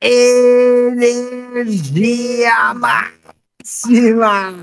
Energia máxima!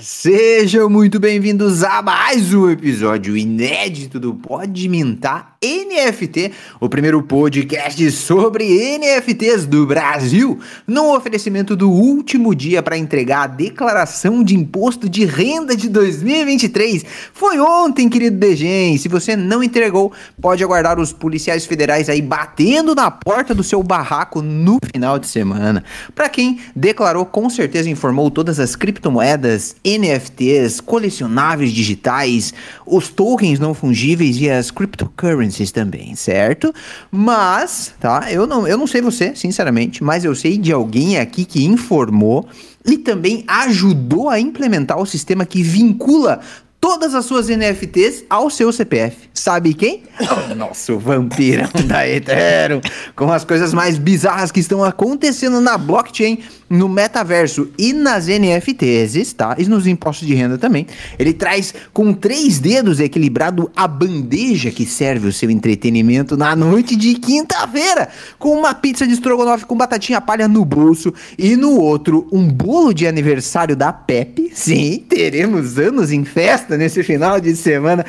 Sejam muito bem-vindos a mais um episódio inédito do Pode Mintar NFT, o primeiro podcast sobre NFTs do Brasil, no oferecimento do último dia para entregar a declaração de imposto de renda de 2023. Foi ontem, querido Degen. Se você não entregou, pode aguardar os policiais federais aí batendo na porta do seu barraco no final de semana. Para quem declarou, com certeza informou todas as criptomoedas, NFTs, colecionáveis digitais, os tokens não fungíveis e as cryptocurrencies também, certo? Mas, tá? Eu não, eu não sei você, sinceramente, mas eu sei de alguém aqui que informou e também ajudou a implementar o sistema que vincula todas as suas NFTs ao seu CPF. Sabe quem? O nosso vampirão da Ethereum, com as coisas mais bizarras que estão acontecendo na blockchain, no metaverso e nas NFTs, tá? E nos impostos de renda também. Ele traz com três dedos equilibrado a bandeja que serve o seu entretenimento na noite de quinta-feira, com uma pizza de estrogonofe com batatinha palha no bolso e no outro um bolo de aniversário da Pepe. Sim, teremos anos em festa nesse final de semana.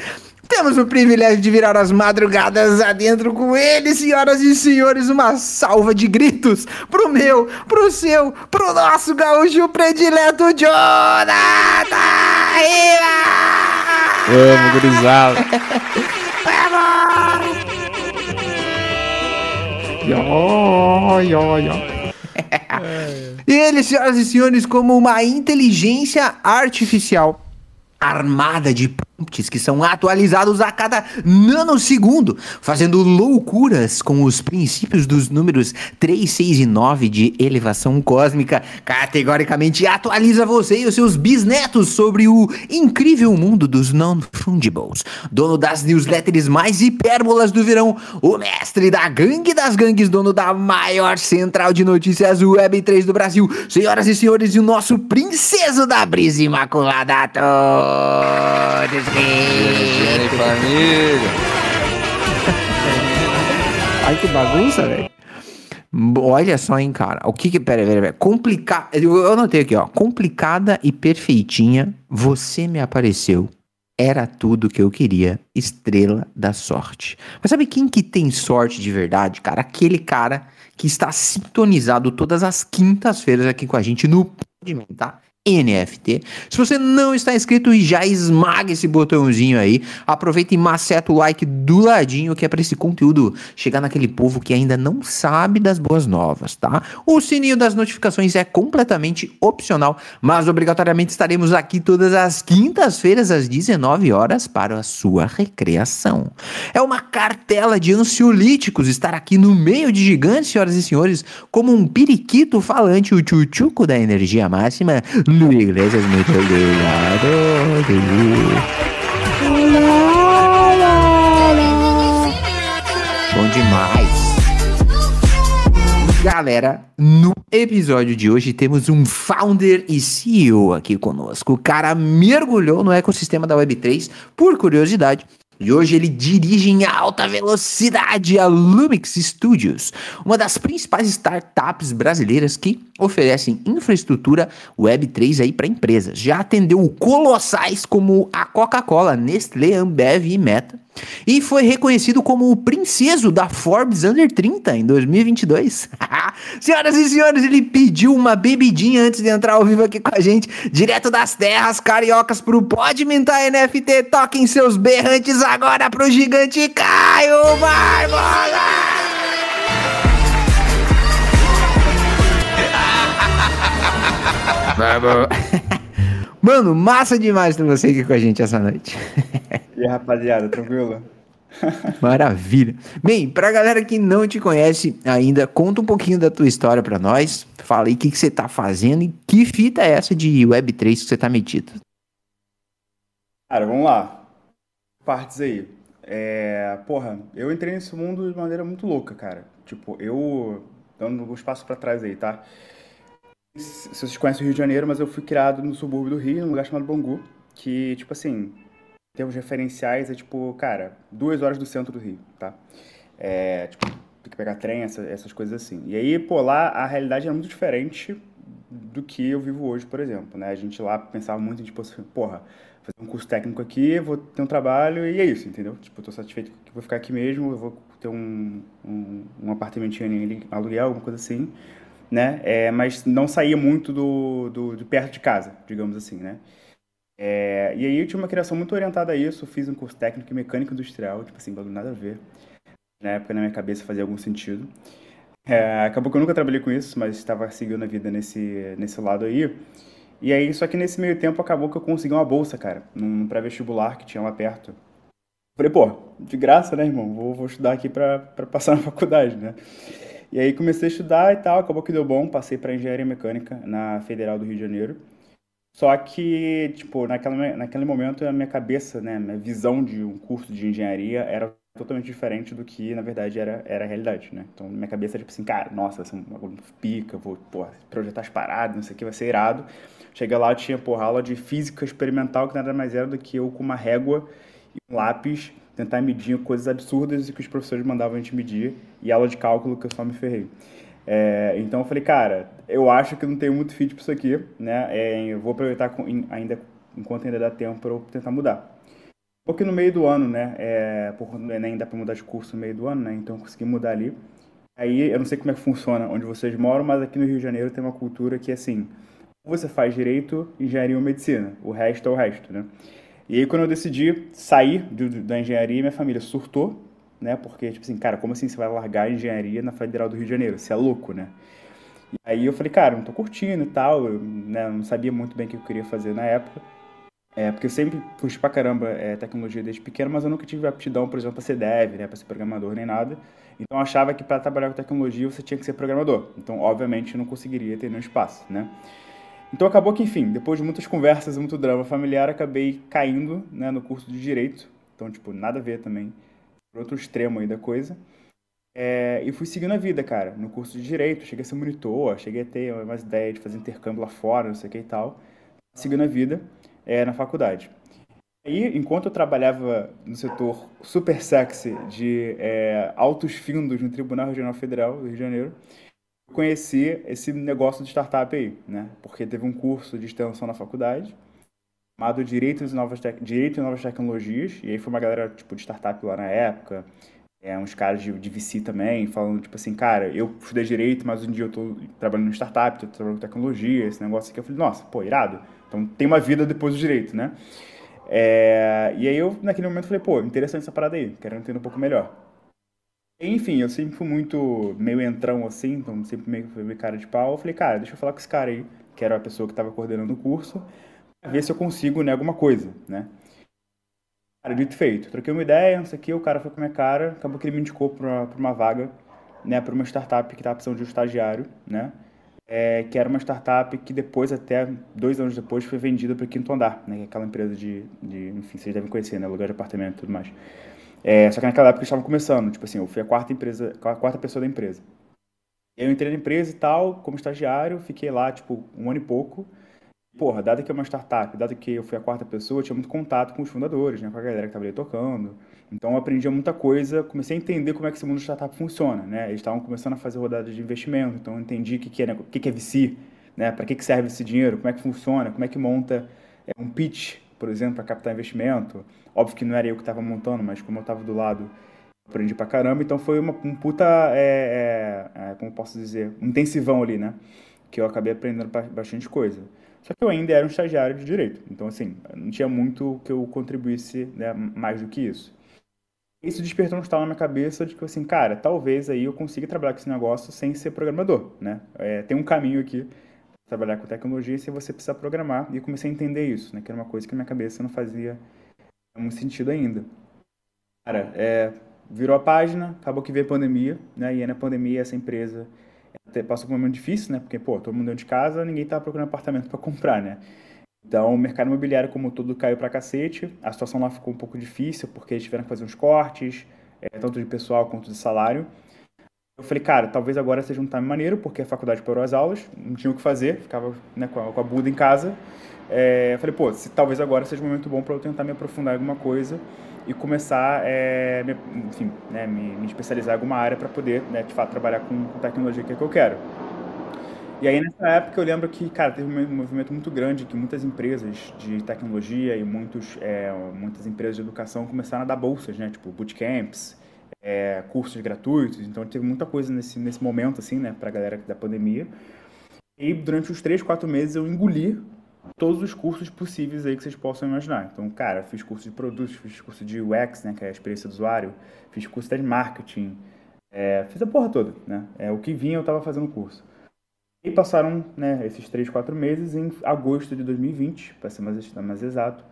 Temos o privilégio de virar as madrugadas adentro com ele, senhoras e senhores. Uma salva de gritos pro meu, pro seu, pro nosso gaúcho predileto, Jonathan Vamos, gurizada. E ele, senhoras e senhores, como uma inteligência artificial armada de que são atualizados a cada nanosegundo, fazendo loucuras com os princípios dos números 3, 6 e 9 de elevação cósmica. Categoricamente atualiza você e os seus bisnetos sobre o incrível mundo dos non-fungibles. Dono das newsletters mais hipérbolas do verão, o mestre da gangue das gangues, dono da maior central de notícias Web3 do Brasil. Senhoras e senhores, e o nosso princeso da brisa imaculada todos Higiene família. Ai, que bagunça, velho. Olha só, hein, cara. O que que. Pera, pera, pera. Complicada. Eu, eu anotei aqui, ó. Complicada e perfeitinha. Você me apareceu. Era tudo que eu queria. Estrela da sorte. Mas sabe quem que tem sorte de verdade, cara? Aquele cara que está sintonizado todas as quintas-feiras aqui com a gente no Podman, tá? NFT. Se você não está inscrito, já esmaga esse botãozinho aí. Aproveita e maceta o like do ladinho, que é para esse conteúdo chegar naquele povo que ainda não sabe das boas novas, tá? O sininho das notificações é completamente opcional, mas obrigatoriamente estaremos aqui todas as quintas-feiras às 19 horas para a sua recreação. É uma cartela de ansiolíticos estar aqui no meio de gigantes, senhoras e senhores, como um periquito falante, o tchutchuco da energia máxima Luiz Iglesias, muito obrigado. Bom demais. Galera, no episódio de hoje temos um founder e CEO aqui conosco. O cara mergulhou no ecossistema da Web3 por curiosidade e hoje ele dirige em alta velocidade a Lumix Studios, uma das principais startups brasileiras que oferecem infraestrutura Web3 aí para empresas. Já atendeu colossais como a Coca-Cola, Nestlé, Ambev e Meta. E foi reconhecido como o princeso da Forbes Under 30 em 2022. Senhoras e senhores, ele pediu uma bebidinha antes de entrar ao vivo aqui com a gente, direto das terras cariocas pro Pode Mintar NFT. Toquem seus berrantes agora pro gigante Caio Barbosa! Mano, massa demais ter você aqui com a gente essa noite. E aí, rapaziada, tranquilo? Maravilha. Bem, pra galera que não te conhece ainda, conta um pouquinho da tua história pra nós. Fala aí o que, que você tá fazendo e que fita é essa de Web3 que você tá metido. Cara, vamos lá. Partes aí. É, porra, eu entrei nesse mundo de maneira muito louca, cara. Tipo, eu. Dando um espaço pra trás aí, tá? Se vocês conhecem o Rio de Janeiro, mas eu fui criado no subúrbio do Rio, num lugar chamado Bangu. Que, tipo assim, em termos referenciais, é tipo, cara, duas horas do centro do Rio, tá? É, tipo, ter que pegar trem, essa, essas coisas assim. E aí, pô, lá a realidade era muito diferente do que eu vivo hoje, por exemplo, né? A gente lá pensava muito em, tipo assim, porra, fazer um curso técnico aqui, vou ter um trabalho e é isso, entendeu? Tipo, tô satisfeito que vou ficar aqui mesmo, eu vou ter um, um, um apartamentinho em aluguel, alguma coisa assim, né? É, mas não saía muito do, do, de perto de casa, digamos assim, né? É, e aí eu tinha uma criação muito orientada a isso, fiz um curso técnico em mecânica industrial, tipo assim, nada a ver. Na época, na minha cabeça, fazia algum sentido. É, acabou que eu nunca trabalhei com isso, mas estava seguindo a vida nesse, nesse lado aí. E aí, só que nesse meio tempo, acabou que eu consegui uma bolsa, cara, num pré-vestibular que tinha lá perto. Falei, pô, de graça, né, irmão? Vou, vou estudar aqui para passar na faculdade, né? E aí comecei a estudar e tal, acabou que deu bom, passei para engenharia mecânica na Federal do Rio de Janeiro. Só que, tipo, naquela, naquele momento a minha cabeça, né, minha visão de um curso de engenharia era totalmente diferente do que, na verdade, era, era a realidade, né? Então, minha cabeça, tipo assim, cara, nossa, um pica, vou, porra, projetar as paradas, não sei o que, vai ser irado. Cheguei lá, tinha, porra, aula de física experimental, que nada mais era do que eu com uma régua e um lápis tentar medir coisas absurdas que os professores mandavam a gente medir, e aula de cálculo que eu só me ferrei. É, então eu falei, cara, eu acho que não tenho muito fit para isso aqui, né? É, eu vou aproveitar com, ainda enquanto ainda dá tempo para eu tentar mudar. Porque no meio do ano, né? É, por Enem dá para mudar de curso no meio do ano, né? Então eu consegui mudar ali. Aí eu não sei como é que funciona onde vocês moram, mas aqui no Rio de Janeiro tem uma cultura que assim, você faz direito, engenharia ou medicina, o resto é o resto, né? E aí quando eu decidi sair da engenharia, minha família surtou, né? Porque, tipo assim, cara, como assim você vai largar a engenharia na Federal do Rio de Janeiro? Você é louco, né? E aí eu falei, cara, não tô curtindo e tal, eu né, não sabia muito bem o que eu queria fazer na época. É, porque eu sempre curti pra caramba é, tecnologia desde pequeno, mas eu nunca tive aptidão, por exemplo, para ser dev, né, para ser programador nem nada. Então eu achava que para trabalhar com tecnologia você tinha que ser programador. Então, obviamente, eu não conseguiria ter nenhum espaço, né? Então acabou que, enfim, depois de muitas conversas, muito drama familiar, acabei caindo né, no curso de Direito. Então, tipo, nada a ver também outro extremo aí da coisa. É, e fui seguindo a vida, cara, no curso de Direito. Cheguei a ser monitor, cheguei a ter umas ideias de fazer intercâmbio lá fora, não sei o que e tal. Seguindo a vida é, na faculdade. Aí, enquanto eu trabalhava no setor super sexy de é, altos findos no Tribunal Regional Federal do Rio de Janeiro, conheci esse negócio de startup aí, né? Porque teve um curso de extensão na faculdade chamado Direito e Novas, Direito e Novas Tecnologias, e aí foi uma galera tipo de startup lá na época, é, uns caras de, de VC também, falando tipo assim, cara, eu estudei Direito, mas hoje em dia eu tô trabalhando em startup, tô trabalhando com tecnologia, esse negócio aqui, eu falei, nossa, pô, irado, então tem uma vida depois do Direito, né? É, e aí eu, naquele momento, falei, pô, interessante essa parada aí, quero entender um pouco melhor. Enfim, eu sempre fui muito meio entrão assim, então sempre meio, meio cara de pau. Eu falei, cara, deixa eu falar com esse cara aí, que era a pessoa que estava coordenando o curso, ver se eu consigo né, alguma coisa, né? Cara, dito feito. Troquei uma ideia, não sei o que, o cara foi com a minha cara, acabou que ele me indicou para uma vaga, né, para uma startup que estava precisando de um estagiário, né? É, que era uma startup que depois, até dois anos depois, foi vendida para Quinto Andar, né? É aquela empresa de, de, enfim, vocês devem conhecer, né? Lugar de apartamento e tudo mais. É, só que naquela época eles estavam começando, tipo assim, eu fui a quarta empresa, a quarta pessoa da empresa. Eu entrei na empresa e tal, como estagiário, fiquei lá, tipo, um ano e pouco porra, dado que é uma startup, dado que eu fui a quarta pessoa, eu tinha muito contato com os fundadores, né, com a galera que estava ali tocando. Então eu aprendia muita coisa, comecei a entender como é que esse mundo de startup funciona, né? Eles estavam começando a fazer rodadas de investimento, então eu entendi o que, que, é, né, que, que é VC, né? Para que, que serve esse dinheiro, como é que funciona, como é que monta é, um pitch, por exemplo, para captar investimento. Óbvio que não era eu que estava montando, mas como eu estava do lado, aprendi pra caramba. Então foi uma, um puta, é, é, é, como posso dizer, um intensivão ali, né? Que eu acabei aprendendo bastante coisa. Só que eu ainda era um estagiário de direito. Então, assim, não tinha muito que eu contribuísse né, mais do que isso. Isso despertou um estalo na minha cabeça de que, assim, cara, talvez aí eu consiga trabalhar com esse negócio sem ser programador, né? É, tem um caminho aqui trabalhar com tecnologia sem você precisar programar. E comecei a entender isso, né? Que era uma coisa que na minha cabeça não fazia muito sentido ainda. Cara, é, virou a página, acabou que veio a pandemia, né? E aí na pandemia essa empresa passou por um momento difícil, né? Porque, pô, todo mundo dentro de casa, ninguém tava procurando apartamento para comprar, né? Então, o mercado imobiliário, como todo, caiu para cacete. A situação lá ficou um pouco difícil, porque eles tiveram que fazer uns cortes, é, tanto de pessoal quanto de salário. Eu falei, cara, talvez agora seja um time maneiro, porque a faculdade parou as aulas, não tinha o que fazer, ficava né, com, a, com a Buda em casa. É, eu falei, pô, se, talvez agora seja um momento bom para eu tentar me aprofundar em alguma coisa e começar, é, me, enfim, né, me, me, especializar em alguma área para poder, né, de fato, trabalhar com, tecnologia que é que eu quero. E aí, nessa época, eu lembro que, cara, teve um movimento muito grande que muitas empresas de tecnologia e muitos, é, muitas empresas de educação começaram a dar bolsas, né? Tipo, bootcamps, é, cursos gratuitos. Então, teve muita coisa nesse, nesse momento, assim, né? Pra galera da pandemia. E durante os três, quatro meses, eu engoli todos os cursos possíveis aí que vocês possam imaginar. Então, cara, fiz curso de produtos, fiz curso de UX, né? Que é a experiência do usuário. Fiz curso de marketing. É, fiz a porra toda, né? É, o que vinha, eu tava fazendo curso. E passaram né, esses três, quatro meses, em agosto de 2020, para ser mais, mais exato,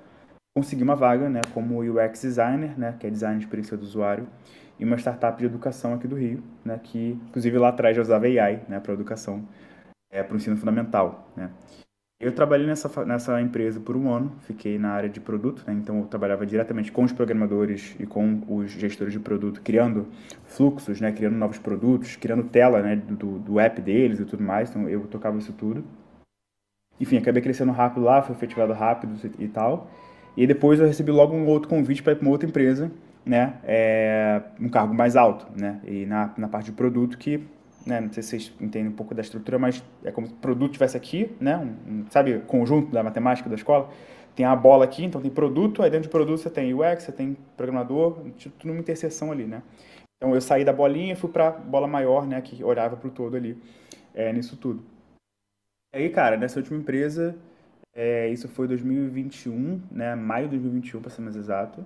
consegui uma vaga né, como UX Designer, né, que é Design de Experiência do Usuário, em uma startup de educação aqui do Rio, né, que inclusive lá atrás já usava AI né, para educação, é, para o ensino fundamental. Né. Eu trabalhei nessa, nessa empresa por um ano, fiquei na área de produto, né? então eu trabalhava diretamente com os programadores e com os gestores de produto, criando fluxos, né? criando novos produtos, criando tela né? do, do app deles e tudo mais, então eu tocava isso tudo. Enfim, acabei crescendo rápido lá, fui efetivado rápido e tal. E depois eu recebi logo um outro convite para ir para uma outra empresa, né? É, um cargo mais alto, né? E na, na parte de produto que né? Não sei se vocês entendem um pouco da estrutura, mas é como se o produto estivesse aqui, né? Um, um, sabe, conjunto da matemática da escola. Tem a bola aqui, então tem produto, aí dentro de produto você tem UX, você tem programador, tudo numa interseção ali, né? Então eu saí da bolinha e fui para bola maior, né? Que olhava para o todo ali, é, nisso tudo. E aí, cara, nessa última empresa, é, isso foi 2021, né? Maio de 2021, para ser mais exato.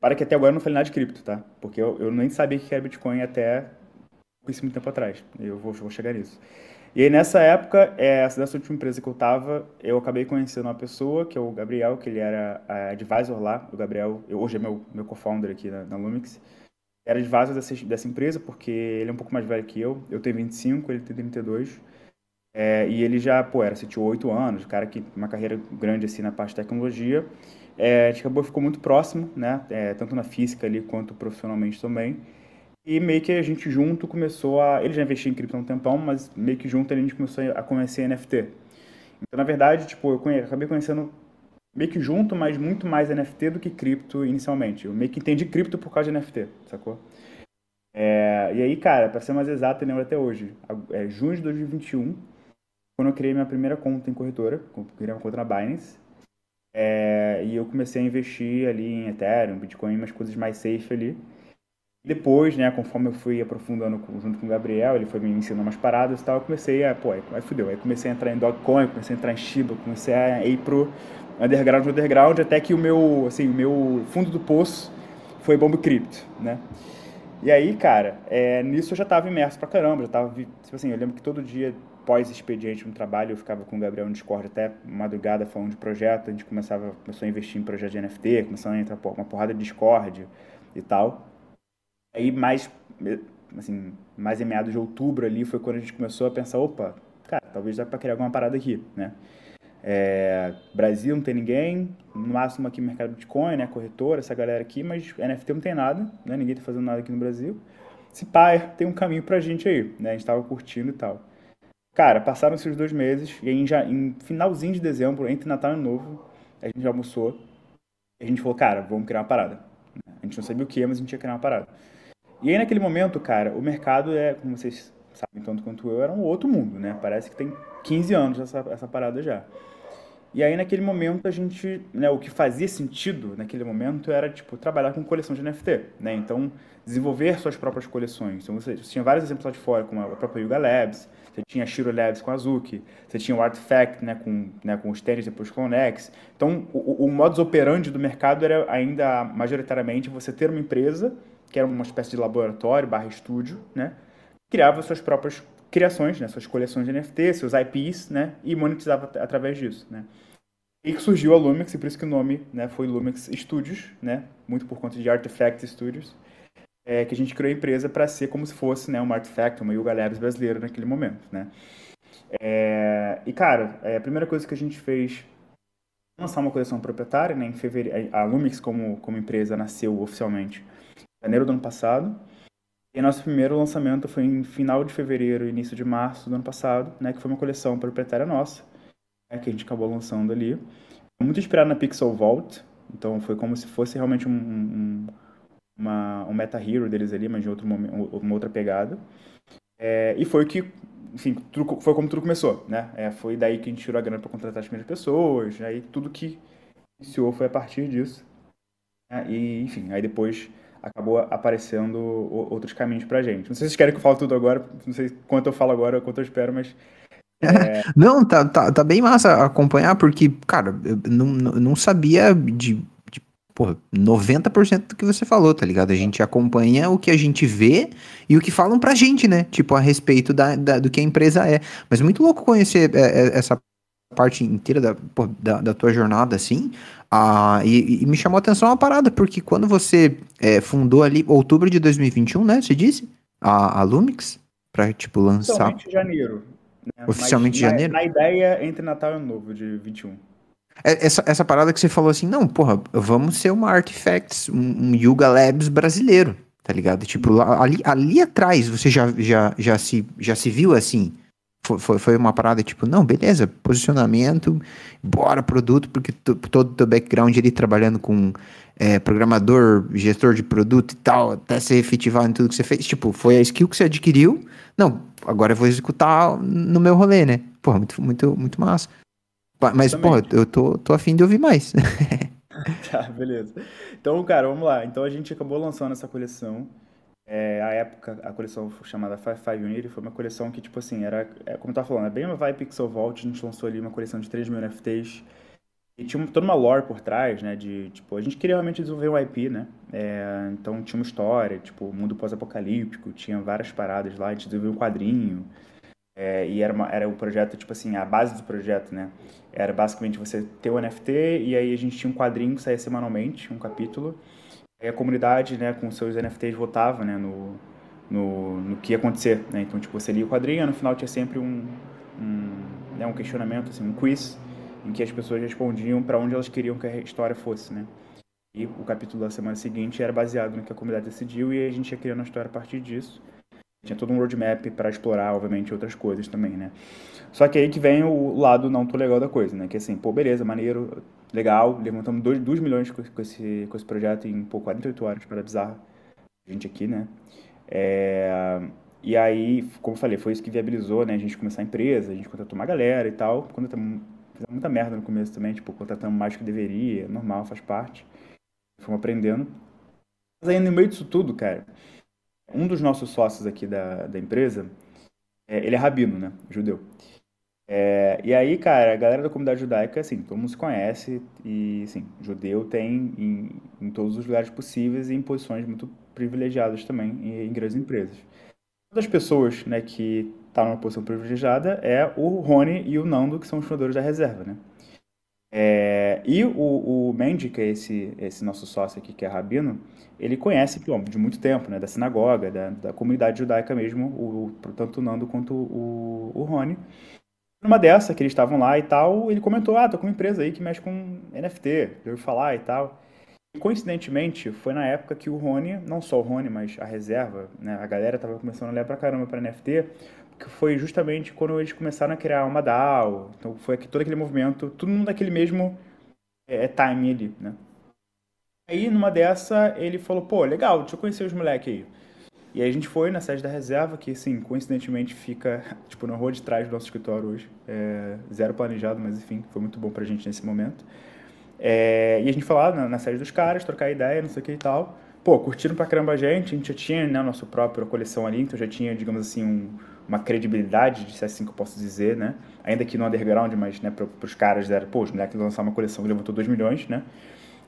Para que até agora eu não falei nada de cripto, tá? Porque eu, eu nem sabia que era Bitcoin até pouquíssimo tempo atrás. Eu vou, vou chegar nisso. E aí, nessa época, é, nessa última empresa que eu estava, eu acabei conhecendo uma pessoa, que é o Gabriel, que ele era advisor lá. O Gabriel, eu, hoje é meu, meu co-founder aqui na, na Lumix. Era advisor dessa, dessa empresa, porque ele é um pouco mais velho que eu. Eu tenho 25, ele tem 32. É, e ele já, pô, era, você tinha 8 anos, cara que uma carreira grande assim na parte de tecnologia. É, a gente acabou, ficou muito próximo, né? É, tanto na física ali quanto profissionalmente também. E meio que a gente junto começou a. Ele já investia em cripto há um tempão, mas meio que junto a gente começou a conhecer NFT. Então, na verdade, tipo, eu conhe... acabei conhecendo meio que junto, mas muito mais NFT do que cripto inicialmente. Eu meio que entendi cripto por causa de NFT, sacou? É... E aí, cara, para ser mais exato, eu lembro até hoje, é junho de 2021, quando eu criei minha primeira conta em corretora, criei uma conta na Binance, é... e eu comecei a investir ali em Ethereum, Bitcoin, umas coisas mais safe ali. Depois, né, conforme eu fui aprofundando junto com o Gabriel, ele foi me ensinando umas paradas e tal, eu comecei a, pô, aí fudeu, aí comecei a entrar em Dogecoin, comecei a entrar em Shiba, comecei a ir pro underground, underground, até que o meu, assim, o meu fundo do poço foi Bomb Crypto, né? E aí, cara, é, nisso eu já tava imerso pra caramba, já tava, tipo assim, eu lembro que todo dia, pós-expediente no trabalho, eu ficava com o Gabriel no Discord até madrugada falando de projeto, a gente começava, começou a investir em projeto de NFT, começou a entrar uma porrada de Discord e tal. Aí mais, assim, mais em meados de outubro ali foi quando a gente começou a pensar, opa, cara, talvez dá para criar alguma parada aqui, né? É, Brasil não tem ninguém, no máximo aqui mercado Bitcoin, né, corretora, essa galera aqui, mas NFT não tem nada, né, ninguém tá fazendo nada aqui no Brasil. Se pá, tem um caminho pra gente aí, né, a gente tava curtindo e tal. Cara, passaram-se os dois meses, e aí já, em finalzinho de dezembro, entre Natal e Novo, a gente já almoçou, a gente falou, cara, vamos criar uma parada. A gente não sabia o que, mas a gente ia criar uma parada. E aí, naquele momento, cara, o mercado é, como vocês sabem tanto quanto eu, era um outro mundo, né? Parece que tem 15 anos essa, essa parada já. E aí, naquele momento, a gente, né, o que fazia sentido naquele momento era, tipo, trabalhar com coleção de NFT, né? Então, desenvolver suas próprias coleções. Então, você, você tinha vários exemplos lá de fora, como a própria Yuga Labs, você tinha Shiro Labs com a Azuki, você tinha o Artifact, né, com, né, com os tênis depois com o Nex. Então, o, o modus operandi do mercado era ainda, majoritariamente, você ter uma empresa que era uma espécie de laboratório barra estúdio, né? Criava suas próprias criações, né? Suas coleções de NFT, seus IPs, né? E monetizava através disso, né? E que surgiu a Lumix, e por isso que o nome né, foi Lumix Studios, né? Muito por conta de Artifact Studios, é, que a gente criou a empresa para ser como se fosse né, uma Artifact, uma Yuga Labs brasileira naquele momento, né? É, e, cara, é, a primeira coisa que a gente fez lançar uma coleção proprietária, né? Em fevereiro, a Lumix como, como empresa nasceu oficialmente janeiro do ano passado. E nosso primeiro lançamento foi em final de fevereiro, início de março do ano passado, né, que foi uma coleção proprietária nossa, né, que a gente acabou lançando ali. Muito inspirado na Pixel Vault, Então foi como se fosse realmente um, um, uma, um meta-hero deles ali, mas de outro momento, uma outra pegada. É, e foi que, enfim, foi como tudo começou, né? É, foi daí que a gente tirou a grana para contratar as primeiras pessoas, aí tudo que iniciou foi a partir disso. Né? E, enfim, aí depois acabou aparecendo outros caminhos pra gente. Não sei se vocês querem que eu fale tudo agora, não sei quanto eu falo agora, quanto eu espero, mas é... não, tá, tá, tá bem massa acompanhar, porque, cara, eu não, não sabia de porra, 90% do que você falou, tá ligado? A gente acompanha o que a gente vê e o que falam pra gente, né? Tipo, a respeito da, da do que a empresa é. Mas muito louco conhecer é, é, essa parte inteira da, da, da, tua jornada, assim. Ah, e, e, me chamou a atenção uma parada, porque quando você é, fundou ali, outubro de 2021, né? Você disse? A, a Lumix? Pra, tipo, lançar. Oficialmente janeiro. Né? Oficialmente Mas, janeiro? Na, na ideia, entre Natal e Ano Novo, de 21. É, essa, essa parada que você falou assim, não, porra, vamos ser uma Artifacts, um, um Yuga Labs brasileiro, tá ligado? Tipo, ali, ali atrás você já, já, já, se, já se viu assim. Foi, foi, foi uma parada tipo, não, beleza, posicionamento, bora produto, porque todo o teu background ali trabalhando com é, programador, gestor de produto e tal, até ser efetivado em tudo que você fez. Tipo, foi a skill que você adquiriu. Não, agora eu vou executar no meu rolê, né? Porra, muito, muito, muito massa. Mas, porra, eu tô, tô afim de ouvir mais. tá, beleza. Então, cara, vamos lá. Então a gente acabou lançando essa coleção. É, a época, a coleção chamada Five Five Unity foi uma coleção que, tipo assim, era, é, como eu tava falando, é bem uma vibe Pixel Vault. A gente lançou ali uma coleção de 3 mil NFTs e tinha toda uma lore por trás, né? De, tipo, a gente queria realmente desenvolver um IP, né? É, então tinha uma história, tipo, mundo pós-apocalíptico, tinha várias paradas lá, a gente desenvolveu um quadrinho. É, e era, uma, era um projeto, tipo assim, a base do projeto, né? Era basicamente você ter o NFT e aí a gente tinha um quadrinho que saía semanalmente, um capítulo. E a comunidade, né, com seus NFTs votava, né, no, no, no que ia acontecer, né? Então, tipo, você lia o quadrinho e no final tinha sempre um, um, né, um questionamento, assim, um quiz em que as pessoas respondiam para onde elas queriam que a história fosse, né? E o capítulo da semana seguinte era baseado no que a comunidade decidiu e a gente ia criando a história a partir disso. Tinha todo um roadmap para explorar, obviamente, outras coisas também, né? Só que aí que vem o lado não tão legal da coisa, né? Que assim, pô, beleza, maneiro, legal, levantamos 2 milhões com, com, esse, com esse projeto em, pô, 48 horas, para bizarro. A gente aqui, né? É... E aí, como eu falei, foi isso que viabilizou, né? A gente começar a empresa, a gente contratou uma galera e tal. Quando Fizemos muita merda no começo também, tipo, contratamos mais que deveria, normal, faz parte. Fomos aprendendo. Mas aí no meio disso tudo, cara, um dos nossos sócios aqui da, da empresa, é, ele é rabino, né? Judeu. É, e aí, cara, a galera da comunidade judaica, assim, todo mundo se conhece e, assim, judeu tem em, em todos os lugares possíveis e em posições muito privilegiadas também em, em grandes empresas. Uma das pessoas, né, que está numa posição privilegiada é o Rony e o Nando, que são os fundadores da reserva, né? É, e o, o Mendy, que é esse, esse nosso sócio aqui, que é rabino, ele conhece pô, de muito tempo, né, da sinagoga, da, da comunidade judaica mesmo, o, tanto o Nando quanto o, o Rony. Numa dessa, que eles estavam lá e tal, ele comentou, ah, tô com uma empresa aí que mexe com NFT, já ouviu falar e tal. E, coincidentemente, foi na época que o Rony, não só o Rony, mas a reserva, né, a galera tava começando a olhar pra caramba pra NFT, que foi justamente quando eles começaram a criar uma DAO. Então foi aqui, todo aquele movimento, todo mundo naquele mesmo é, é, time ali, né? Aí numa dessa ele falou, pô, legal, deixa eu conhecer os moleques aí. E aí a gente foi na sede da reserva, que sim, coincidentemente fica tipo na rua de trás do nosso escritório hoje. É, zero planejado, mas enfim, foi muito bom pra gente nesse momento. É, e a gente foi lá na, na sede dos caras, trocar ideia, não sei o que e tal. Pô, curtiram pra caramba a gente, a gente já tinha né, a nossa própria coleção ali, então já tinha, digamos assim, um, uma credibilidade, se assim que eu posso dizer, né? Ainda que no underground, mas né, para os caras era, pô, os moleques lançaram uma coleção que levantou 2 milhões, né?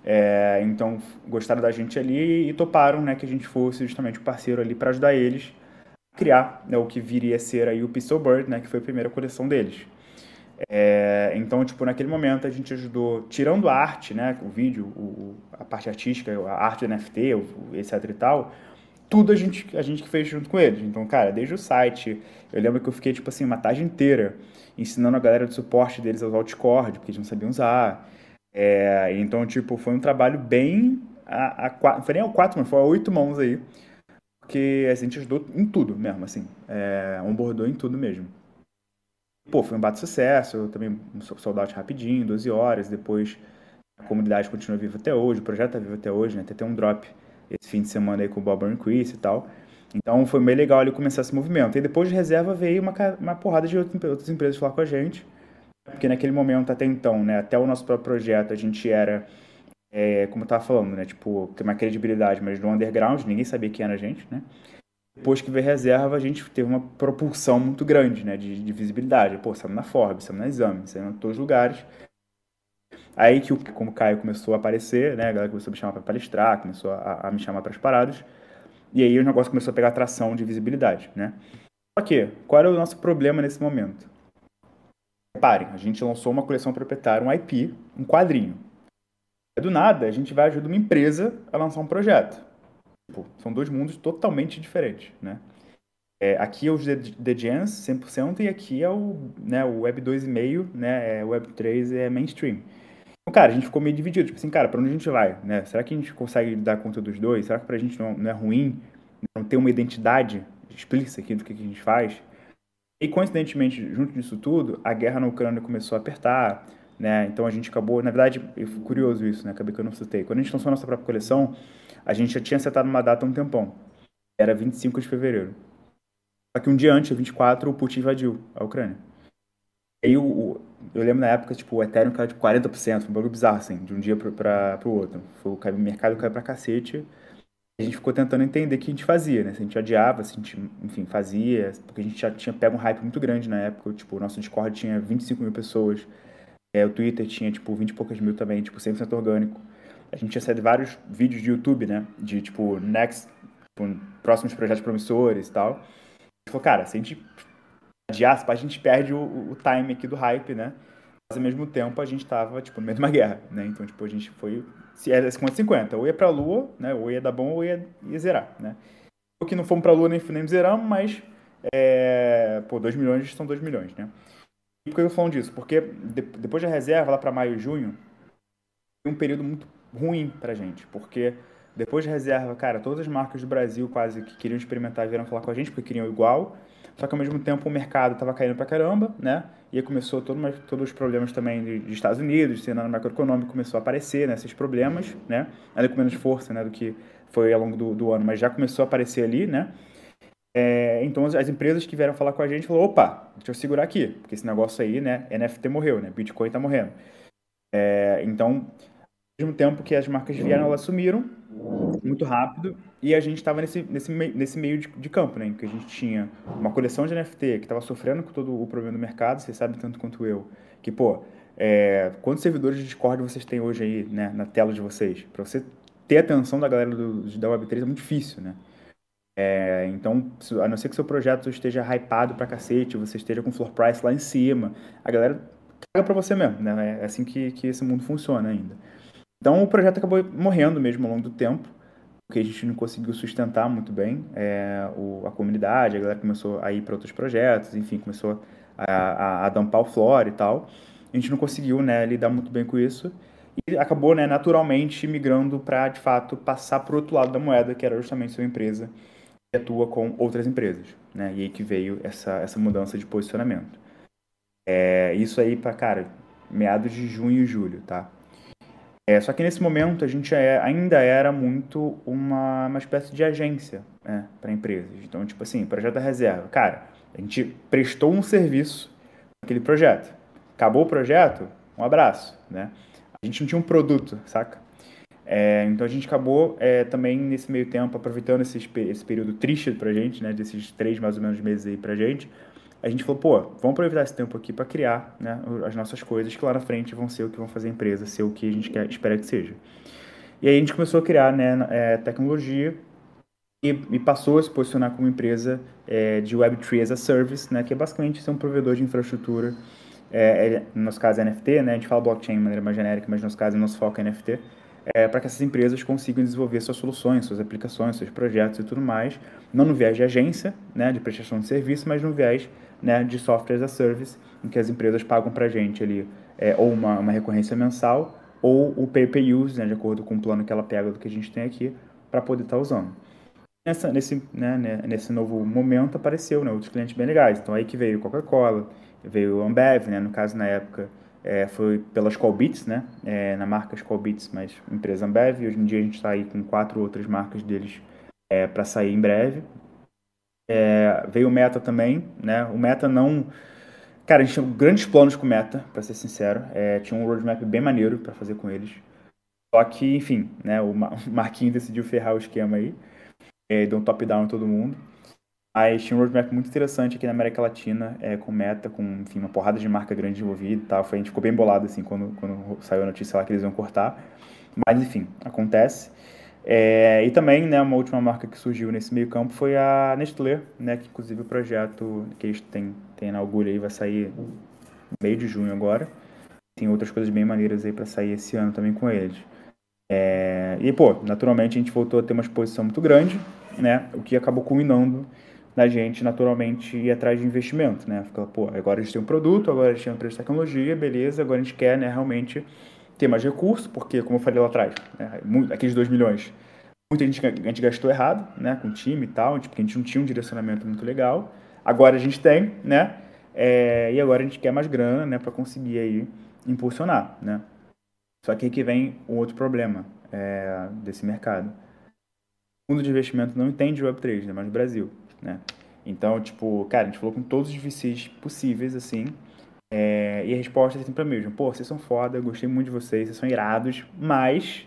É, então gostaram da gente ali e toparam, né, que a gente fosse justamente o parceiro ali para ajudar eles a criar né, o que viria a ser aí o Pistol Bird, né, que foi a primeira coleção deles. É, então, tipo, naquele momento a gente ajudou, tirando a arte, né, o vídeo, o, a parte artística, a arte do NFT, etc e tal, tudo a gente, a gente que fez junto com eles. Então, cara, desde o site, eu lembro que eu fiquei, tipo assim, uma tarde inteira ensinando a galera de suporte deles a usar o Discord, porque eles não sabiam usar. É, então, tipo, foi um trabalho bem a, a não foi nem a quatro, mas foi a oito mãos aí, porque a gente ajudou em tudo mesmo, assim, é, onboardou em tudo mesmo. Pô, foi um bate sucesso, eu também um sold out rapidinho, 12 horas, depois A comunidade continua viva até hoje, o projeto está vivo até hoje, né? Até tem um drop esse fim de semana aí com o Bob Chris e tal. Então foi bem legal ele começar esse movimento. E depois de reserva veio uma, uma porrada de outras empresas falar com a gente. Porque naquele momento, até então, né, até o nosso próprio projeto, a gente era, é, como eu estava falando, né, tipo, tem uma credibilidade, mas no underground, ninguém sabia quem era a gente, né? Depois que veio reserva, a gente teve uma propulsão muito grande, né, de, de visibilidade. Pô, estamos na Forbes, estamos na Exame, estamos em todos os lugares. Aí que, como o Caio começou a aparecer, né, a galera começou a me chamar para palestrar, começou a, a me chamar para as paradas. E aí o negócio começou a pegar atração de visibilidade, né? Só que, qual era o nosso problema nesse momento? Reparem, a gente lançou uma coleção proprietária, um IP, um quadrinho. Do nada, a gente vai ajudar uma empresa a lançar um projeto. Tipo, são dois mundos totalmente diferentes, né? É, aqui é o The Gens 100% e aqui é o, né, o Web 2,5, né, é, Web 3 é mainstream. Então, cara, a gente ficou meio dividido, tipo assim, cara, para onde a gente vai, né? Será que a gente consegue dar conta dos dois? Será que pra gente não, não é ruim não ter uma identidade explícita aqui do que a gente faz? E coincidentemente, junto disso tudo, a guerra na Ucrânia começou a apertar, né? Então a gente acabou, na verdade, curioso isso, né? Acabei que eu não citei. Quando a gente lançou a nossa própria coleção, a gente já tinha acertado uma data há um tempão. Era 25 de fevereiro. Só que um dia antes, 24, o Putin invadiu a Ucrânia. E aí, o, eu lembro na época, tipo, o Ethereum caiu de 40%, foi um bagulho bizarro, assim, de um dia para o outro. Foi, o mercado caiu pra cacete a gente ficou tentando entender o que a gente fazia, né? Se a gente adiava, se a gente, enfim, fazia, porque a gente já tinha pego um hype muito grande na época, tipo, o nosso Discord tinha 25 mil pessoas, é, o Twitter tinha, tipo, 20 e poucas mil também, tipo, 100% orgânico. A gente tinha saído vários vídeos de YouTube, né? De, tipo, next, tipo, próximos projetos promissores e tal. A gente falou, cara, se a gente adiar, a gente perde o, o time aqui do hype, né? Mas ao mesmo tempo a gente tava, tipo, no meio de uma guerra, né? Então, tipo, a gente foi era 50-50, ou ia pra Lua, né, ou ia dar bom, ou ia, ia zerar, né. O que não fomos pra Lua nem, nem zeramos, mas, é, pô, 2 milhões são 2 milhões, né. E por que eu falando disso? Porque de, depois da reserva, lá para maio e junho, foi um período muito ruim pra gente, porque depois da reserva, cara, todas as marcas do Brasil quase que queriam experimentar vieram falar com a gente porque queriam igual, só que ao mesmo tempo o mercado estava caindo pra caramba, né? E aí começou todo, todos os problemas também de Estados Unidos, cenário macroeconômico começou a aparecer, né? Esses problemas, né? Ainda com menos força, né? Do que foi ao longo do, do ano, mas já começou a aparecer ali, né? É, então as, as, empresas que vieram falar com a gente falou, opa, deixa eu segurar aqui, porque esse negócio aí, né? NFT morreu, né? Bitcoin tá morrendo. É, então, mesmo tempo que as marcas vieram, elas sumiram muito rápido e a gente estava nesse, nesse, nesse meio de, de, campo, né? Em que a gente tinha uma coleção de NFT que estava sofrendo com todo o problema do mercado, vocês sabem tanto quanto eu, que, pô, é, quantos servidores de Discord vocês têm hoje aí, né, na tela de vocês? Para você ter atenção da galera do, da Web3 é muito difícil, né? É, então, a não ser que seu projeto esteja hypado pra cacete, você esteja com floor price lá em cima, a galera caga pra você mesmo, né? É assim que, que esse mundo funciona ainda. Então, o projeto acabou morrendo mesmo ao longo do tempo porque a gente não conseguiu sustentar muito bem é, o, a comunidade, a galera começou a ir para outros projetos, enfim, começou a, a, a dampar o flora e tal. A gente não conseguiu né, lidar muito bem com isso e acabou né, naturalmente migrando para, de fato, passar para o outro lado da moeda, que era justamente sua empresa que atua com outras empresas. Né? E aí que veio essa, essa mudança de posicionamento. É, isso aí para, cara, meados de junho e julho, tá? É, só que nesse momento a gente é, ainda era muito uma, uma espécie de agência né, para empresas. Então, tipo assim, projeto da reserva. Cara, a gente prestou um serviço naquele projeto. Acabou o projeto, um abraço, né? A gente não tinha um produto, saca? É, então a gente acabou é, também nesse meio tempo aproveitando esse, esse período triste pra gente, né? Desses três mais ou menos meses aí pra gente a gente falou, pô, vamos aproveitar esse tempo aqui para criar né, as nossas coisas que lá na frente vão ser o que vão fazer a empresa, ser o que a gente quer, espera que seja. E aí a gente começou a criar né, é, tecnologia e, e, passou a se posicionar como empresa é, de Web3 as a Service, né, que é basicamente ser um provedor de infraestrutura, é, é, no nosso caso é NFT, né, a gente fala blockchain de maneira mais genérica, mas no nosso caso, nosso foco é NFT, é, para que essas empresas consigam desenvolver suas soluções, suas aplicações, seus projetos e tudo mais, não no viés de agência, né, de prestação de serviço, mas no viés né, de software as a service, em que as empresas pagam para a gente ali é, ou uma, uma recorrência mensal ou o pay per use, né, de acordo com o plano que ela pega do que a gente tem aqui, para poder estar tá usando. Nessa, nesse, né, né, nesse novo momento apareceu né, outros clientes bem legais. Então aí que veio Coca-Cola, veio Ambev, né, no caso na época é, foi pela Skullbeats, né? É, na marca Skullbeats, mas empresa Ambev. Hoje em dia a gente está aí com quatro outras marcas deles é, para sair em breve. É, veio o Meta também, né? O Meta não... Cara, a gente tinha grandes planos com o Meta, para ser sincero. É, tinha um roadmap bem maneiro para fazer com eles. Só que, enfim, né? O Marquinhos decidiu ferrar o esquema aí. É, deu um top-down em todo mundo. Mas tinha um roadmap muito interessante aqui na América Latina, é, com meta, com enfim, uma porrada de marca grande envolvida e tal. Foi, a gente ficou bem bolado assim quando, quando saiu a notícia lá que eles iam cortar. Mas enfim, acontece. É, e também, né, uma última marca que surgiu nesse meio campo foi a Nestlé, né, que inclusive o projeto que eles têm, têm na Orgulho aí vai sair no meio de junho agora. Tem outras coisas bem maneiras aí para sair esse ano também com eles. É, e, pô, naturalmente a gente voltou a ter uma exposição muito grande, né, o que acabou culminando na gente, naturalmente, ir atrás de investimento, né? Fica, pô, agora a gente tem um produto, agora a gente tem uma empresa de tecnologia, beleza, agora a gente quer, né, realmente ter mais recursos, porque, como eu falei lá atrás, né, aqueles 2 milhões, muita gente, a gente gastou errado, né, com o time e tal, tipo, porque a gente não tinha um direcionamento muito legal. Agora a gente tem, né, é, e agora a gente quer mais grana, né, para conseguir aí impulsionar, né. Só que aí que vem um outro problema é, desse mercado. O fundo de investimento não entende Web3, né, mas no Brasil né? Então, tipo, cara, a gente falou com todos os VCs possíveis, assim, é, e a resposta é sempre a mesma. Pô, vocês são foda, gostei muito de vocês, vocês são irados, mas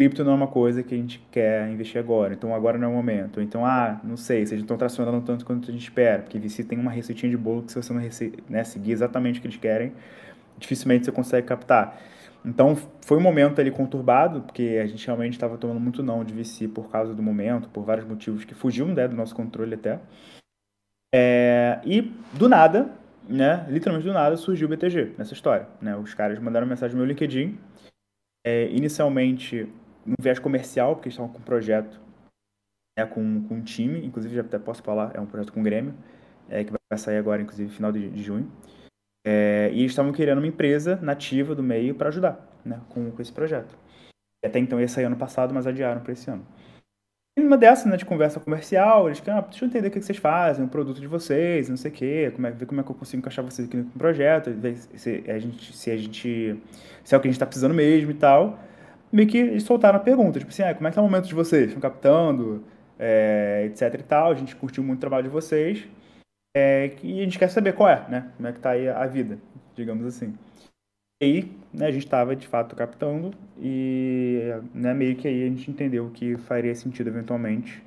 cripto não é uma coisa que a gente quer investir agora, então agora não é o momento. Então, ah, não sei, vocês não estão tracionando tanto quanto a gente espera, porque VC tem uma receitinha de bolo que se você não né, seguir exatamente o que eles querem, dificilmente você consegue captar. Então foi um momento ali conturbado, porque a gente realmente estava tomando muito não de VC por causa do momento, por vários motivos que fugiam né, do nosso controle até. É, e do nada, né, literalmente do nada, surgiu o BTG nessa história. Né? Os caras mandaram mensagem no meu LinkedIn, é, inicialmente no viés comercial, porque estavam com um projeto né, com, com um time, inclusive já até posso falar, é um projeto com o Grêmio, é, que vai sair agora, inclusive, final de, de junho. É, e estavam querendo uma empresa nativa do meio para ajudar né, com, com, esse projeto. Até então ia sair ano passado, mas adiaram para esse ano. E numa dessas, né, de conversa comercial, eles queriam, ah, deixa eu entender o que vocês fazem, o produto de vocês, não sei o quê, como é, ver como é que eu consigo encaixar vocês aqui no projeto, ver se a gente, se a gente, se é o que a gente está precisando mesmo e tal. Meio que eles soltaram a pergunta, tipo assim, ah, como é que tá o momento de vocês? Estão captando, é, etc e tal, a gente curtiu muito o trabalho de vocês, é, e a gente quer saber qual é, né? Como é que está aí a vida, digamos assim. E aí, né, a gente estava de fato captando e né, meio que aí a gente entendeu que faria sentido eventualmente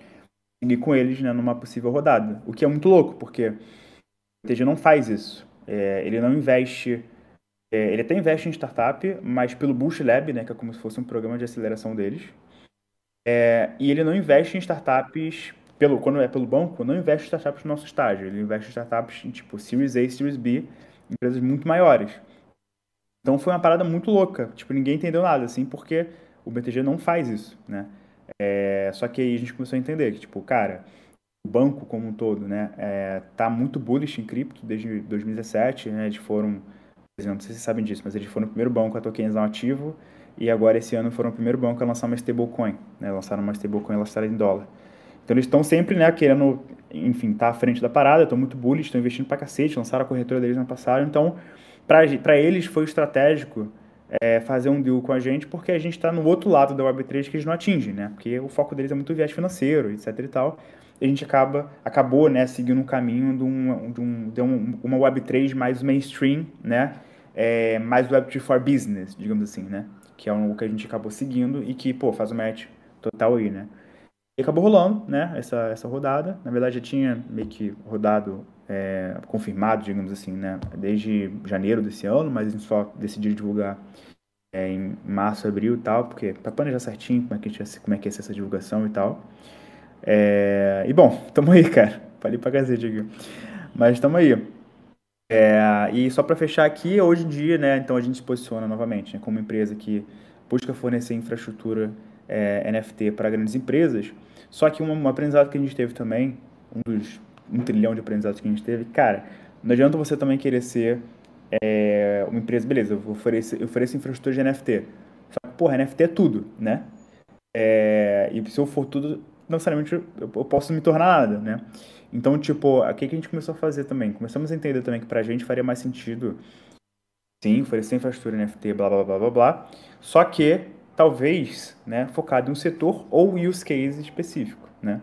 seguir com eles né, numa possível rodada. O que é muito louco, porque o TG não faz isso. É, ele não investe. É, ele até investe em startup, mas pelo Boost Lab, né, que é como se fosse um programa de aceleração deles. É, e ele não investe em startups pelo, quando é pelo banco, não investe em startups no nosso estágio. Ele investe em startups em tipo Series A, Series B, empresas muito maiores. Então foi uma parada muito louca. Tipo, ninguém entendeu nada, assim, porque o BTG não faz isso, né? É, só que aí a gente começou a entender que, tipo, cara, o banco como um todo, né, é, tá muito bullish em cripto desde 2017, né? Eles foram, por exemplo, não sei se vocês sabem disso, mas eles foram o primeiro banco a tokenização ativo e agora esse ano foram o primeiro banco a lançar uma stablecoin, né? Lançaram uma stablecoin lançada em dólar. Então eles estão sempre, né, querendo, enfim, tá à frente da parada, estão muito bullish, estão investindo pra cacete, lançaram a corretora deles no passado, então para eles foi estratégico é, fazer um deal com a gente, porque a gente está no outro lado da Web3 que eles não atingem, né, porque o foco deles é muito viés financeiro, etc e tal, e a gente acaba, acabou, né, seguindo um caminho de, um, de, um, de um, uma Web3 mais mainstream, né, é, mais Web3 for Business, digamos assim, né, que é o que a gente acabou seguindo e que, pô, faz o match total aí, né. E acabou rolando, né, essa, essa rodada. Na verdade, já tinha meio que rodado, é, confirmado, digamos assim, né, desde janeiro desse ano, mas a gente só decidiu divulgar é, em março, abril e tal, porque para planejar certinho como é que, gente, como é que ia ser essa divulgação e tal. É, e bom, tamo aí, cara. Falei pra cacete aqui. Mas tamo aí. É, e só para fechar aqui, hoje em dia, né, então a gente se posiciona novamente né, como empresa que busca fornecer infraestrutura é, NFT para grandes empresas. Só que um, um, aprendizado que a gente teve também, um dos um trilhão de aprendizados que a gente teve, cara, não adianta você também querer ser é, uma empresa, beleza, eu ofereço, eu ofereço infraestrutura de NFT. Só que, porra, NFT é tudo, né? É, e se eu for tudo, não necessariamente eu, eu posso me tornar nada, né? Então, tipo, o que a gente começou a fazer também? Começamos a entender também que pra gente faria mais sentido sim, oferecer infraestrutura NFT, blá blá blá blá blá. Só que talvez, né, focado em um setor ou use case específico, né?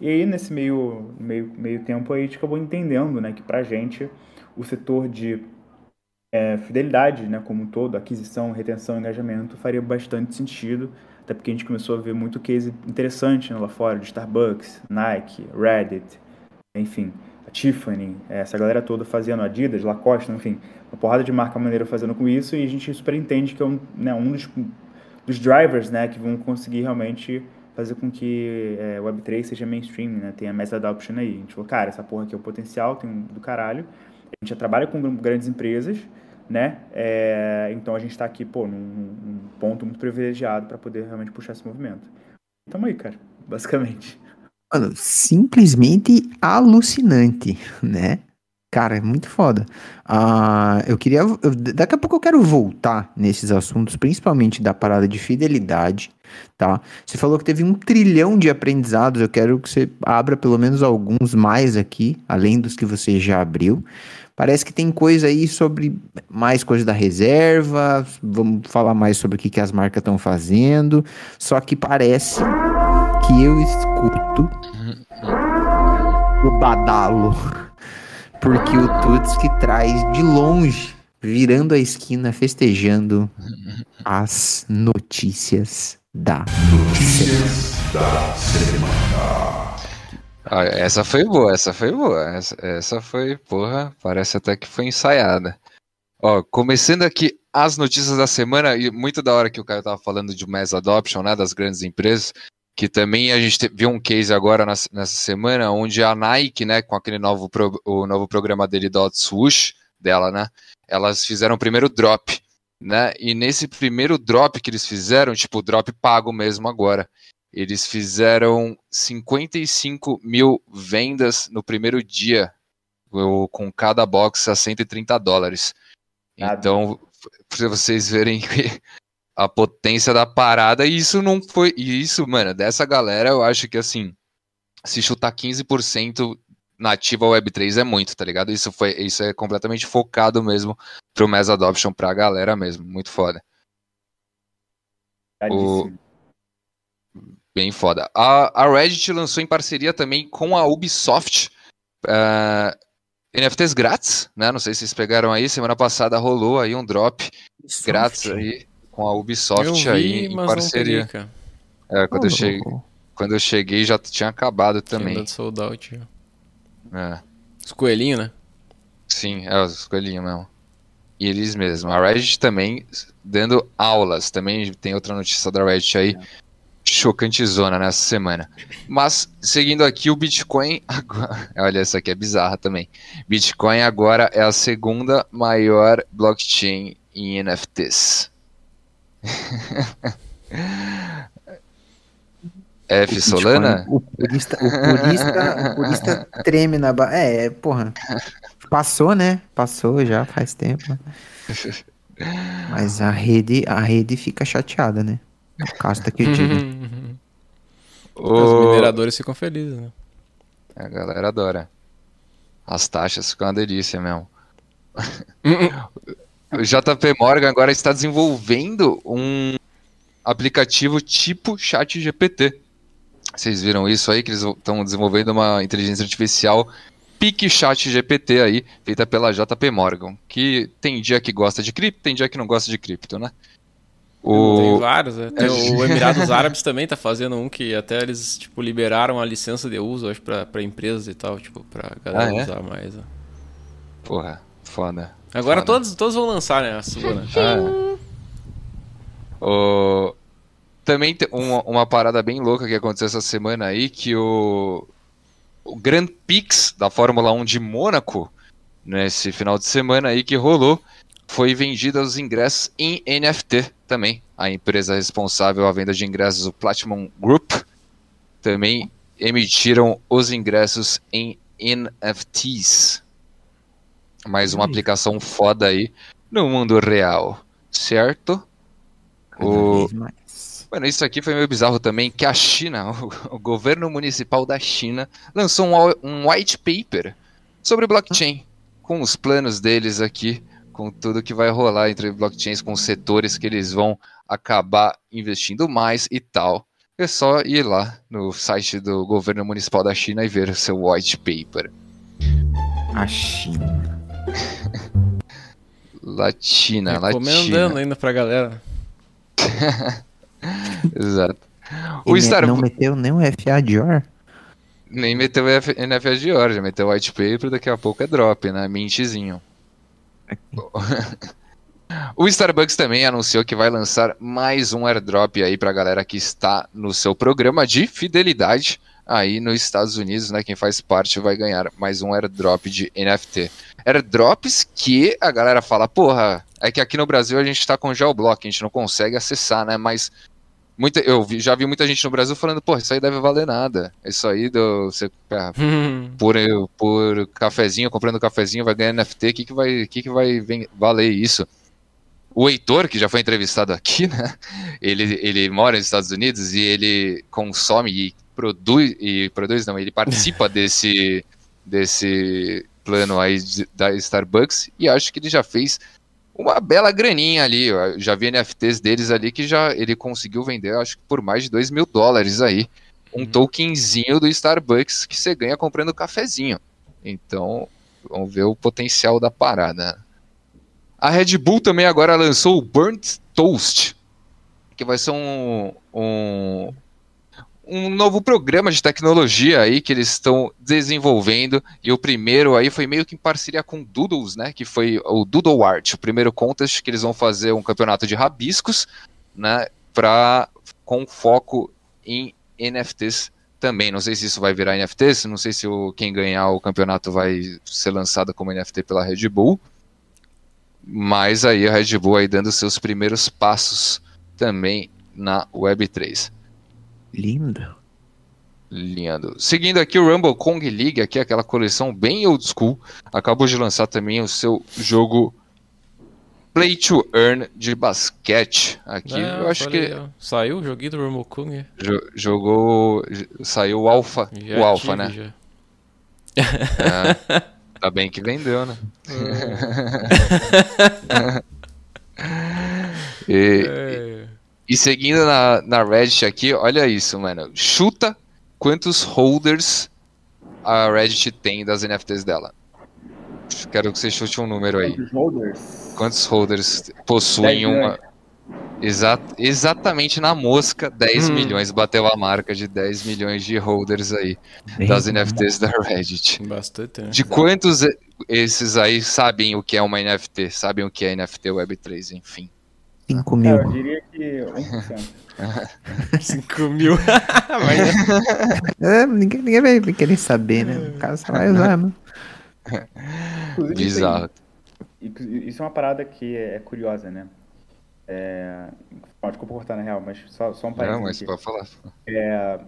E aí nesse meio meio meio tempo aí a gente acabou entendendo, né, que pra gente o setor de é, fidelidade, né, como um todo, aquisição, retenção, engajamento, faria bastante sentido, até porque a gente começou a ver muito case interessante né, lá fora, de Starbucks, Nike, Reddit, enfim, a Tiffany, essa galera toda fazendo Adidas, Lacoste, enfim, uma porrada de marca maneira fazendo com isso, e a gente super entende que é um, né, um dos, dos drivers, né, que vão conseguir realmente fazer com que é, Web3 seja mainstream, né, tenha mass adoption aí. A gente falou, cara, essa porra aqui é o potencial, tem um do caralho, a gente já trabalha com grandes empresas, né? É, então a gente está aqui, pô, num, num, ponto muito privilegiado para poder realmente puxar esse movimento. Tamo aí, cara, basicamente. Mano, simplesmente alucinante, né? Cara, é muito foda. Uh, eu queria. Eu, daqui a pouco eu quero voltar nesses assuntos, principalmente da parada de fidelidade, tá? Você falou que teve um trilhão de aprendizados. Eu quero que você abra pelo menos alguns mais aqui, além dos que você já abriu. Parece que tem coisa aí sobre mais coisa da reserva. Vamos falar mais sobre o que, que as marcas estão fazendo. Só que parece que eu escuto o badalo. Porque o Tuts que traz de longe, virando a esquina, festejando as notícias da Notícias da semana. Ah, essa foi boa, essa foi boa. Essa, essa foi, porra, parece até que foi ensaiada. Ó, começando aqui as notícias da semana, e muito da hora que o cara tava falando de mass adoption, né, das grandes empresas, que também a gente viu um case agora nessa, nessa semana, onde a Nike, né, com aquele novo, pro, o novo programa dele, Dot Swoosh, dela, né, elas fizeram o primeiro drop, né, e nesse primeiro drop que eles fizeram, tipo, drop pago mesmo agora, eles fizeram 55 mil vendas no primeiro dia, com cada box a 130 dólares. Então, para vocês verem a potência da parada, e isso não foi. E isso, mano, dessa galera, eu acho que assim, se chutar 15% nativa Web3 é muito, tá ligado? Isso, foi, isso é completamente focado mesmo pro Mass Adoption pra galera mesmo. Muito foda. O, Bem foda. A, a Reddit lançou em parceria também com a Ubisoft uh, eh, NFTs grátis, né? Não sei se vocês pegaram aí. Semana passada rolou aí um drop Ubisoft. grátis aí com a Ubisoft vi, aí em parceria. É, quando, oh, eu cheguei, quando eu cheguei já tinha acabado também. Tinha sold out. É. Os coelhinhos, né? Sim, é os coelhinhos mesmo. E eles mesmos. A Reddit também dando aulas. Também tem outra notícia da Reddit aí. É chocante zona nessa semana. Mas, seguindo aqui, o Bitcoin. Agora, olha, essa aqui é bizarra também. Bitcoin agora é a segunda maior blockchain em NFTs. F Solana? O purista, o, purista, o purista treme na ba... É, porra. Passou, né? Passou já faz tempo. Né? Mas a rede, a rede fica chateada, né? Casta que diga. Os mineradores ficam felizes, né? A galera adora. As taxas ficam uma delícia mesmo. o JP Morgan agora está desenvolvendo um aplicativo tipo Chat GPT. Vocês viram isso aí? Que eles estão desenvolvendo uma inteligência artificial pique Chat GPT aí, feita pela JP Morgan. Que tem dia que gosta de cripto, tem dia que não gosta de cripto, né? O... Tem vários, né? Tem o Emirados Árabes também tá fazendo um que até eles, tipo, liberaram a licença de uso, acho, pra, pra empresas e tal, tipo, pra galera ah, é? usar mais. Né? Porra, foda. Agora foda. Todos, todos vão lançar, né, a sua, né? Ah. O... Também tem uma, uma parada bem louca que aconteceu essa semana aí, que o, o Grand Prix da Fórmula 1 de Mônaco, nesse final de semana aí que rolou, foi vendida os ingressos em NFT também. A empresa responsável à venda de ingressos, o Platinum Group, também emitiram os ingressos em NFTs. Mais uma aplicação foda aí no mundo real, certo? Cada o... Mano, isso aqui foi meio bizarro também, que a China, o, governo municipal da China, lançou um, um white paper sobre blockchain, com os planos deles aqui com tudo que vai rolar entre blockchains, com setores que eles vão acabar investindo mais e tal. É só ir lá no site do governo municipal da China e ver o seu white paper. A China. Latina, Recomendando Latina. ainda pra galera. Exato. O O Star não meteu nem o FA Dior? nem meteu F- NFS de hora, já meteu white paper, daqui a pouco é drop, né? Mintzinho. O Starbucks também anunciou que vai lançar mais um airdrop aí pra galera que está no seu programa de fidelidade aí nos Estados Unidos, né? Quem faz parte vai ganhar mais um airdrop de NFT. Airdrops que a galera fala, porra, é que aqui no Brasil a gente tá com geoblock, a gente não consegue acessar, né? Mas muita, eu vi- já vi muita gente no Brasil falando, porra, isso aí deve valer nada. Isso aí do. Você, ah, por, por cafezinho, comprando cafezinho, vai ganhar NFT, o que, que vai, que que vai ven- valer isso? O Heitor, que já foi entrevistado aqui, né? Ele, ele mora nos Estados Unidos e ele consome e produz, e produz não, ele participa desse, desse plano aí da Starbucks e acho que ele já fez uma bela graninha ali. Eu já vi NFTs deles ali que já ele conseguiu vender, acho que por mais de 2 mil dólares aí. Um Uhum. tokenzinho do Starbucks que você ganha comprando cafezinho. Então, vamos ver o potencial da parada. A Red Bull também agora lançou o Burnt Toast, que vai ser um, um, um novo programa de tecnologia aí que eles estão desenvolvendo. E o primeiro aí foi meio que em parceria com Doodles, né? Que foi o Doodle Art, o primeiro contest que eles vão fazer um campeonato de rabiscos, né? Pra, com foco em NFTs também. Não sei se isso vai virar NFTs, não sei se o, quem ganhar o campeonato vai ser lançado como NFT pela Red Bull. Mas aí a Red Bull aí dando seus primeiros passos também na Web3. Lindo. Lindo. Seguindo aqui o Rumble Kong League, aqui aquela coleção bem old school, acabou de lançar também o seu jogo Play to Earn de basquete. Aqui É, eu acho que. Saiu o joguinho do Rumble Kung. jo- jogou, saiu o Alpha, Já o Alpha, né? já. É, tá bem que vendeu, né? E, É. E seguindo na, na Reddit aqui, olha isso, mano. Chuta quantos holders a Reddit tem das NFTs dela. Quero que você chute um número aí. Os holders. Quantos holders possuem 10 uma. Exa exatamente na mosca, 10 Hum. milhões. Bateu a marca de 10 milhões de holders aí Bem, das NFTs da Reddit. Bastante, né? De quantos esses aí sabem o que é uma NFT? Sabem o que é NFT Web3, enfim. 5 É, mil. eu diria que 1%. 5 mil. Mas, É, ninguém, ninguém vai querer saber, né? O cara só vai usar, isso Bizarro. Isso é uma parada que é curiosa, né? É... Desculpa cortar na real, mas só, só um Não, parênteses mas aqui. pode falar. A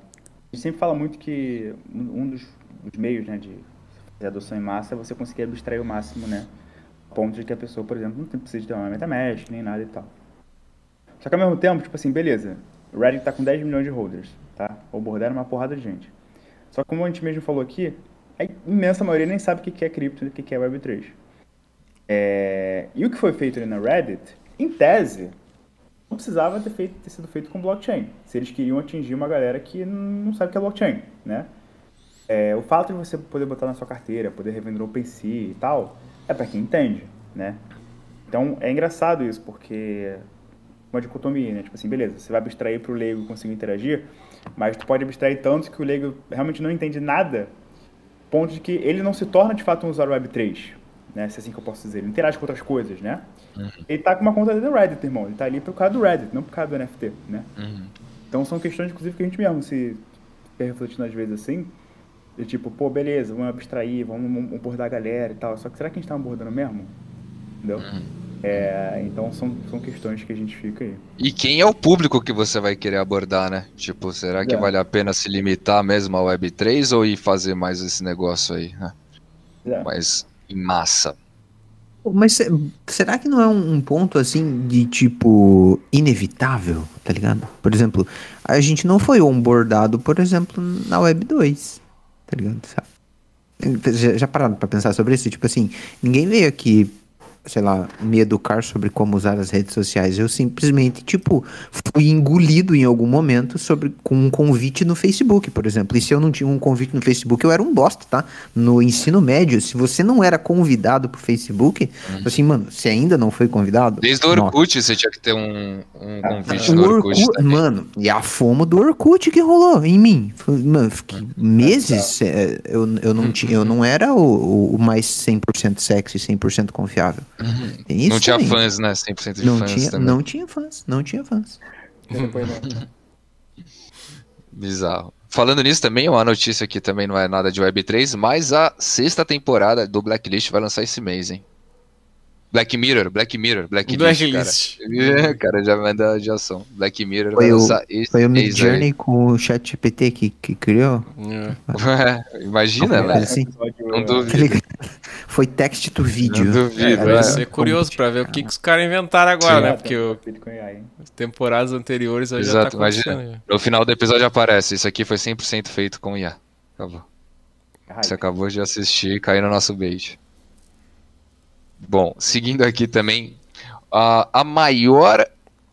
gente sempre fala muito que um dos, dos meios né, de fazer adoção em massa é você conseguir abstrair o máximo, né? Ponto de que a pessoa, por exemplo, não precisa de ter uma MetaMask nem nada e tal. Só que ao mesmo tempo, tipo assim, beleza, o Reddit tá com 10 milhões de holders, tá? Ou bordaram uma porrada de gente. Só que como a gente mesmo falou aqui, a imensa maioria nem sabe o que é cripto e o que é Web3. É, E o que foi feito ali na Reddit, em tese, não precisava ter, feito, ter sido feito com blockchain, se eles queriam atingir uma galera que não sabe o que é blockchain, né? É, o fato de você poder botar na sua carteira, poder revender no OpenSea e tal, é para quem entende, né? Então é engraçado isso, porque uma dicotomia, né? Tipo assim, beleza, você vai abstrair para o leigo conseguir interagir, mas tu pode abstrair tanto que o leigo realmente não entende nada, ponto de que ele não se torna de fato um usuário Web3, né? Se é assim que eu posso dizer, ele interage com outras coisas, né? Ele tá com uma conta do Reddit, irmão, ele tá ali por causa do Reddit, não por causa do NFT, né? Uhum. Então são questões, inclusive, que a gente mesmo se refletindo às vezes assim, de tipo, pô, beleza, vamos abstrair, vamos abordar a galera e tal, só que será que a gente tá abordando mesmo? Entendeu? É, então são, são questões que a gente fica aí. E quem é o público que você vai querer abordar, né? Tipo, será que É. vale a pena se limitar mesmo ao Web3 ou ir fazer mais esse negócio aí, né? É. Mas em massa. Mas se- será que não é um, ponto assim de tipo inevitável, tá ligado? Por exemplo, a gente não foi onboardado, por exemplo, na Web 2, tá ligado? Já, já pararam pra pensar sobre isso? Tipo assim, ninguém veio aqui sei lá, me educar sobre como usar as redes sociais. Eu simplesmente, tipo, fui engolido em algum momento sobre com um convite no Facebook, por exemplo. E se eu não tinha um convite no Facebook, eu era um bosta, tá? No ensino médio, se você não era convidado pro Facebook, hum. assim, mano, você ainda não foi convidado? Desde o Orkut nossa. você tinha que ter um, um convite no Orkut. Orkut mano, e a fome do Orkut que rolou em mim. Mano, fiquei meses, é, eu, eu, não tinha, eu não era o, o mais 100% sexy, 100% confiável. Uhum. não tinha fãs, né? 100% de não fãs tinha, também. Não tinha fãs, não tinha fãs. Bizarro. Falando nisso também, uma notícia aqui também não é nada de Web3, mas a sexta temporada do Blacklist vai lançar esse mês, hein? Black Mirror, Black Mirror, Blacklist, Blacklist. cara. cara, já manda de ação. Black Mirror foi vai o, esse Foi o Mid Journey aí. com o chat GPT que, que criou? É. Imagina, velho. Assim. Não duvido. Foi text to vídeo. Não duvido. É, vai ser curioso pra ver o que, que os caras inventaram agora, Sim. né? Porque o, as temporadas anteriores já Exato, tá imagina. No final do episódio aparece, isso aqui foi 100% feito com IA. Acabou. Você acabou de assistir e caiu no nosso bait. Bom, seguindo aqui também, a, a maior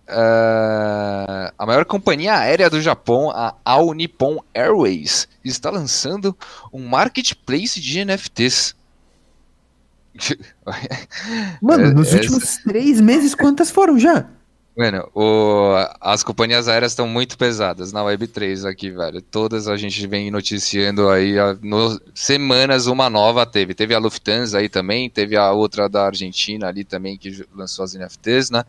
uh, a maior companhia aérea do Japão, a All Nippon Airways, está lançando um marketplace de NFTs. Mano, nos Essa... últimos três meses, quantas foram já? Mano, o, as companhias aéreas estão muito pesadas na Web3 aqui, velho. Todas a gente vem noticiando aí, no, semanas uma nova teve. Teve a Lufthansa aí também, teve a outra da Argentina ali também que lançou as NFTs, né?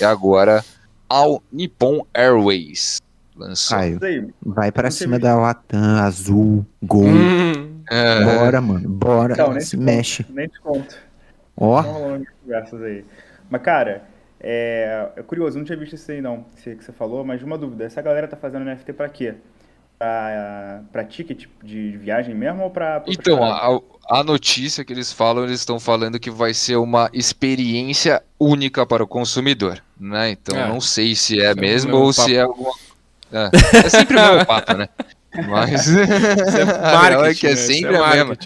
E agora ao Nippon Airways lançou. Caio, vai para cima da Latam, Azul, Gol. Hum, é. Bora, mano, bora. Então, se mexe. nem te conto. Ó. Oh. aí. Mas, cara... É, é curioso, não tinha visto isso aí não, que você falou, mas uma dúvida, essa galera tá fazendo NFT pra quê? Pra, pra ticket de viagem mesmo ou pra... pra então, a, a, notícia que eles falam, eles estão falando que vai ser uma experiência única para o consumidor, né? Então, é. não sei se é, é mesmo ou papo. se é alguma... É, é sempre o mesmo papo, né? Mas... Isso é marketing, é que é né? sempre é a mesma.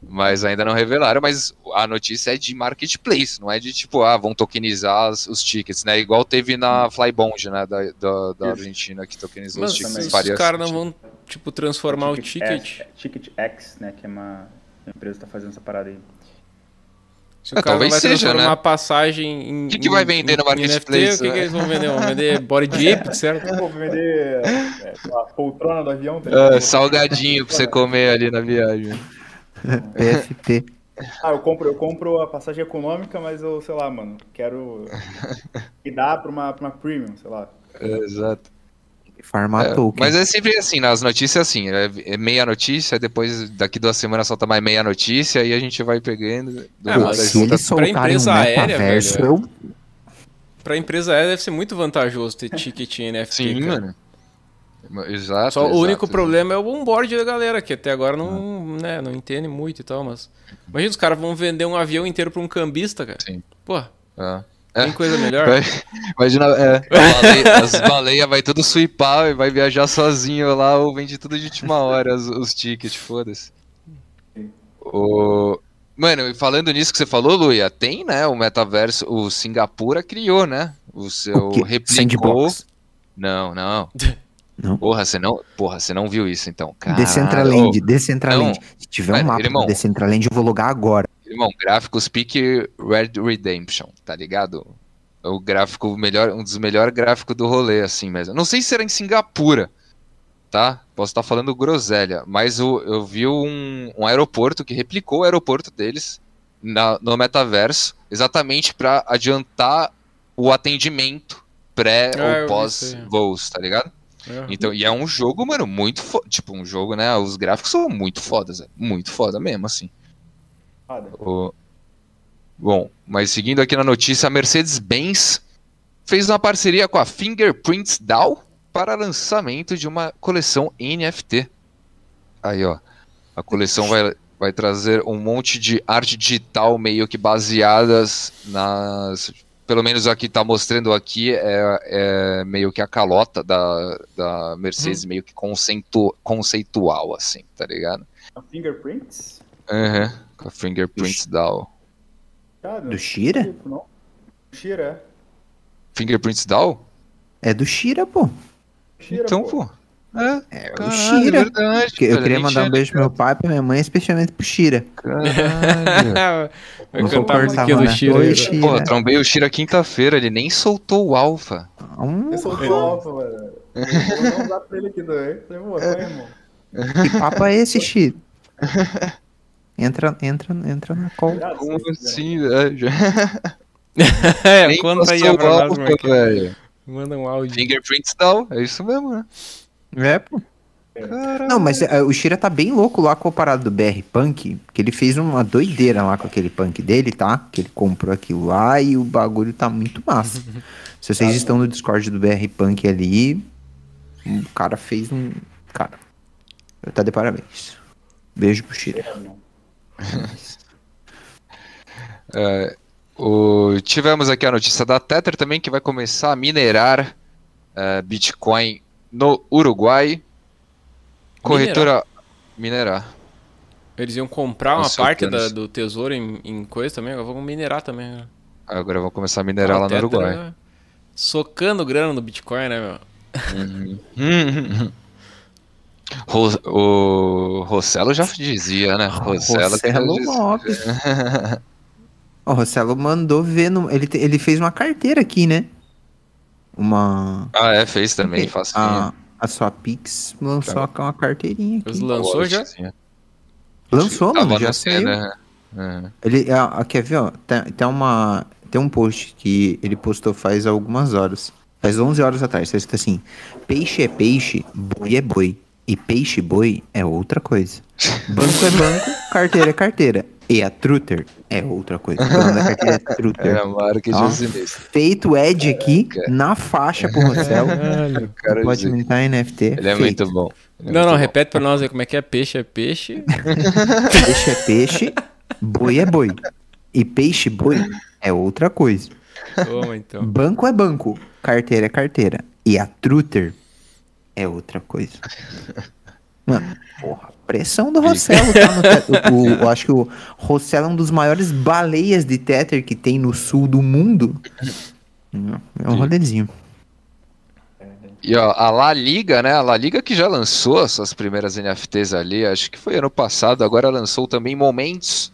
Mas ainda não revelaram, mas a notícia é de marketplace, não é de tipo, ah, vão tokenizar os, os tickets, né? Igual teve na Flybond, né, da, da, da Argentina, que tokenizou mas, os tickets. Mas os caras não vão, tipo, transformar o ticket... X, ticket X, né, que é uma, uma empresa que tá fazendo essa parada aí. Se o é, cara vai seja, né? uma passagem em. O que, que vai vender no marketplace? NFT, o que, que, eles vão vender? Vão vender body dip, certo? Vão vender é, a poltrona do avião. Tá é, salgadinho pra você comer ali na viagem. PFP. Ah, eu compro, eu compro a passagem econômica, mas eu, sei lá, mano, quero que dá pra uma, pra uma premium, sei lá. É, exato. Farmatou. É, mas é sempre assim, nas notícias assim, é, é meia notícia, depois daqui duas semanas solta mais meia notícia e a gente vai pegando. Do é, mas se eles soltarem pra empresa um aérea, velho, eu... Pra empresa aérea deve ser muito vantajoso ter ticket NFT. Sim, cara. mano. Exato. Só exato, o único exato. problema é o onboard da galera, que até agora não, né, não entende muito e tal, mas. Imagina, os caras vão vender um avião inteiro pra um cambista, cara. Sim. Pô. É. Tem coisa melhor? Imagina, é, baleia, as baleias vai tudo sweepar e vai viajar sozinho lá ou vende tudo de última hora os, os tickets, foda-se. O... Mano, falando nisso que você falou, Luia, tem, né, o metaverso, o Singapura criou, né, o seu o replicou... Sandbox. Não, não. Não. Porra, você não, porra, você não viu isso então. Caralho. Decentraland, Decentraland. Se tiver um mapa irmão, Decentraland, eu vou logar agora. Irmão, gráficos Peak Red Redemption, tá ligado? O gráfico melhor, um dos melhores gráficos do rolê, assim mesmo. Não sei se era em Singapura, tá? Posso estar falando groselha, mas eu, eu vi um, um aeroporto que replicou o aeroporto deles na, no metaverso, exatamente para adiantar o atendimento pré ah, ou pós voos, tá ligado? É. Então, e é um jogo, mano, muito foda. Tipo, um jogo, né? Os gráficos são muito fodas, muito foda mesmo, assim. Foda. O... Bom, mas seguindo aqui na notícia, a Mercedes-Benz fez uma parceria com a Fingerprints DAO para lançamento de uma coleção NFT. Aí, ó. A coleção vai, vai trazer um monte de arte digital meio que baseadas nas pelo menos aqui tá mostrando aqui, é, é meio que a calota da, da Mercedes, hum. meio que conceitu, conceitual, assim, tá ligado? A Fingerprints? Aham, uhum, com a Fingerprints DAO. Ah, não Do Shira? tipo, não. Shira, é. Fingerprints DAO? É do Shira, pô. Shira, Então, pô. pô. É, É caralho, o Shira. é verdade. Que eu cara, queria mandar um beijo pro meu pai, pra minha mãe, especialmente pro Shira. Caralho. Vai Não vou cantar a cortar, musiquinha do mano. Shira. Oi, Shira. Pô, trombei o Shira quinta-feira, ele nem soltou o alfa. Hum, Eu soltou o alfa, mano. Eu Vou mandar um zap pra ele aqui também. Falei, pô, vai, irmão. que papo é esse, Shira? Entra, entra, entra na call. Como assim, velho? É, conta aí pra nós, Marquinhos. velho. Manda um áudio. Fingerprints DAO, é isso mesmo, né? É, pô. Caralho. Não, mas é, o Shira tá bem louco lá com o parado do BR Punk, que ele fez uma doideira lá com aquele punk dele, tá? Que ele comprou aquilo lá e o bagulho tá muito massa. Se vocês estão no Discord do BR Punk ali, o cara fez um. Cara, tá de parabéns. Beijo pro Shira. É, o- tivemos aqui a notícia da Tether também, que vai começar a minerar é, Bitcoin no Uruguai. Corretora. Minerar. Eles iam comprar Os uma parte da- do tesouro em, em coisa também, agora vão minerar também. Né? Agora vão começar a minerar lá no Uruguai. né? Socando grana no Bitcoin, né, meu? Uhum. Ro- o Rossello já dizia, né? Rossello, já Rossello dizia. Lopes. O Rossello mandou ver. No, ele, te- ele fez uma carteira aqui, né? Uma. Ah, é, fez também, facinho. A, a sua Pix lançou uma carteirinha aqui. Eles lançou já? Lançou, Tava mano, já saiu. né? É. Ele, ah, ah, quer ver, ó? Tem, tem uma, tem um post que ele postou faz algumas horas. Faz 11 horas atrás. Tá escrito assim: Peixe é peixe, boi é boi. E peixe boi é outra coisa. Banco é banco, carteira é carteira. E a Truter é outra coisa. O dono da carteira é Truter. É a marca de Ó, sinistro. Feito Ed aqui, Cara. na faixa pro cara Pode aumentar NFT. Ele é feito. muito bom. Ele é Não, muito não, bom. repete pra nós aí como é que é. Peixe é peixe. Peixe é peixe, boi é boi. E peixe boi é outra coisa. Toma então. Banco é banco, carteira é carteira. E a Truter é outra coisa. Mano, porra, pressão do Rossello, tá? No o, o- eu acho que o Rossello é um dos maiores baleias de Tether que tem no sul do mundo. É um rolezinho. E ó, a La Liga, né? A La Liga que já lançou as suas primeiras NFTs ali, acho que foi ano passado, agora lançou também momentos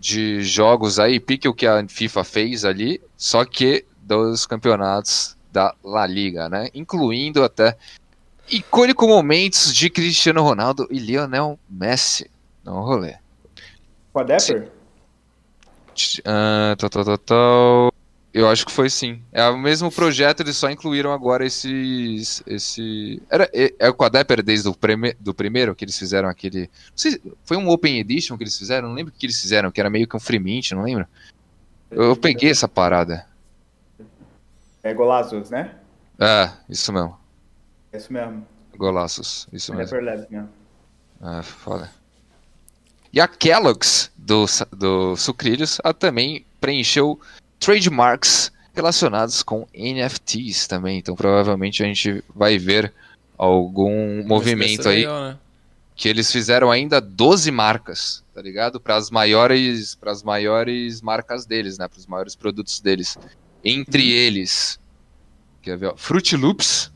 de jogos aí, pique o que a FIFA fez ali, só que dos campeonatos da La Liga, né? Incluindo até icônico momentos de Cristiano Ronaldo e Lionel Messi no rolê. Com a Dapper? Ah, tal, tal, tal, tal. Eu acho que foi sim. É o mesmo projeto, eles só incluíram agora esses. Esse. Era, é, é o Quadepper desde o prime, do primeiro que eles fizeram aquele. Não sei, foi um Open Edition que eles fizeram? Não lembro o que eles fizeram, que era meio que um free mint, não lembro. Eu, eu peguei essa parada. É Golazos, né? É, isso mesmo. É isso mesmo. Golaços, isso É mesmo. Dapper Labs mesmo. Ah, foda. E a Kellogg's do, do Sucrilhos a também preencheu trademarks relacionados com NFTs também. Então provavelmente a gente vai ver algum movimento aí legal, né? que eles fizeram ainda 12 marcas, tá ligado? Para as maiores, para as maiores marcas deles, né? Para os maiores produtos deles. Entre eles, quer ver? ó, Fruit Loops,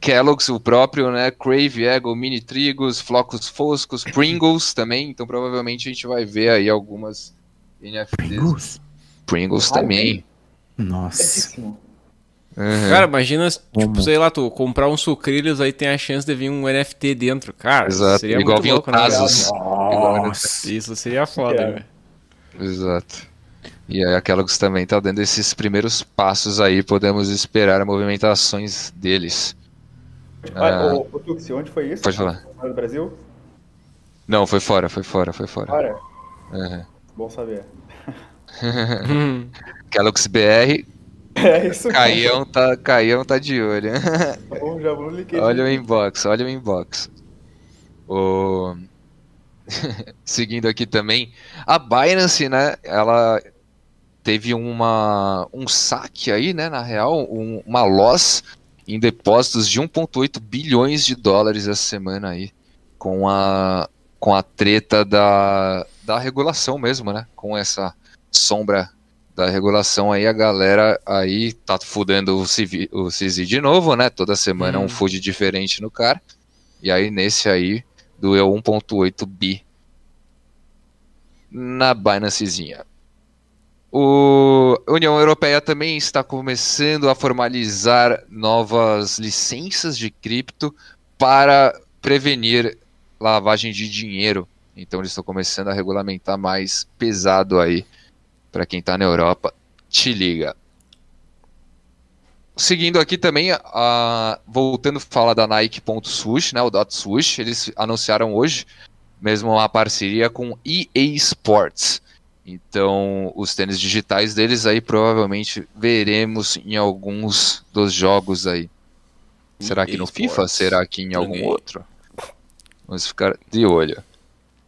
Kellogg's, o próprio, né? Crave, Ego, Mini Trigos, Flocos Foscos, Pringles também. Então provavelmente a gente vai ver aí algumas NFTs. Pringles? Pringles também. Nossa. Uhum. Cara, imagina, tipo, Como? sei lá, tu comprar um sucrilhos, aí tem a chance de vir um NFT dentro. Cara, Exato, seria igual muito vinha o louco, né? Tazos. Nossa. Isso seria foda, Cara. velho. Exato. E aí a Kellogg's também tá dando esses primeiros passos aí, podemos esperar movimentações deles. Ah. ô, ô, Tuxi, onde foi isso? Pode falar. No Brasil? Não, foi fora, foi fora, foi fora. Olha, Uhum. bom saber. Kellogg's BR, É isso Caião tá, Caião tá de olho. Tá bom, já vou olha o inbox, olha o inbox. O... Seguindo aqui também, a Binance, né, ela teve uma, um saque aí, né, na real, um- uma loss em depósitos de 1,8 bilhões de dólares essa semana aí, com a, com a treta da, da regulação mesmo, né? Com essa sombra da regulação aí, a galera aí tá fudendo o, CZ de novo, né? Toda semana hum. um food diferente no cara. E aí nesse aí doeu 1.8 bi na Binancezinha. União Europeia também está começando a formalizar novas licenças de cripto para prevenir lavagem de dinheiro. Então eles estão começando a regulamentar mais pesado aí para quem está na Europa, te liga. Seguindo aqui também, voltando a falar da Nike.swoosh, né, o Dot eles anunciaram hoje mesmo uma parceria com EA Sports. Então, os tênis digitais deles aí provavelmente veremos em alguns dos jogos aí. Será que no FIFA? Será que em algum outro? Vamos ficar de olho.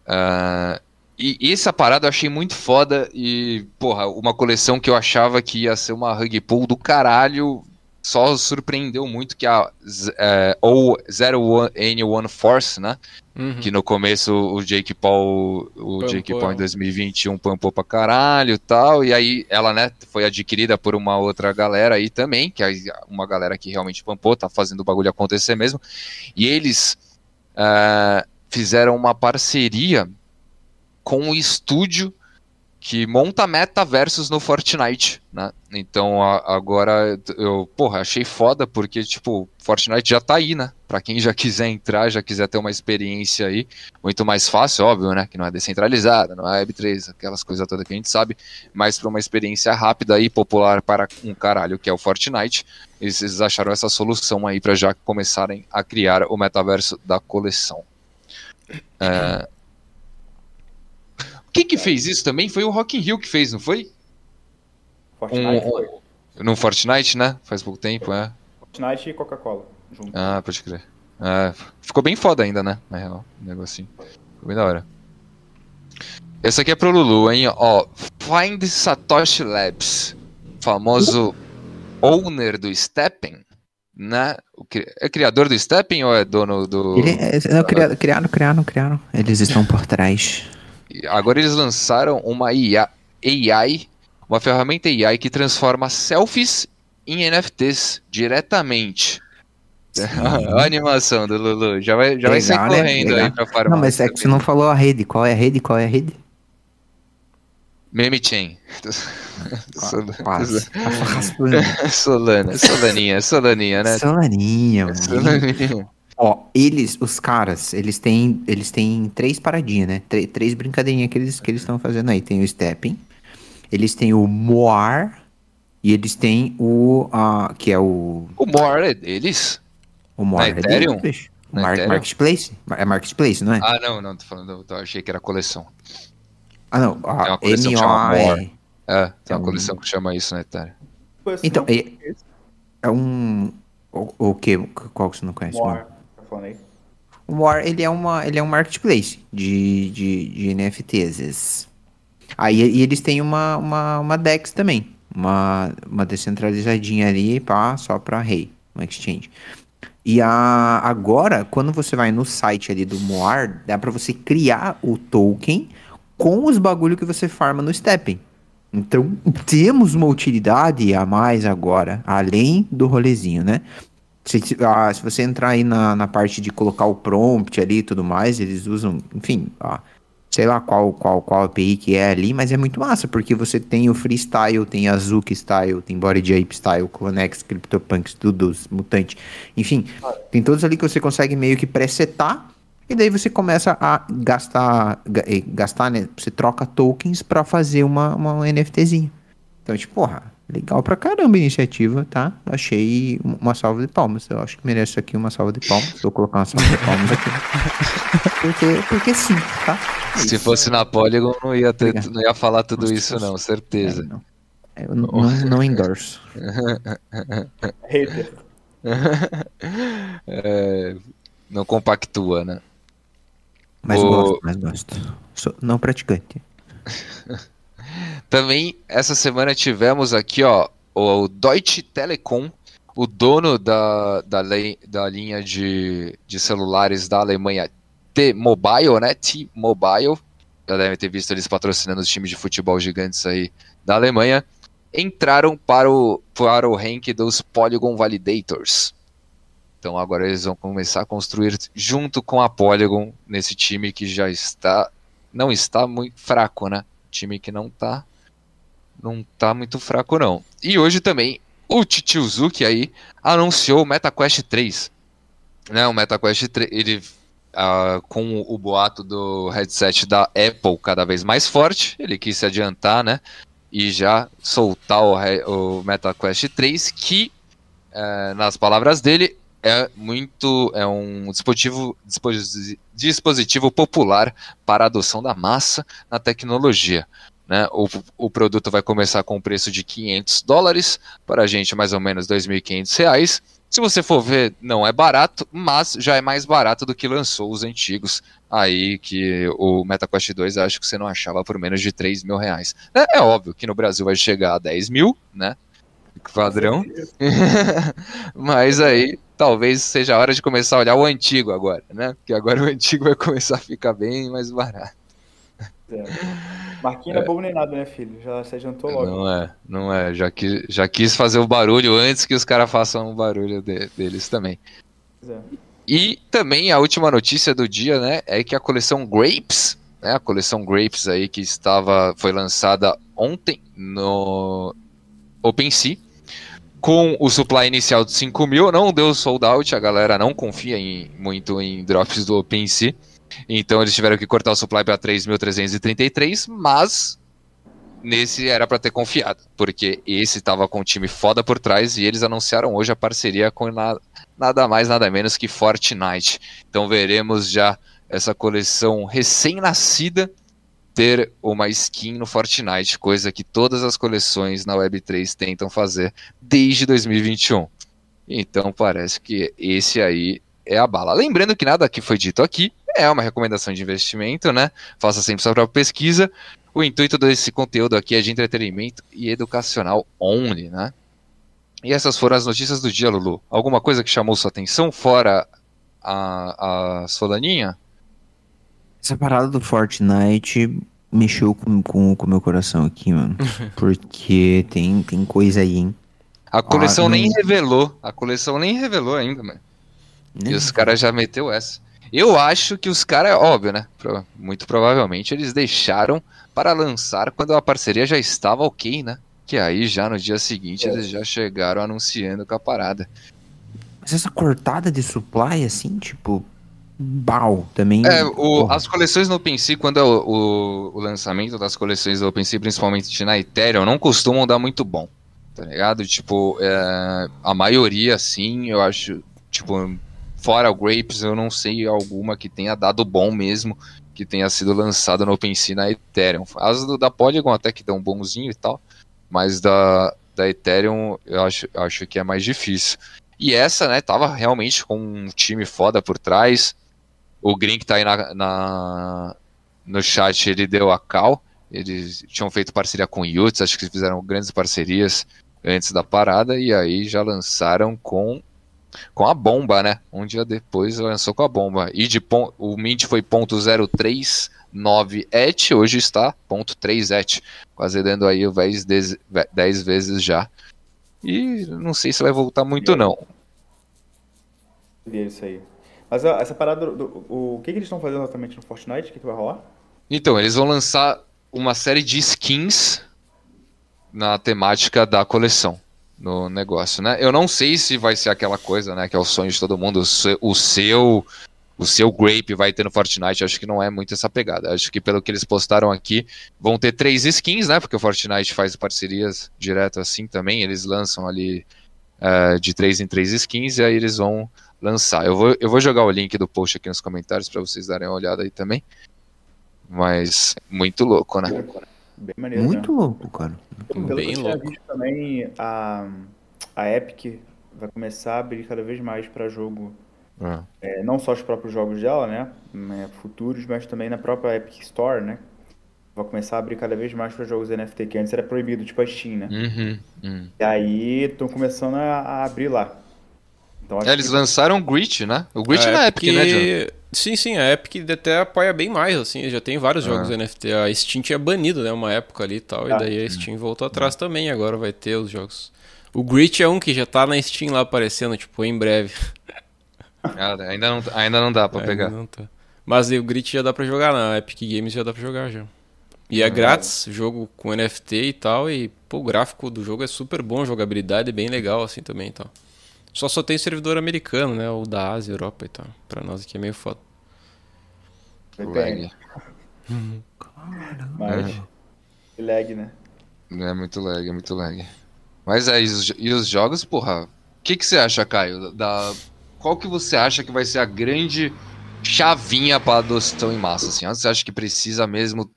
Uh, e, essa parada eu achei muito foda e, porra, uma coleção que eu achava que ia ser uma rug pull do caralho, só surpreendeu muito que a é, ou Zero N1 Force, né? Uhum. Que no começo o Jake Paul, o Pampou. Jake Paul em 2021 pampou pra caralho e tal, e aí ela, né, foi adquirida por uma outra galera aí também, que é uma galera que realmente pampou, tá fazendo o bagulho acontecer mesmo, e eles uh, fizeram uma parceria com o estúdio que monta metaversos no Fortnite, né? Então a, agora eu, porra, achei foda porque tipo, Fortnite já tá aí, né? Para quem já quiser entrar, já quiser ter uma experiência aí, muito mais fácil, óbvio, né? Que não é descentralizada, não é Web3, aquelas coisas todas que a gente sabe, mas para uma experiência rápida e popular para um caralho que é o Fortnite, eles, eles acharam essa solução aí para já começarem a criar o metaverso da coleção. É, quem que fez isso também foi o Rock in Rio que fez, não foi? Fortnite um, foi. No Fortnite, né? Faz pouco tempo, é. Fortnite e Coca-Cola junto. Ah, pode crer. É, ficou bem foda ainda, né? Na real, um negocinho. Ficou bem da hora. Esse aqui é pro Lulu, hein? Ó, Find Satoshi Labs, famoso owner do Steppen, né? É criador do Steppen ou é dono do. Ele é, não, criaram, criaram, criaram, criaram. Eles estão por trás. Agora eles lançaram uma IA, AI, uma ferramenta AI que transforma selfies em NFTs diretamente. a animação do Lulu. Já vai, já Legal, vai sair né? correndo né? aí pra farmácia. Não, mas é que você não falou a rede. Qual é a rede? Qual é a rede? Meme Chain. Solana, Solaninha, Solaninha, né? Solaninha, Solaninha. Ó, eles, os caras, eles têm, eles têm três paradinhas, né? Tr três brincadeirinhas que eles que eles estão fazendo aí. Tem o Stepping, eles têm o Moar e eles têm o uh, que é o O Moar é deles? O Moar é Ethereum? deles. O Mar Ethereum? Marketplace? É Marketplace, não é? Ah, não, não, tô falando, eu achei que era coleção. Ah, não, a tem uma coleção que chama Moar. É, tem uma coleção que chama isso na Ethereum. Então, é, é um o, o que? Qual que você não conhece? Moar falando aí? O War, ele é, uma, ele é um marketplace de, de, de NFTs. Aí e eles têm uma, uma, uma DEX também. Uma, uma descentralizadinha ali, pá, só para rei, um exchange. E a, agora, quando você vai no site ali do Moar, dá para você criar o token com os bagulho que você farma no Stepping. Então, temos uma utilidade a mais agora, além do rolezinho, né? Se, ah, se você entrar aí na, na parte de colocar o prompt ali e tudo mais, eles usam, enfim, ah, sei lá qual, qual, qual API que é ali, mas é muito massa, porque você tem o Freestyle, tem a Zuki Style, tem Body Ape Style, Clonex, CryptoPunks, Doodles, Mutante, enfim, tem todos ali que você consegue meio que presetar, e daí você começa a gastar, gastar né, você troca tokens para fazer uma, uma NFTzinha. Então, tipo, porra, Legal pra caramba a iniciativa, tá? Achei uma salva de palmas. Eu acho que merece aqui uma salva de palmas. Vou colocar uma salva de palmas aqui. porque, porque sim, tá? É Se fosse na Polygon, não ia, ter, não ia falar tudo Nossa, isso, não, certeza. É, não. Eu não, não, não endorso. É, não compactua, né? Mas o... gosto, mas gosto. Sou não praticante. Também essa semana tivemos aqui, ó, o Deutsche Telekom, o dono da, da, lei, da linha de, de celulares da Alemanha T-Mobile, né? T-Mobile, já devem ter visto eles patrocinando os times de futebol gigantes aí da Alemanha, entraram para o, para o rank dos Polygon Validators. Então agora eles vão começar a construir junto com a Polygon nesse time que já está não está muito fraco, né? Time que não está não tá muito fraco não. E hoje também o Chichiuzuki aí anunciou o MetaQuest 3. Né, o MetaQuest 3, ele uh, com o boato do headset da Apple cada vez mais forte, ele quis se adiantar, né? E já soltar o, o MetaQuest 3, que, uh, nas palavras dele, é muito é um dispositivo, dispositivo popular para a adoção da massa na tecnologia. Né? O, o produto vai começar com um preço de 500 dólares, para a gente mais ou menos 2.500 reais. Se você for ver, não é barato, mas já é mais barato do que lançou os antigos. Aí que o MetaQuest 2 acho que você não achava por menos de 3 mil reais. É, é óbvio que no Brasil vai chegar a 10 mil, né? Padrão. mas aí talvez seja a hora de começar a olhar o antigo agora, né? Porque agora o antigo vai começar a ficar bem mais barato. É. Marquinhos não é bobo nem nada, né, filho? Já se adiantou logo. Não é, não é. Já, que, já quis fazer o barulho antes que os caras façam o barulho de, deles também. É. E também a última notícia do dia, né, é que a coleção Grapes, né, a coleção Grapes aí que estava, foi lançada ontem no OpenSea, com o supply inicial de 5 mil, não deu sold out, a galera não confia em, muito em drops do OpenSea. Então eles tiveram que cortar o supply para 3.333, mas nesse era para ter confiado, porque esse estava com um time foda por trás e eles anunciaram hoje a parceria com nada, nada mais, nada menos que Fortnite. Então veremos já essa coleção recém-nascida ter uma skin no Fortnite, coisa que todas as coleções na Web3 tentam fazer desde 2021. Então parece que esse aí é a bala. Lembrando que nada que foi dito aqui é uma recomendação de investimento, né? Faça sempre sua própria pesquisa. O intuito desse conteúdo aqui é de entretenimento e educacional only, né? E essas foram as notícias do dia, Lulu. Alguma coisa que chamou sua atenção fora a, a Solaninha? Essa parada do Fortnite mexeu com o com, com meu coração aqui, mano. Porque tem, tem coisa aí, hein? A coleção ah, nem revelou. A coleção nem revelou ainda, mano. Nem e os caras já meteu essa. Eu acho que os caras, óbvio, né? Muito provavelmente eles deixaram para lançar quando a parceria já estava ok, né? Que aí já no dia seguinte é. eles já chegaram anunciando com a parada. Mas essa cortada de supply, assim, tipo, Bal também. É, o, as coleções no OpenSea, quando é o, o, o, lançamento das coleções do OpenSea, principalmente na Ethereum, não costumam dar muito bom, tá ligado? Tipo, é, a maioria, sim, eu acho, tipo, fora o Grapes, eu não sei alguma que tenha dado bom mesmo, que tenha sido lançada no OpenSea na Ethereum. As do, da Polygon até que dão bonzinho e tal, mas da, da Ethereum eu acho, acho que é mais difícil. E essa, né, tava realmente com um time foda por trás, o Green que tá aí na, na, no chat, ele deu a cal. Eles tinham feito parceria com o Yuts, acho que fizeram grandes parcerias antes da parada, e aí já lançaram com com a bomba, né? Um dia depois lançou com a bomba. E de o Mint foi ponto .039 et, hoje está ponto .3 et, quase dando aí o 10, 10 vezes já. E não sei se vai voltar muito não. Isso aí. Mas essa parada, do, do, o que, que eles estão fazendo exatamente no Fortnite? O que, que vai rolar? Então, eles vão lançar uma série de skins na temática da coleção no negócio, né? Eu não sei se vai ser aquela coisa, né, que é o sonho de todo mundo, o seu o seu Grape vai ter no Fortnite, acho que não é muito essa pegada. Acho que pelo que eles postaram aqui, vão ter três skins, né? Porque o Fortnite faz parcerias direto assim também, eles lançam ali uh, de três em três skins e aí eles vão lançar. Eu vou, eu vou jogar o link do post aqui nos comentários para vocês darem uma olhada aí também. Mas muito louco, né? Bem maneiro, muito né? louco, cara. Pelo Bem que eu louco. Visto também a, a Epic vai começar a abrir cada vez mais para jogo. Ah. É, não só os próprios jogos dela, né? É, futuros, mas também na própria Epic Store, né? Vai começar a abrir cada vez mais para jogos NFT, que antes era proibido, tipo a Steam, né? Uhum, uhum. E aí estão começando a, a abrir lá. Então, é, eles que... lançaram o Grit, né? O Grit é na Epic, Epic, né, John? Sim, sim, a Epic até apoia bem mais, assim, já tem vários ah. jogos NFT. A Steam tinha banido, né, uma época ali e tal, ah, e daí a Steam voltou atrás ah. também, agora vai ter os jogos. O Grit é um que já tá na Steam lá aparecendo, tipo, em breve. Ah, ainda, não, ainda não dá pra ainda pegar. Tá. Mas o Grit já dá pra jogar, na Epic Games já dá pra jogar já. E é grátis, jogo com NFT e tal, e pô, o gráfico do jogo é super bom, jogabilidade é bem legal assim também e tal. Só só tem servidor americano, né, ou da Ásia, Europa e tal. Pra nós aqui é meio foda. Lag. Mas, é. lag, né? É muito lag, é muito lag. Mas é, e os, e os jogos, porra, o que, que você acha, Caio? Da, qual que você acha que vai ser a grande chavinha para adoção em massa? Assim? Você acha que precisa mesmo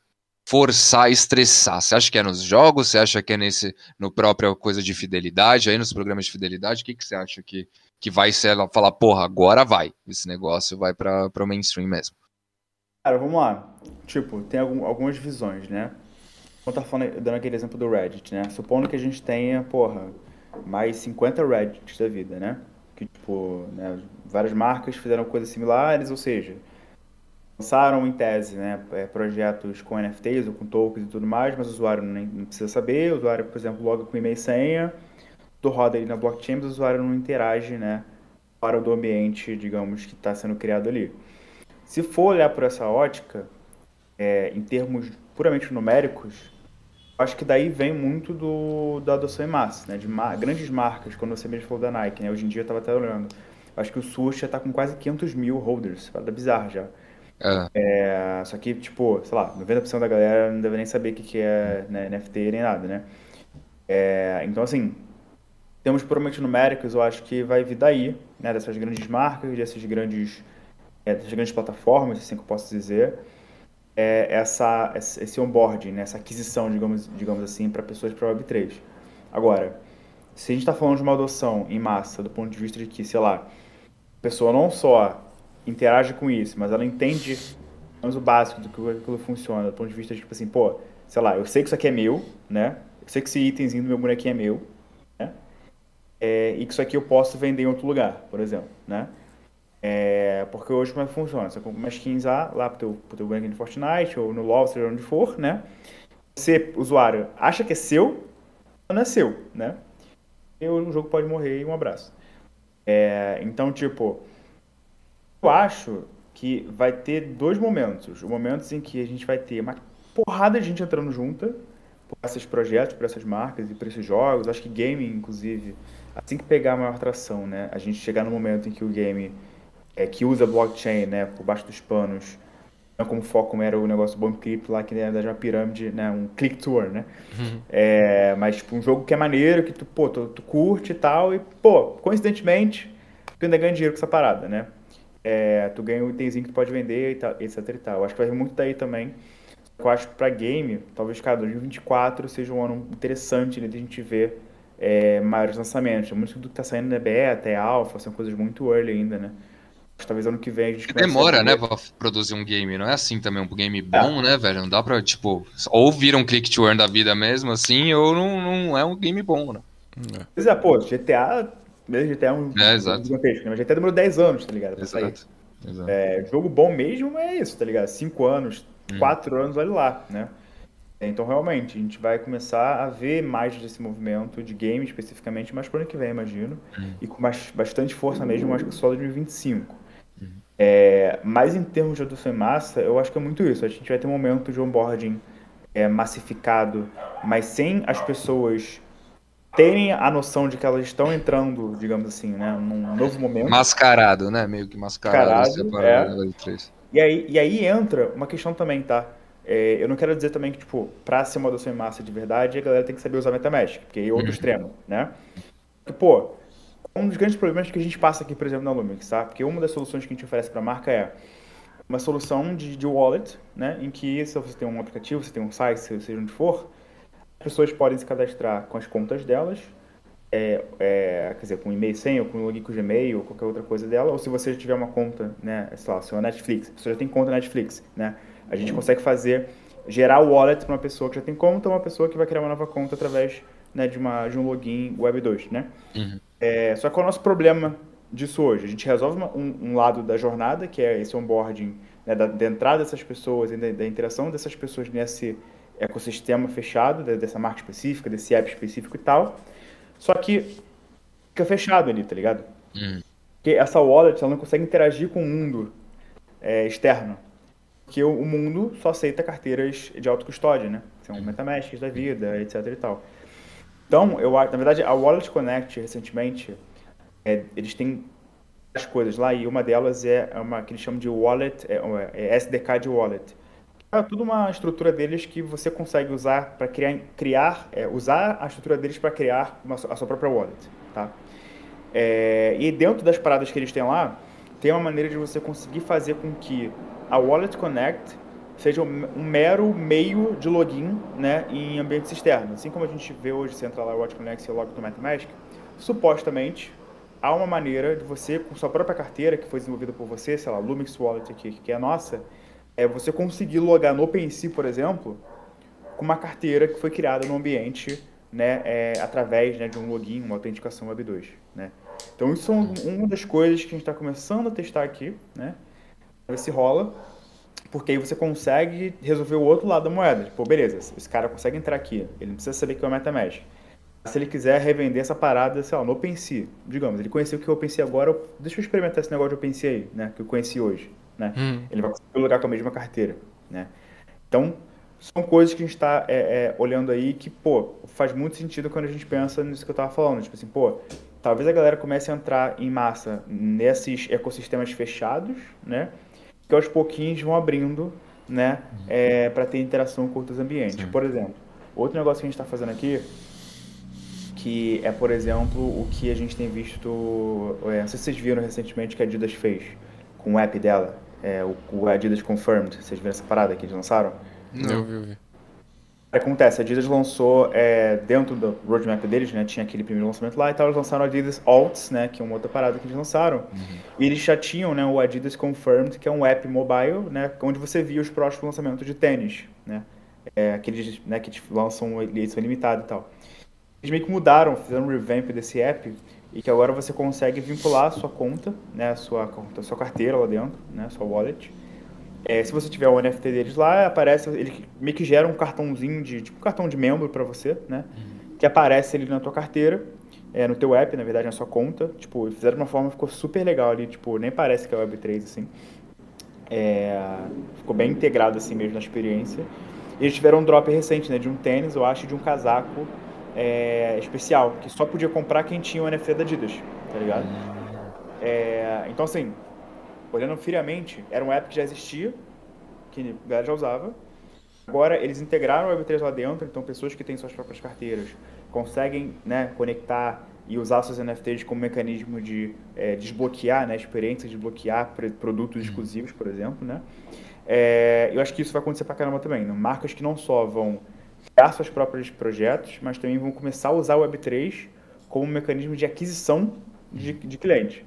forçar, estressar? Você acha que é nos jogos? Você acha que é nesse, no próprio coisa de fidelidade, aí nos programas de fidelidade? O que, que você acha que, que vai ser ela falar, porra, agora vai, esse negócio vai para o mainstream mesmo? Cara, vamos lá. Tipo, tem algum, algumas visões, né? Vamos tá falando, dando aquele exemplo do Reddit, né? Supondo que a gente tenha, porra, mais 50 Reddits da vida, né? Que, tipo, né, várias marcas fizeram coisas similares, ou seja, lançaram em tese né, é, projetos com NFTs ou com tokens e tudo mais, mas o usuário nem, não precisa saber, o usuário, por exemplo, loga com e-mail e senha, do roda ali na blockchain, mas o usuário não interage né, fora do ambiente, digamos, que está sendo criado ali. Se for olhar por essa ótica, é, em termos puramente numéricos, acho que daí vem muito do, da adoção em massa, né, de ma grandes marcas, quando você mesmo falou da Nike, né, hoje em dia eu estava até olhando, acho que o Sush já está com quase 500 mil holders, da bizarro já. É. É, só que, tipo, sei lá, 90% da galera não deve nem saber o que, que é né, NFT nem nada, né? É, então, assim, temos puramente numéricos, eu acho que vai vir daí, né, dessas grandes marcas, dessas grandes, é, dessas grandes plataformas, assim que eu posso dizer, é, essa, esse onboarding, né, essa aquisição, digamos, digamos assim, para pessoas para Web3. Agora, se a gente está falando de uma adoção em massa, do ponto de vista de que, sei lá, a pessoa não só interage com isso, mas ela entende menos o básico do que aquilo funciona, do ponto de vista de, tipo assim, pô, sei lá, eu sei que isso aqui é meu, né? Eu sei que esse itemzinho do meu bonequinho é meu, né? É, e que isso aqui eu posso vender em outro lugar, por exemplo, né? É, porque hoje como é que funciona? Você compra uma skin lá, lá pro teu, pro teu bonequinho de Fortnite ou no LoL, seja onde for, né? Você, usuário, acha que é seu, mas não é seu, né? E o jogo pode morrer e um abraço. É, então, tipo, eu acho que vai ter dois momentos. O momento em que a gente vai ter uma porrada de gente entrando junta por esses projetos, por essas marcas e por esses jogos. Acho que game, inclusive, assim que pegar a maior atração, né? A gente chegar no momento em que o game é, que usa blockchain, né, por baixo dos panos, não como foco como era o negócio do Bomb Clip lá, que na verdade é uma pirâmide, né, um click tour, né? Uhum. É, mas tipo, um jogo que é maneiro, que tu, pô, tu, tu curte e tal, e, pô, coincidentemente, tu ainda ganha dinheiro com essa parada, né? É, tu ganha um itemzinho que tu pode vender, e tal, etc e tal. Acho que vai vir muito daí também. Eu acho que pra game, talvez, cara, 2024 seja um ano interessante né, de a gente ver é, maiores lançamentos. Muito do que tá saindo na beta, é alpha, são coisas muito early ainda, né? Acho que talvez ano que vem a gente Demora, né, pra produzir um game, não é assim também, um game bom, é. né, velho? Não dá pra, tipo, ou vira um click to earn da vida mesmo, assim, ou não, não é um game bom, né? Pois é, pô, GTA mesmo GTA é um é, exato. gigantesco, né? Mas GTA demorou 10 anos, tá ligado? Pra exato. sair. Exato. É, jogo bom mesmo é isso, tá ligado? 5 anos, 4 hum. anos, olha lá, né? Então, realmente, a gente vai começar a ver mais desse movimento de game especificamente mais pro ano que vem, imagino. Hum. E com mais, bastante força mesmo, acho que só 2025. Hum. É, mas em termos de adoção em massa, eu acho que é muito isso. A gente vai ter um momento de onboarding é, massificado, mas sem as pessoas terem a noção de que elas estão entrando, digamos assim, né, num novo momento. Mascarado, né? Meio que mascarado. mascarado é. E, aí, e aí entra uma questão também, tá? É, eu não quero dizer também que, tipo, pra ser uma adoção em massa de verdade, a galera tem que saber usar MetaMask, porque é outro uhum. extremo, né? Porque, pô, um dos grandes problemas que a gente passa aqui, por exemplo, na Lumix, tá? Porque uma das soluções que a gente oferece para a marca é uma solução de, de wallet, né? Em que se você tem um aplicativo, você tem um site, seja onde for, as pessoas podem se cadastrar com as contas delas, é, é, quer dizer, com e-mail senha, ou com login com Gmail, ou qualquer outra coisa dela, ou se você já tiver uma conta, né, sei lá, seu Netflix, a pessoa já tem conta Netflix, né, a gente consegue fazer, gerar o wallet para uma pessoa que já tem conta, ou uma pessoa que vai criar uma nova conta através né, de, uma, de um login Web 2, né. Uhum. É, só que o nosso problema disso hoje? A gente resolve uma, um, um, lado da jornada, que é esse onboarding, né, da, da, entrada dessas pessoas e da, da, interação dessas pessoas nesse ecossistema fechado, dessa marca específica, desse app específico e tal. Só que fica fechado ali, tá ligado? Hum. Porque essa wallet ela não consegue interagir com o mundo é, externo. Porque o, o, mundo só aceita carteiras de autocustódia, né? São MetaMask da vida, etc e tal. Então, eu, na verdade, a Wallet Connect, recentemente, é, eles têm as coisas lá e uma delas é uma que eles chamam de wallet, é, é SDK de wallet. É tudo uma estrutura deles que você consegue usar para criar, criar é, usar a estrutura deles para criar uma, a sua própria wallet, tá? É, e dentro das paradas que eles têm lá, tem uma maneira de você conseguir fazer com que a Wallet Connect seja um, mero meio de login né, em ambientes externos. Assim como a gente vê hoje, você entra lá, Wallet Connect e loga no MetaMask, supostamente há uma maneira de você, com sua própria carteira, que foi desenvolvida por você, sei lá, Lumix Wallet aqui, que é a nossa, é você conseguir logar no OpenSea, por exemplo, com uma carteira que foi criada no ambiente, né, é, através né, de um login, uma autenticação Web2, né. Então isso é uma das coisas que a gente está começando a testar aqui, né, ver se rola, porque aí você consegue resolver o outro lado da moeda. Tipo, beleza, esse cara consegue entrar aqui, ele não precisa saber que é o MetaMask se ele quiser revender essa parada, sei lá, no OpenSea, digamos, ele conheceu o que o OpenSea agora, deixa eu experimentar esse negócio de OpenSea aí, né, que eu conheci hoje, né, hum. ele vai conseguir lugar com a mesma carteira, né, então, são coisas que a gente está é, é, olhando aí que, pô, faz muito sentido quando a gente pensa nisso que eu estava falando, tipo assim, pô, talvez a galera comece a entrar em massa nesses ecossistemas fechados, né, que aos pouquinhos vão abrindo, né, uhum. é, para ter interação com outros ambientes. Por exemplo, outro negócio que a gente está fazendo aqui que é, por exemplo, o que a gente tem visto, é, não sei se vocês viram recentemente que a Adidas fez com o app dela, é, o, o, Adidas Confirmed, vocês viram essa parada que eles lançaram? Não, eu vi, eu vi. Acontece, a Adidas lançou é, dentro do roadmap deles, né, tinha aquele primeiro lançamento lá e tal, eles lançaram o Adidas Alts, né, que é uma outra parada que eles lançaram, uhum. e eles já tinham, né, o Adidas Confirmed, que é um app mobile, né, onde você via os próximos lançamentos de tênis, né, é, aqueles, né, que lançam edição limitada e tal. Eles meio que mudaram, fizeram um revamp desse app e que agora você consegue vincular a sua conta, né, a sua, a sua carteira lá dentro, né, a sua wallet. É, se você tiver o NFT deles lá, aparece, ele meio que gera um cartãozinho de, tipo um cartão de membro para você, né, uhum. que aparece ali na tua carteira, é, no teu app, na verdade, na sua conta. Tipo, fizeram de uma forma ficou super legal ali, tipo, nem parece que é Web3, assim. É, ficou bem integrado assim mesmo na experiência. E eles tiveram um drop recente, né, de um tênis, eu acho, de um casaco é, especial, que só podia comprar quem tinha o NFT da Adidas, tá ligado? É, então, assim, olhando friamente, era um app que já existia, que a galera já usava. Agora, eles integraram o Web3 lá dentro, então pessoas que têm suas próprias carteiras conseguem né, conectar e usar seus NFTs como mecanismo de é, desbloquear, né, experiências de desbloquear produtos exclusivos, por exemplo, né? É, eu acho que isso vai acontecer pra caramba também. Né? Marcas que não só vão criar seus próprios projetos, mas também vão começar a usar o Web3 como um mecanismo de aquisição de, de clientes.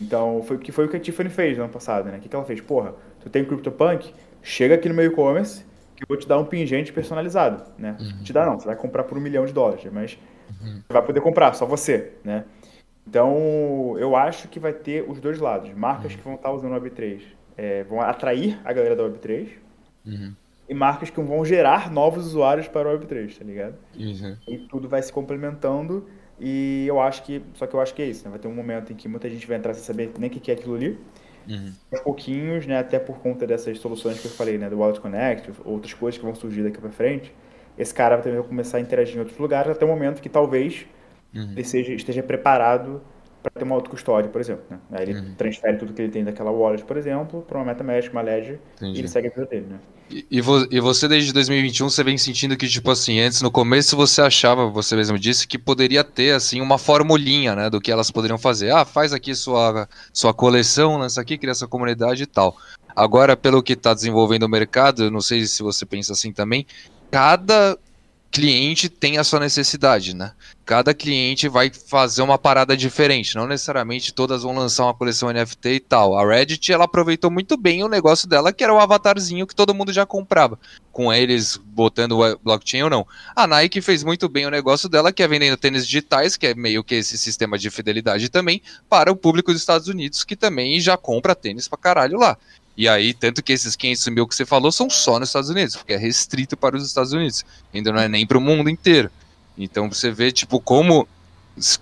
Então, foi, que foi o que a Tiffany fez no ano passado, né? O que, que ela fez? Porra, tu tem CryptoPunk, chega aqui no meu e-commerce que eu vou te dar um pingente personalizado, né? Uhum. Te dar não, você vai comprar por um milhão de dólares, mas uhum. você vai poder comprar, só você, né? Então, eu acho que vai ter os dois lados. Marcas uhum. que vão estar usando o Web3 é, vão atrair a galera da Web3, uhum e marcas que vão gerar novos usuários para o Web3, tá ligado? Uhum. E tudo vai se complementando e eu acho que, só que eu acho que é isso, né? Vai ter um momento em que muita gente vai entrar sem saber nem o que é aquilo ali. Uhum. Aos pouquinhos, né, até por conta dessas soluções que eu falei, né, do Wallet Connect, outras coisas que vão surgir daqui para frente, esse cara também vai começar a interagir em outros lugares até o momento que talvez uhum. ele seja, esteja preparado para ter uma autocustódia, por exemplo. Né? Aí ele uhum. transfere tudo que ele tem daquela wallet, por exemplo, para uma MetaMask, uma Ledger, Entendi. e ele segue a vida dele. Né? E, e você, desde 2021, você vem sentindo que, tipo assim, antes, no começo, você achava, você mesmo disse, que poderia ter, assim, uma formulinha, né, do que elas poderiam fazer. Ah, faz aqui sua, sua coleção, lança aqui, cria sua comunidade e tal. Agora, pelo que está desenvolvendo o mercado, eu não sei se você pensa assim também, cada cliente tem a sua necessidade, né? Cada cliente vai fazer uma parada diferente, não necessariamente todas vão lançar uma coleção NFT e tal. A Reddit, ela aproveitou muito bem o negócio dela, que era o avatarzinho que todo mundo já comprava, com eles botando o blockchain ou não. A Nike fez muito bem o negócio dela, que é vendendo tênis digitais, que é meio que esse sistema de fidelidade também, para o público dos Estados Unidos, que também já compra tênis pra caralho lá. E aí, tanto que esses 500 mil que você falou são só nos Estados Unidos, porque é restrito para os Estados Unidos, ainda não é nem para o mundo inteiro. Então você vê, tipo, como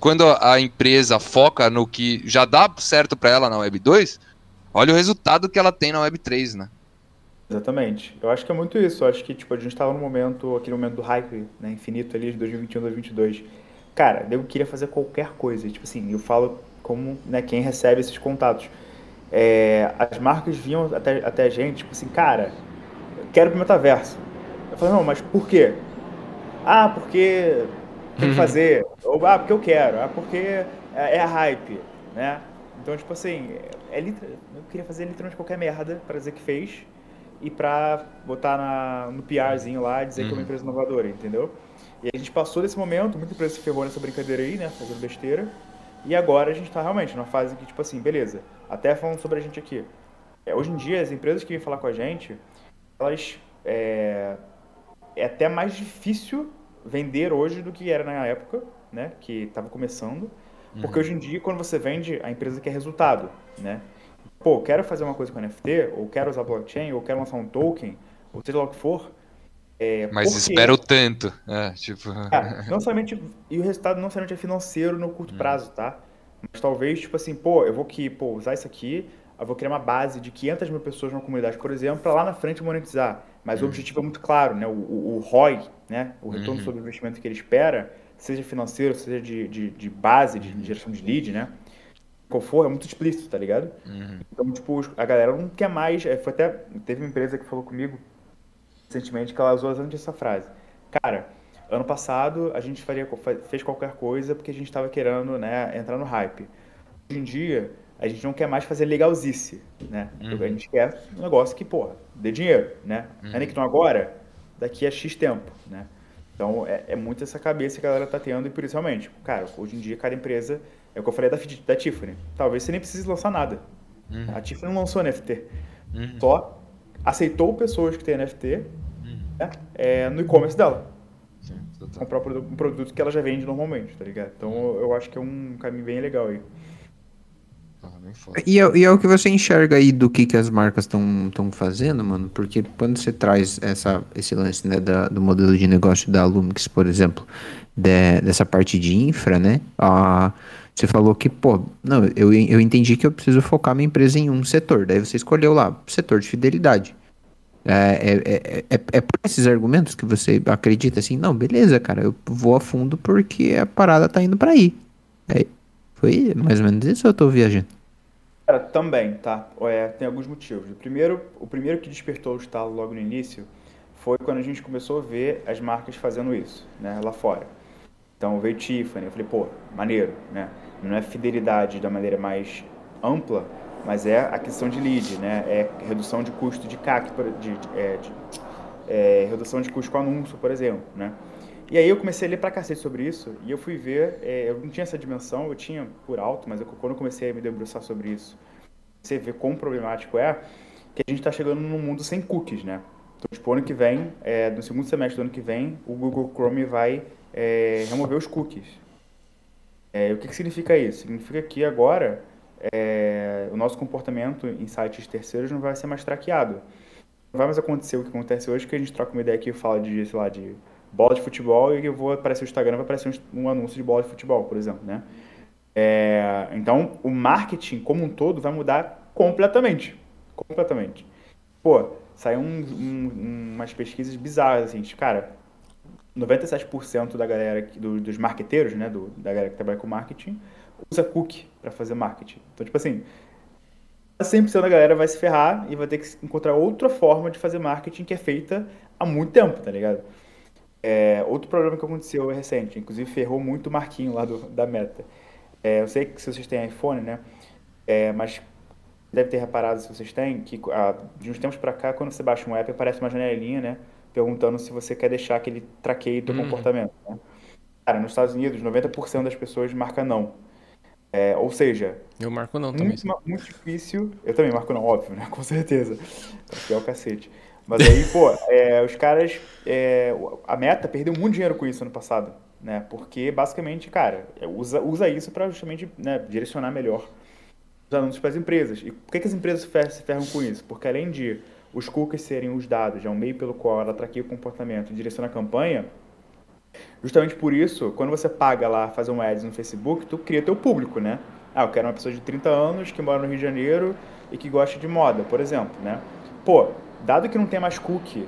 quando a empresa foca no que já dá certo para ela na Web 2, olha o resultado que ela tem na Web 3, né? Exatamente. Eu acho que é muito isso. Eu acho que tipo, a gente estava no momento, aquele momento do hype né, infinito ali de 2021, 2022. Cara, eu queria fazer qualquer coisa. Tipo assim, eu falo como né, quem recebe esses contatos é, as marcas vinham até, até a gente, tipo assim, cara, quero pro metaverso. Eu falei, não, mas por quê? Ah, porque tem que uhum. fazer. Ou, ah, porque eu quero. Ah, porque é, é a hype, né? Então, tipo assim, é, é eu queria fazer literalmente qualquer merda para dizer que fez e pra botar na, no PRzinho lá dizer uhum. que é uma uhum. empresa inovadora, entendeu? E a gente passou desse momento, muita empresa se ferrou nessa brincadeira aí, né? Fazendo besteira. E agora a gente está realmente numa fase que, tipo assim, beleza, até falando sobre a gente aqui. É, hoje em dia, as empresas que vêm falar com a gente, elas. É, é até mais difícil vender hoje do que era na época, né? Que estava começando. Porque uhum. hoje em dia, quando você vende, a empresa quer resultado, né? Pô, quero fazer uma coisa com NFT, ou quero usar blockchain, ou quero lançar um token, ou seja lá o que for. É, Mas porque... espero tanto. É, tipo... Ah, não somente, e o resultado não somente é financeiro no curto hum. prazo, tá? Mas talvez, tipo assim, pô, eu vou que, pô, usar isso aqui, eu vou criar uma base de 500 mil pessoas numa comunidade, por exemplo, para lá na frente monetizar. Mas uhum. o objetivo é muito claro, né? O, o, o ROI, né? O retorno uhum. sobre o investimento que ele espera, seja financeiro, seja de, de, de base, de, de geração de lead, né? Qual for, é muito explícito, tá ligado? Uhum. Então, tipo, a galera não quer mais. É, foi até. Teve uma empresa que falou comigo recentemente que ela usou exatamente essa frase. Cara, Ano passado a gente faria, fez qualquer coisa porque a gente estava querendo né, entrar no hype. Hoje em dia a gente não quer mais fazer legalzice, né? Uhum. A gente quer um negócio que, porra, dê dinheiro, né? Uhum. Ainda que não agora, daqui a X tempo, né? Então é, é muito essa cabeça que a galera tá tendo e por isso realmente, cara, hoje em dia cada empresa, é o que eu falei da, da Tiffany, talvez você nem precise lançar nada. Uhum. A Tiffany não lançou NFT, uhum. só aceitou pessoas que têm NFT uhum. né, é, no e-commerce dela comprar um produto que ela já vende normalmente, tá ligado? Então eu acho que é um caminho bem legal aí. Ah, e é, e é, o que você enxerga aí do que, que as marcas estão fazendo, mano? Porque quando você traz essa, esse lance né, da, do modelo de negócio da Lumix, por exemplo, de, dessa parte de infra, né? Ah, você falou que, pô, não, eu, eu entendi que eu preciso focar minha empresa em um setor. Daí você escolheu lá, setor de fidelidade. É, é, é, é, é, por esses argumentos que você acredita assim, não, beleza, cara, eu vou a fundo porque a parada tá indo para aí. É, foi mais ou menos isso ou eu tô viajando? Cara, também, tá? É, tem alguns motivos. O primeiro, o primeiro que despertou o estalo logo no início foi quando a gente começou a ver as marcas fazendo isso, né, lá fora. Então veio Tiffany, eu falei, pô, maneiro, né? Não é fidelidade da maneira mais ampla, mas é a questão de lead, né? É redução de custo de CAC, de, de, é, de é, redução de custo com anúncio, por exemplo, né? E aí eu comecei a ler pra cacete sobre isso e eu fui ver, é, eu não tinha essa dimensão, eu tinha por alto, mas eu, quando eu comecei a me debruçar sobre isso, você vê quão problemático é que a gente está chegando num mundo sem cookies, né? Então, tipo, ano que vem, é, no segundo semestre do ano que vem, o Google Chrome vai é, remover os cookies. É, o que, que significa isso? Significa que agora é, o nosso comportamento em sites terceiros não vai ser mais traqueado. Não vai mais acontecer o que acontece hoje, que a gente troca uma ideia aqui e fala de, sei lá, de bola de futebol e eu vou aparecer no Instagram, vai aparecer um, anúncio de bola de futebol, por exemplo, né? É, então, o marketing como um todo vai mudar completamente. Completamente. Pô, saiu um, um, umas pesquisas bizarras, assim, de, cara, 97% da galera, do, dos marqueteiros, né, do, da galera que trabalha com marketing, usa cookie para fazer marketing. Então, tipo assim, 100% da galera vai se ferrar e vai ter que encontrar outra forma de fazer marketing que é feita há muito tempo, tá ligado? É, outro problema que aconteceu recente, inclusive ferrou muito o Marquinho lá do, da Meta. É, eu sei que se vocês têm iPhone, né? É, mas deve ter reparado se vocês têm que ah, de uns tempos para cá, quando você baixa um app, aparece uma janelinha, né? perguntando se você quer deixar que ele traqueie teu Hum. comportamento. né? Cara, nos Estados Unidos, 90% das pessoas marca não. É, ou seja, Eu marco não também. muito, muito difícil. Eu também marco não, óbvio, né? Com certeza. Porque é o cacete. Mas aí, pô, é, os caras. é, a meta perdeu muito dinheiro com isso ano passado. Né? Porque basicamente, cara, é, usa, usa isso para justamente né, direcionar melhor os anúncios para as empresas. E por que, que as empresas se ferram com isso? Porque além de os cookies serem os dados, é um meio pelo qual ela traqueia o comportamento e direciona a campanha, justamente por isso, quando você paga lá fazer um ads no Facebook, tu cria teu público, né? Ah, eu quero uma pessoa de 30 anos que mora no Rio de Janeiro e que gosta de moda, por exemplo, né? Pô, dado que não tem mais cookie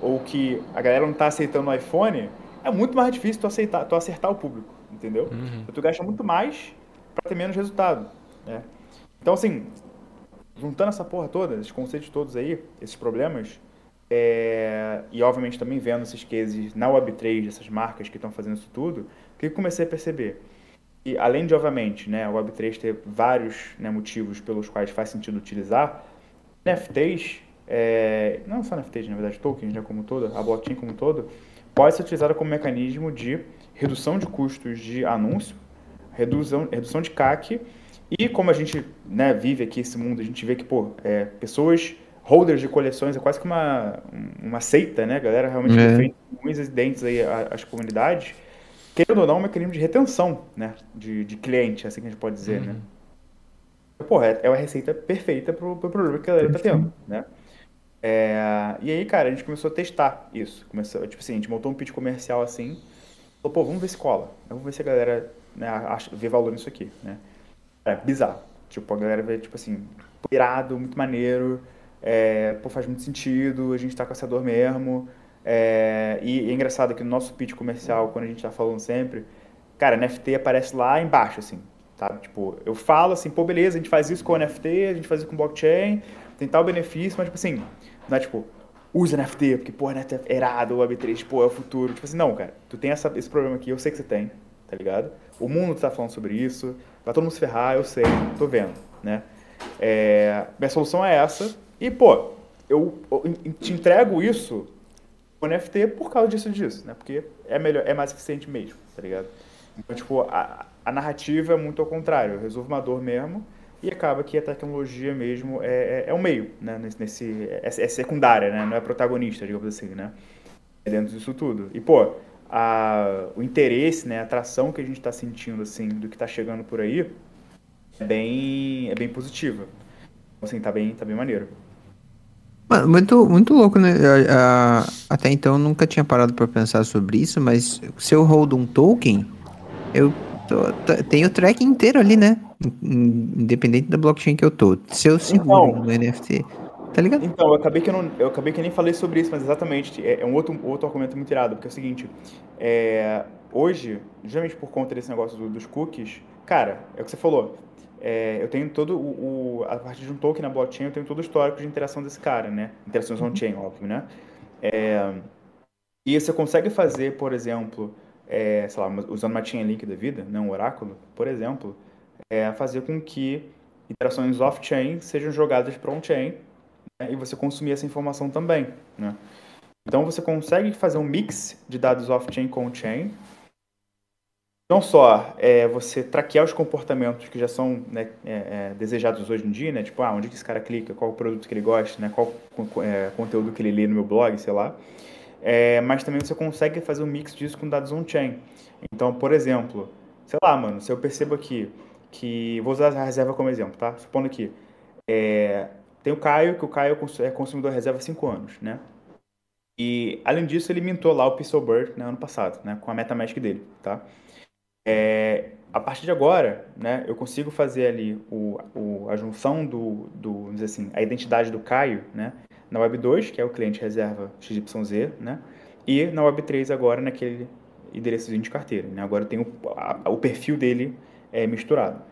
ou que a galera não tá aceitando o iPhone, é muito mais difícil tu, aceitar, tu acertar o público, entendeu? Uhum. Então, tu gasta muito mais para ter menos resultado, né? Então, assim, juntando essa porra toda, esses conceitos todos aí, esses problemas, é, e obviamente também vendo esses cases na Web3 dessas marcas que estão fazendo isso tudo, o que comecei a perceber? E além de, obviamente, né, a Web3 ter vários né, motivos pelos quais faz sentido utilizar, NFTs, é, não só NFTs, na verdade, tokens né, como todo, a blockchain como todo, pode ser utilizada como mecanismo de redução de custos de anúncio, redução, redução de CAC, e como a gente né, vive aqui esse mundo, a gente vê que, pô, é, pessoas, holders de coleções, é quase que uma, uma seita, né? A galera realmente É. defende e dentes aí as comunidades. Querendo ou não, é um mecanismo de retenção, né? De, de cliente, assim que a gente pode dizer, né? Porra, é é uma receita perfeita pro, pro problema que a galera tá tendo, né? É, e aí, cara, a gente começou a testar isso. Começou, tipo assim, a gente montou um pitch comercial assim. Falou, pô, vamos ver se cola. Vamos ver se a galera né, acha, vê valor nisso aqui, né? É bizarro. Tipo, a galera vê, tipo assim, pô, irado, muito maneiro. É, pô, faz muito sentido, a gente tá caçador mesmo. É, e é engraçado que no nosso pitch comercial, quando a gente tá falando sempre, cara, NFT aparece lá embaixo, assim, sabe? Tipo, eu falo assim, pô, beleza, a gente faz isso com NFT, a gente faz isso com blockchain, tem tal benefício, mas, tipo assim, não é tipo, usa NFT, porque, pô, NFT é irado, o Web3, pô, é o futuro. Tipo assim, não, cara, tu tem essa, esse problema aqui, eu sei que você tem, tá ligado? O mundo tá falando sobre isso, vai todo mundo se ferrar, eu sei, tô vendo, né? É, minha solução é essa, e, pô, eu, eu te entrego isso o NFT por causa disso disso, né? Porque é melhor, é mais eficiente mesmo, tá ligado? Então, tipo, a, a narrativa é muito ao contrário, eu resolvo uma dor mesmo e acaba que a tecnologia mesmo é, é, é o meio, né? Nesse, nesse- é, é secundária, né? Não é protagonista, digamos assim, né? É dentro disso tudo. E, pô, a, o interesse, né? A atração que a gente tá sentindo, assim, do que tá chegando por aí é bem, é bem positiva. Então, assim, tá bem, tá bem maneiro. Mano, muito, muito louco, né? A- a- até então eu nunca tinha parado pra pensar sobre isso, mas se eu hold um token, eu tô- t- tenho o track inteiro ali, né? In- Independente da blockchain que eu tô. Se eu seguro Então. no NFT, tá ligado? Então, eu acabei que eu, não, eu acabei que eu nem falei sobre isso, mas exatamente, é, é um outro, outro argumento muito irado, porque é o seguinte, é, hoje, justamente por conta desse negócio do- dos cookies, cara, é o que você falou, é, eu tenho todo o, o- a partir de um token na blockchain, eu tenho todo o histórico de interação desse cara, né? Interações on-chain, óbvio, né? É, e você consegue fazer, por exemplo, é, sei lá, usando uma chain link da vida, né, um oráculo, por exemplo, é, fazer com que interações off-chain sejam jogadas para on-chain né, e você consumir essa informação também, né? Então você consegue fazer um mix de dados off-chain com on-chain. Não só é, você traquear os comportamentos que já são né, é, é, desejados hoje em dia, né? Tipo, ah, onde que esse cara clica, qual o produto que ele gosta, né? Qual é, conteúdo que ele lê no meu blog, sei lá. É, mas também você consegue fazer um mix disso com dados on-chain. Então, por exemplo, sei lá, mano, se eu percebo aqui que... Vou usar a reserva como exemplo, tá? Supondo aqui, é, tem o Caio, que o Caio é consumidor reserva há 5 anos, né? E, além disso, ele mintou lá o Pixel Bird né, ano passado, né? Com a MetaMask dele, tá? É, a partir de agora, né, eu consigo fazer ali o, o, a junção do, do, dizer assim, a identidade do Caio, né? Na Web 2, que é o cliente reserva XYZ, né? E na Web 3 agora naquele endereçozinho de carteira, né? Agora eu tenho o perfil dele é, misturado.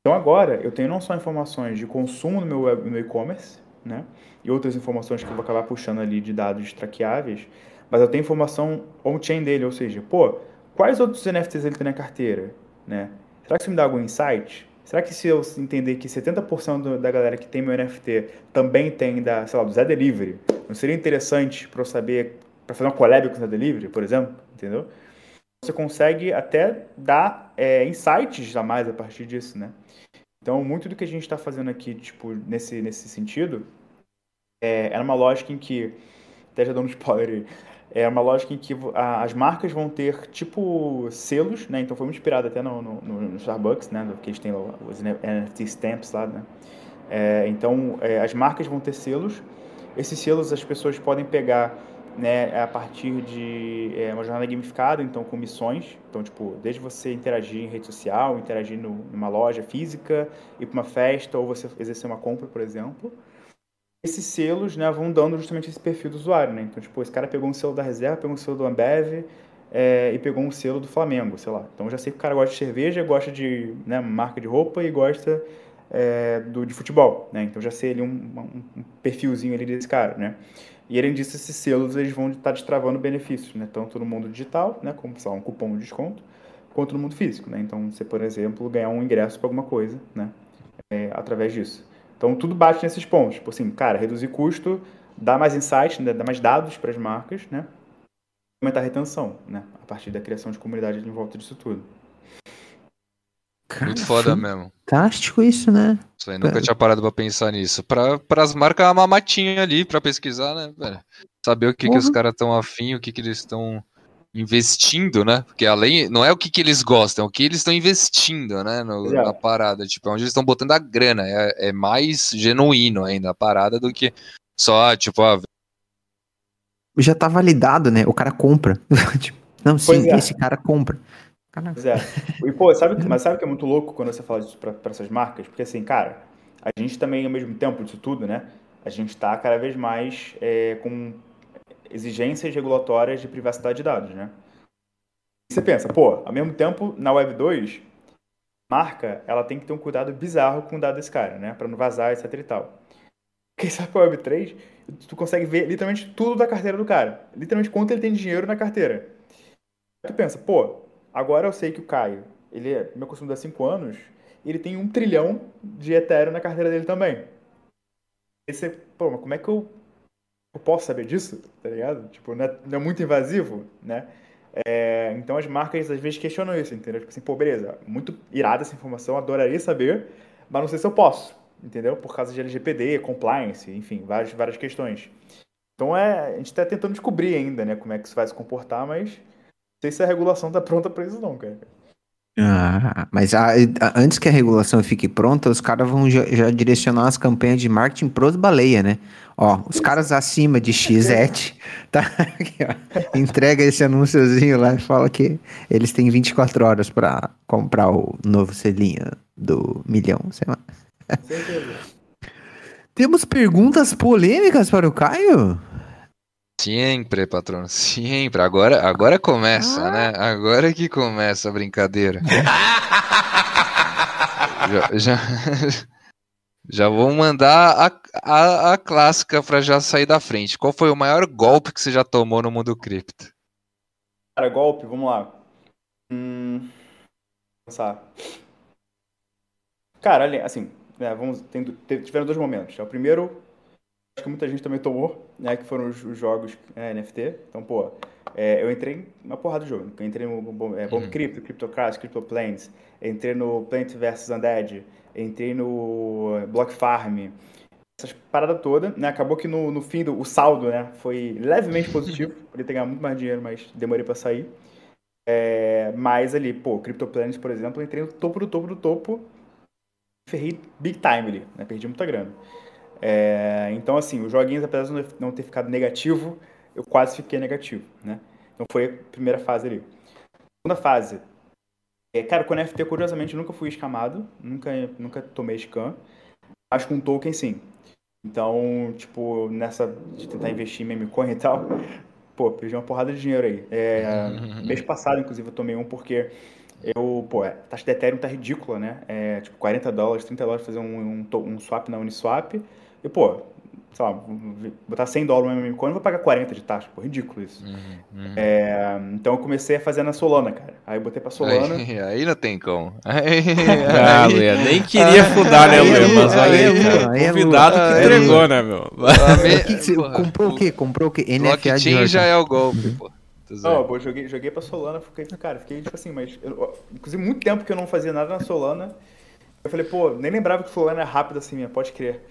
Então agora eu tenho não só informações de consumo meu, no meu e-commerce, né? E outras informações que eu vou acabar puxando ali de dados traqueáveis, mas eu tenho informação on-chain dele, ou seja, pô, quais outros NFTs ele tem na carteira, né? Será que isso me dá algum insight? Será que se eu entender que 70% da galera que tem meu NFT também tem da, sei lá, do Zé Delivery, não seria interessante para eu saber, para fazer uma collab com o Zé Delivery, por exemplo, entendeu? Você consegue até dar é, insights a mais a partir disso, né? Então, muito do que a gente está fazendo aqui, tipo, nesse, nesse sentido, é, era uma lógica em que, até já dando um spoiler é uma lógica em que a, as marcas vão ter, tipo, selos, né? Então foi muito inspirado até no, no, no Starbucks, né? Que eles têm os NFT stamps lá, né? É, então, é, as marcas vão ter selos. Esses selos as pessoas podem pegar né, a partir de é, uma jornada gamificada, então com missões. Então, tipo, desde você interagir em rede social, interagir no, numa loja física, ir para uma festa ou você exercer uma compra, por exemplo. Esses selos né, vão dando justamente esse perfil do usuário. Né? Então, tipo, esse cara pegou um selo da reserva, pegou um selo do Ambev é, e pegou um selo do Flamengo, sei lá. Então, já sei que o cara gosta de cerveja, gosta de né, marca de roupa e gosta é, do, de futebol. Né? Então, já sei ali um, um, um perfilzinho ali desse cara, né? E além disso, esses selos eles vão estar destravando benefícios, né? tanto no mundo digital, né? como sei lá, um cupom de desconto, quanto no mundo físico. Né? Então, você, por exemplo, ganhar um ingresso para alguma coisa né? É, através disso. Então, tudo bate nesses pontos. Tipo assim, cara, reduzir custo, dar mais insights, né? dar mais dados para as marcas, né? aumentar a retenção, né? a partir da criação de comunidade em volta disso tudo. Cara, Muito foda mesmo. Fantástico isso, né? Isso aí, nunca tinha parado pra pensar nisso. Pra, pras marcas, uma matinha ali pra pesquisar, né, velho? Saber o que, uhum. que os caras estão afim, o que, que eles estão investindo, né? Porque além, não é o que, que eles gostam, é o que eles estão investindo, né? No, na parada, tipo, é onde eles estão botando a grana. É, é mais genuíno ainda a parada do que só, tipo, ah, já tá validado, né? O cara compra. Tipo, não, sim, é. esse cara compra. Pois é. E, pô, sabe, mas sabe que é muito louco quando você fala disso para essas marcas? Porque, assim, cara, a gente também, ao mesmo tempo disso tudo, né? A gente está cada vez mais é, com exigências regulatórias de privacidade de dados, né? E você pensa, pô, ao mesmo tempo, na Web 2, marca, ela tem que ter um cuidado bizarro com o dado desse cara, né? Para não vazar, etc e tal. Quem sabe a Web 3, tu consegue ver literalmente tudo da carteira do cara. Literalmente quanto ele tem de dinheiro na carteira. Tu pensa, pô, Agora eu sei que o Caio, ele é meu consumo há 5 anos, ele tem um trilhão de Ethereum na carteira dele também. Esse, pô, mas como é que eu, eu posso saber disso? Tá ligado? Tipo, não é, não é muito invasivo, né? É, então as marcas às vezes questionam isso, entendeu? Tipo assim, pô, beleza, muito irada essa informação, adoraria saber, mas não sei se eu posso, entendeu? Por causa de LGPD, compliance, enfim, várias, várias questões. Então é, a gente está tentando descobrir ainda, né, como é que isso vai se comportar, mas sei se a regulação tá pronta para isso não, cara. Ah, mas a, a, antes que a regulação fique pronta, os caras vão já, já, direcionar as campanhas de marketing pros baleia, né? Ó, os caras acima de XET, tá? Aqui, ó, entrega esse anúnciozinho lá e fala que eles têm 24 horas para comprar o novo selinho do milhão, sei lá. Temos perguntas polêmicas para o Caio? Sempre, patrono, sempre. Agora, agora começa, ah. né? Agora que começa a brincadeira. já, já, já, vou mandar a, a, a clássica para já sair da frente. Qual foi o maior golpe que você já tomou no mundo cripto? Cara, golpe, vamos lá. Hum, pensar. Cara, assim, né, vamos, tem, tiveram dois momentos. É o primeiro acho que muita gente também tomou, né? Que foram os, os jogos é, NFT. Então, pô, é, eu entrei em uma porrada de jogo. Eu entrei no é, Bomb uhum. Crypto, CryptoCrash, CryptoPlanes. Entrei no Plant vs Undead. Entrei no Block Farm. Essas paradas todas, né? Acabou que no, no fim do o saldo, né? Foi levemente positivo. Podia ter ganhado muito mais dinheiro, mas demorei para sair. É, mas ali, pô, CryptoPlanes, por exemplo, eu entrei no topo do topo do topo. Ferrei big time ali, né? Perdi muita grana. É, então, assim, os joguinhos, apesar de não ter ficado negativo, eu quase fiquei negativo, né? Então foi a primeira fase ali. Segunda fase. É, cara, com NFT, curiosamente, nunca fui escamado, nunca, nunca tomei scam, mas com token sim. Então, tipo, nessa de tentar investir em meme coin e tal, pô, perdi uma porrada de dinheiro aí. É, mês passado, inclusive, eu tomei um porque eu, pô, a taxa de Ethereum tá ridícula, né? É, tipo, 40 dólares, 30 dólares fazer um, um, um swap na Uniswap. E, pô, sei lá, botar 100 dólares no meme coin, eu vou pagar 40 de taxa, pô, ridículo isso. Uhum, uhum. É, então eu comecei a fazer na Solana, cara. Aí eu botei pra Solana. Aí, aí não tem como. Aí, Ah, aí- Luia, nem queria fundar, né? Lu, Mas aí. Convidado que entregou, né, meu? que que porra, comprou o quê? Comprou o quê? NFT de Blockchain já é o golpe, pô. Tô Não, eu joguei, joguei pra Solana, fiquei, cara, fiquei tipo assim, mas. eu- inclusive, muito tempo que eu não fazia nada na Solana. Eu falei, pô, nem lembrava que Solana é rápida assim, minha, pode crer.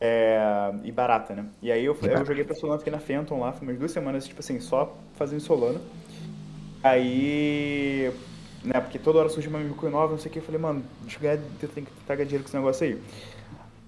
É, e barata, né? E aí eu, eu joguei pra Solana, fiquei na Phantom lá, foi umas duas semanas, tipo assim, só fazendo Solana. Aí. Né, porque toda hora surge uma coin nova, não sei o que, eu falei, mano, deixa eu ganhar, eu tenho que tentar ganhar dinheiro com esse negócio aí.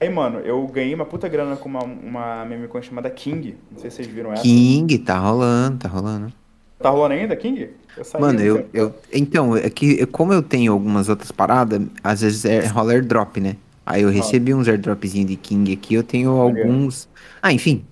Aí, mano, eu ganhei uma puta grana com uma, uma chamada King. Não sei se vocês viram essa. King, tá rolando, tá rolando. Tá rolando ainda, King? Eu saí Mano, eu, tempo. eu. Então, é que como eu tenho algumas outras paradas, às vezes é rola airdrop, né? Aí eu recebi uns airdropzinhos de King aqui, eu tenho alguns. Ah, enfim,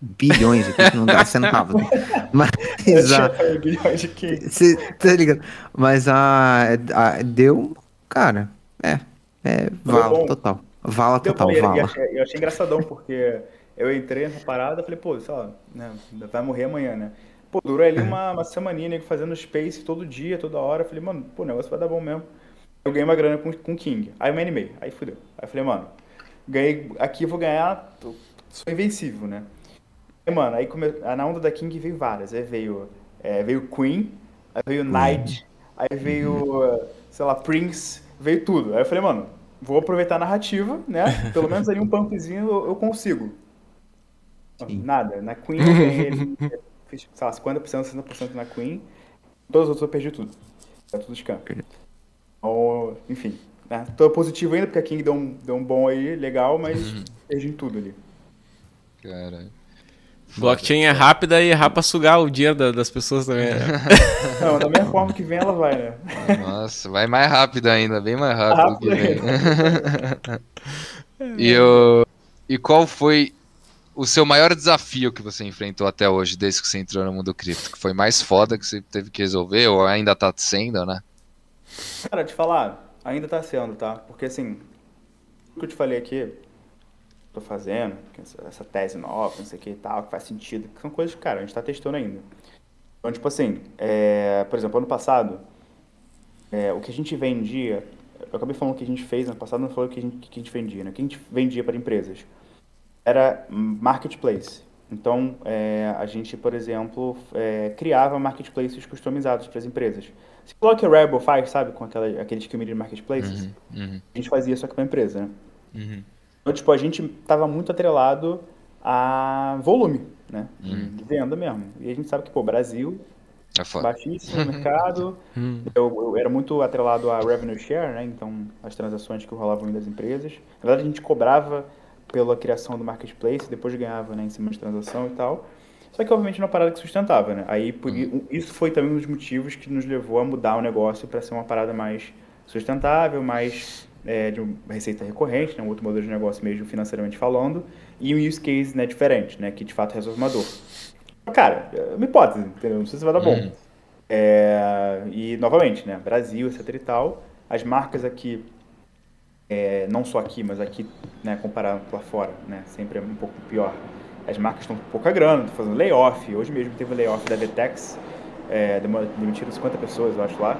bilhões aqui que não dá centavos. né? Mas Eu cê, tá ligado? Mas a, a- Deu. Cara, é. É. Vala total. Vala Deu total, bom, vala. achei- eu achei engraçadão, porque eu entrei nessa parada falei, pô, sei lá, né, vai morrer amanhã, né? Pô, durou ali uma, uma semaninha, nego, fazendo space todo dia, toda hora. Eu falei, mano, pô, o negócio vai dar bom mesmo. Eu ganhei uma grana com, com King. Aí eu me animei, aí fudeu. Aí eu falei, mano, ganhei, aqui eu vou ganhar, tô- sou invencível, né? Aí, mano, aí come, na onda da King veio várias. Aí veio, é, veio Queen, aí veio Knight, aí veio, sei lá, Prince, veio tudo. Aí eu falei, mano, vou aproveitar a narrativa, né? Pelo menos ali um pumpzinho eu, eu consigo. Sim. Nada. Na Queen eu ganhei, fiz, sei lá, 50%, 60% na Queen. Todos os outros eu perdi tudo. É tudo scam. Então, enfim. Né? Tô positivo ainda, porque a King deu um, deu um bom aí, legal, mas perdi em tudo ali. Caralho. Blockchain é rápida e é rápida pra sugar o dinheiro da- das pessoas também, né? Não, da mesma forma que vem, ela vai, né? Nossa, vai mais rápido ainda, bem mais rápido Rápido que vem. e, o- e qual foi o seu maior desafio que você enfrentou até hoje, desde que você entrou no mundo cripto? Que foi mais foda que você teve que resolver, ou ainda tá sendo, né? Cara, te falar, ainda tá sendo, tá? Porque assim, o que eu te falei aqui, tô fazendo, essa, tese nova, não sei o que e tal, que faz sentido, que são coisas que, cara, a gente tá testando ainda. Então, tipo assim, é, por exemplo, ano passado, é, o que a gente vendia, eu acabei falando o que a gente fez ano passado, não foi o que a gente, que a gente vendia, né? O que a gente vendia para empresas era marketplace. Então, é, a gente, por exemplo, é, criava marketplaces customizados para as empresas. Se coloca que a Rebel faz, sabe, com aquela, aqueles que de marketplaces, Uhum, a gente fazia só que para empresa, né? uhum. Então, tipo, a gente tava muito atrelado a volume, né? De, Uhum. de venda mesmo. E a gente sabe que, pô, Brasil, É baixíssimo no mercado. Hum. Eu, eu era muito atrelado a revenue share, né? Então, as transações que rolavam das empresas. Na verdade, a gente cobrava pela criação do marketplace, depois ganhava, né, em cima de transação e tal. Só que, obviamente, não é uma parada que sustentava, né? Aí, por, i- isso foi também um dos motivos que nos levou a mudar o negócio para ser uma parada mais sustentável, mais é, de uma receita recorrente, né? Um outro modelo de negócio mesmo financeiramente falando, e um use case, né, diferente, né? Que, de fato, resolve uma dor. Cara, é uma hipótese, entendeu? Não sei se vai dar bom. Uhum. É, e, novamente, né? Brasil, etc e tal. As marcas aqui, é, não só aqui, mas aqui, né? Comparado lá fora, né? Sempre é um pouco pior. As marcas estão com pouca grana, estão fazendo layoff. Hoje mesmo teve o layoff da Vetex. É, demitiram 50 pessoas, eu acho, lá.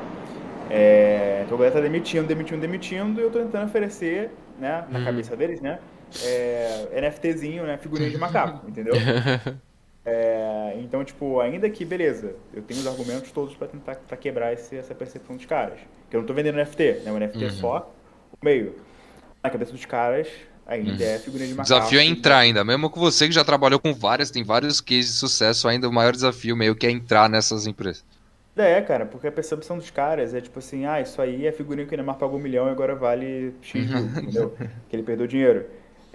É, então a galera tá demitindo, demitindo, demitindo, e eu tô tentando oferecer, né, na cabeça deles, né, é, NFTzinho, né, figurinha de macaco, entendeu? É, então, tipo, ainda que, beleza, eu tenho os argumentos todos pra tentar pra quebrar esse, essa percepção dos caras. Que eu não tô vendendo NFT, né, o NFT é só o meio. Na cabeça dos caras, ainda é figurinha de O macaco. desafio é entrar ainda, mesmo com você que já trabalhou com várias, tem vários cases de sucesso, ainda o maior desafio meio que é entrar nessas empresas. É, cara, porque a percepção dos caras é tipo assim, ah, isso aí é figurinha que o Neymar pagou um milhão e agora vale X mil, entendeu? Que ele perdeu dinheiro.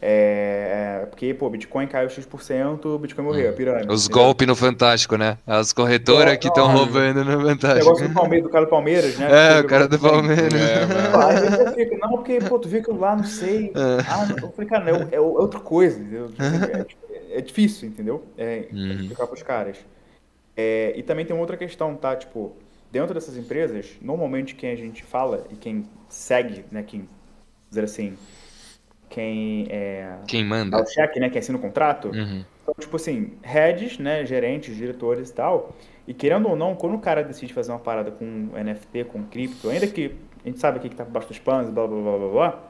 É, é, porque, pô, Bitcoin caiu X%, o Bitcoin morreu, a pirâmide. Os golpes no Fantástico, né? As corretoras que estão roubando no O Fantástico. negócio do Palmeiras, do cara do Palmeiras, né? É, Que o cara do Palmeiras. É, eu fico, não, porque, pô, tu viu aquilo lá, não sei. Ah, não. eu falei, cara, não, é, é outra coisa, entendeu? É, é difícil, entendeu? É, Uhum. explicar pros caras. É, e também tem uma outra questão, tá? Tipo, dentro dessas empresas, normalmente quem a gente fala e quem segue, né, quem, dizer assim, quem é, Quem dá manda? o cheque, né, quem assina o contrato. Uhum. Então, tipo assim, heads, né, gerentes, diretores e tal. E querendo ou não, quando o cara decide fazer uma parada com NFT, com cripto, ainda que a gente sabe o que tá por baixo dos panos, blá blá blá blá blá,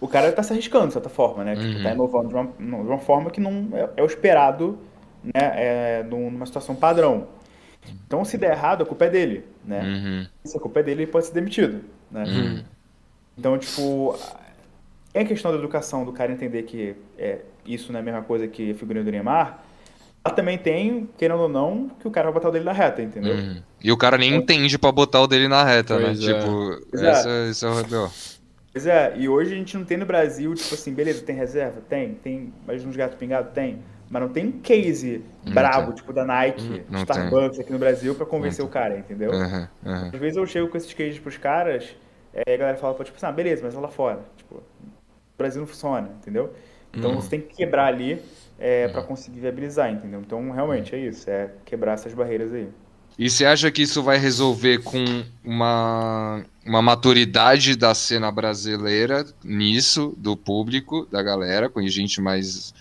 o cara tá se arriscando de certa forma, né? Tipo, Uhum. tá inovando de uma, de uma forma que não é, é o esperado, né, é, num- numa situação padrão. Então, se der errado, a culpa é dele, né? Uhum. Se a culpa é dele, ele pode ser demitido, né? Uhum. Então, tipo, é questão da educação do cara entender que é, isso não é a mesma coisa que a figurinha do Neymar. Ela também tem, querendo ou não, que o cara vai botar o dele na reta, entendeu? Uhum. E o cara nem entende pra botar o dele na reta, né? Pois é. Tipo, Pois é. essa, esse é o rodeo. Pois é, e hoje a gente não tem no Brasil, tipo assim, beleza, tem reserva? Tem. Tem mais uns gatos pingados? Tem. Mas não tem um case Não brabo, tem. tipo da Nike, Não Starbucks aqui no Brasil pra convencer Não o cara, entendeu? Uhum, uhum. Às vezes eu chego com esses cases pros caras, é, a galera fala, tipo assim, ah, beleza, mas lá fora. Tipo, Brasil não funciona, entendeu? Então Uhum. você tem que quebrar ali é, pra conseguir viabilizar, entendeu? Então realmente é isso, é quebrar essas barreiras aí. E você acha que isso vai resolver com uma, uma maturidade da cena brasileira nisso, do público, da galera, com gente mais.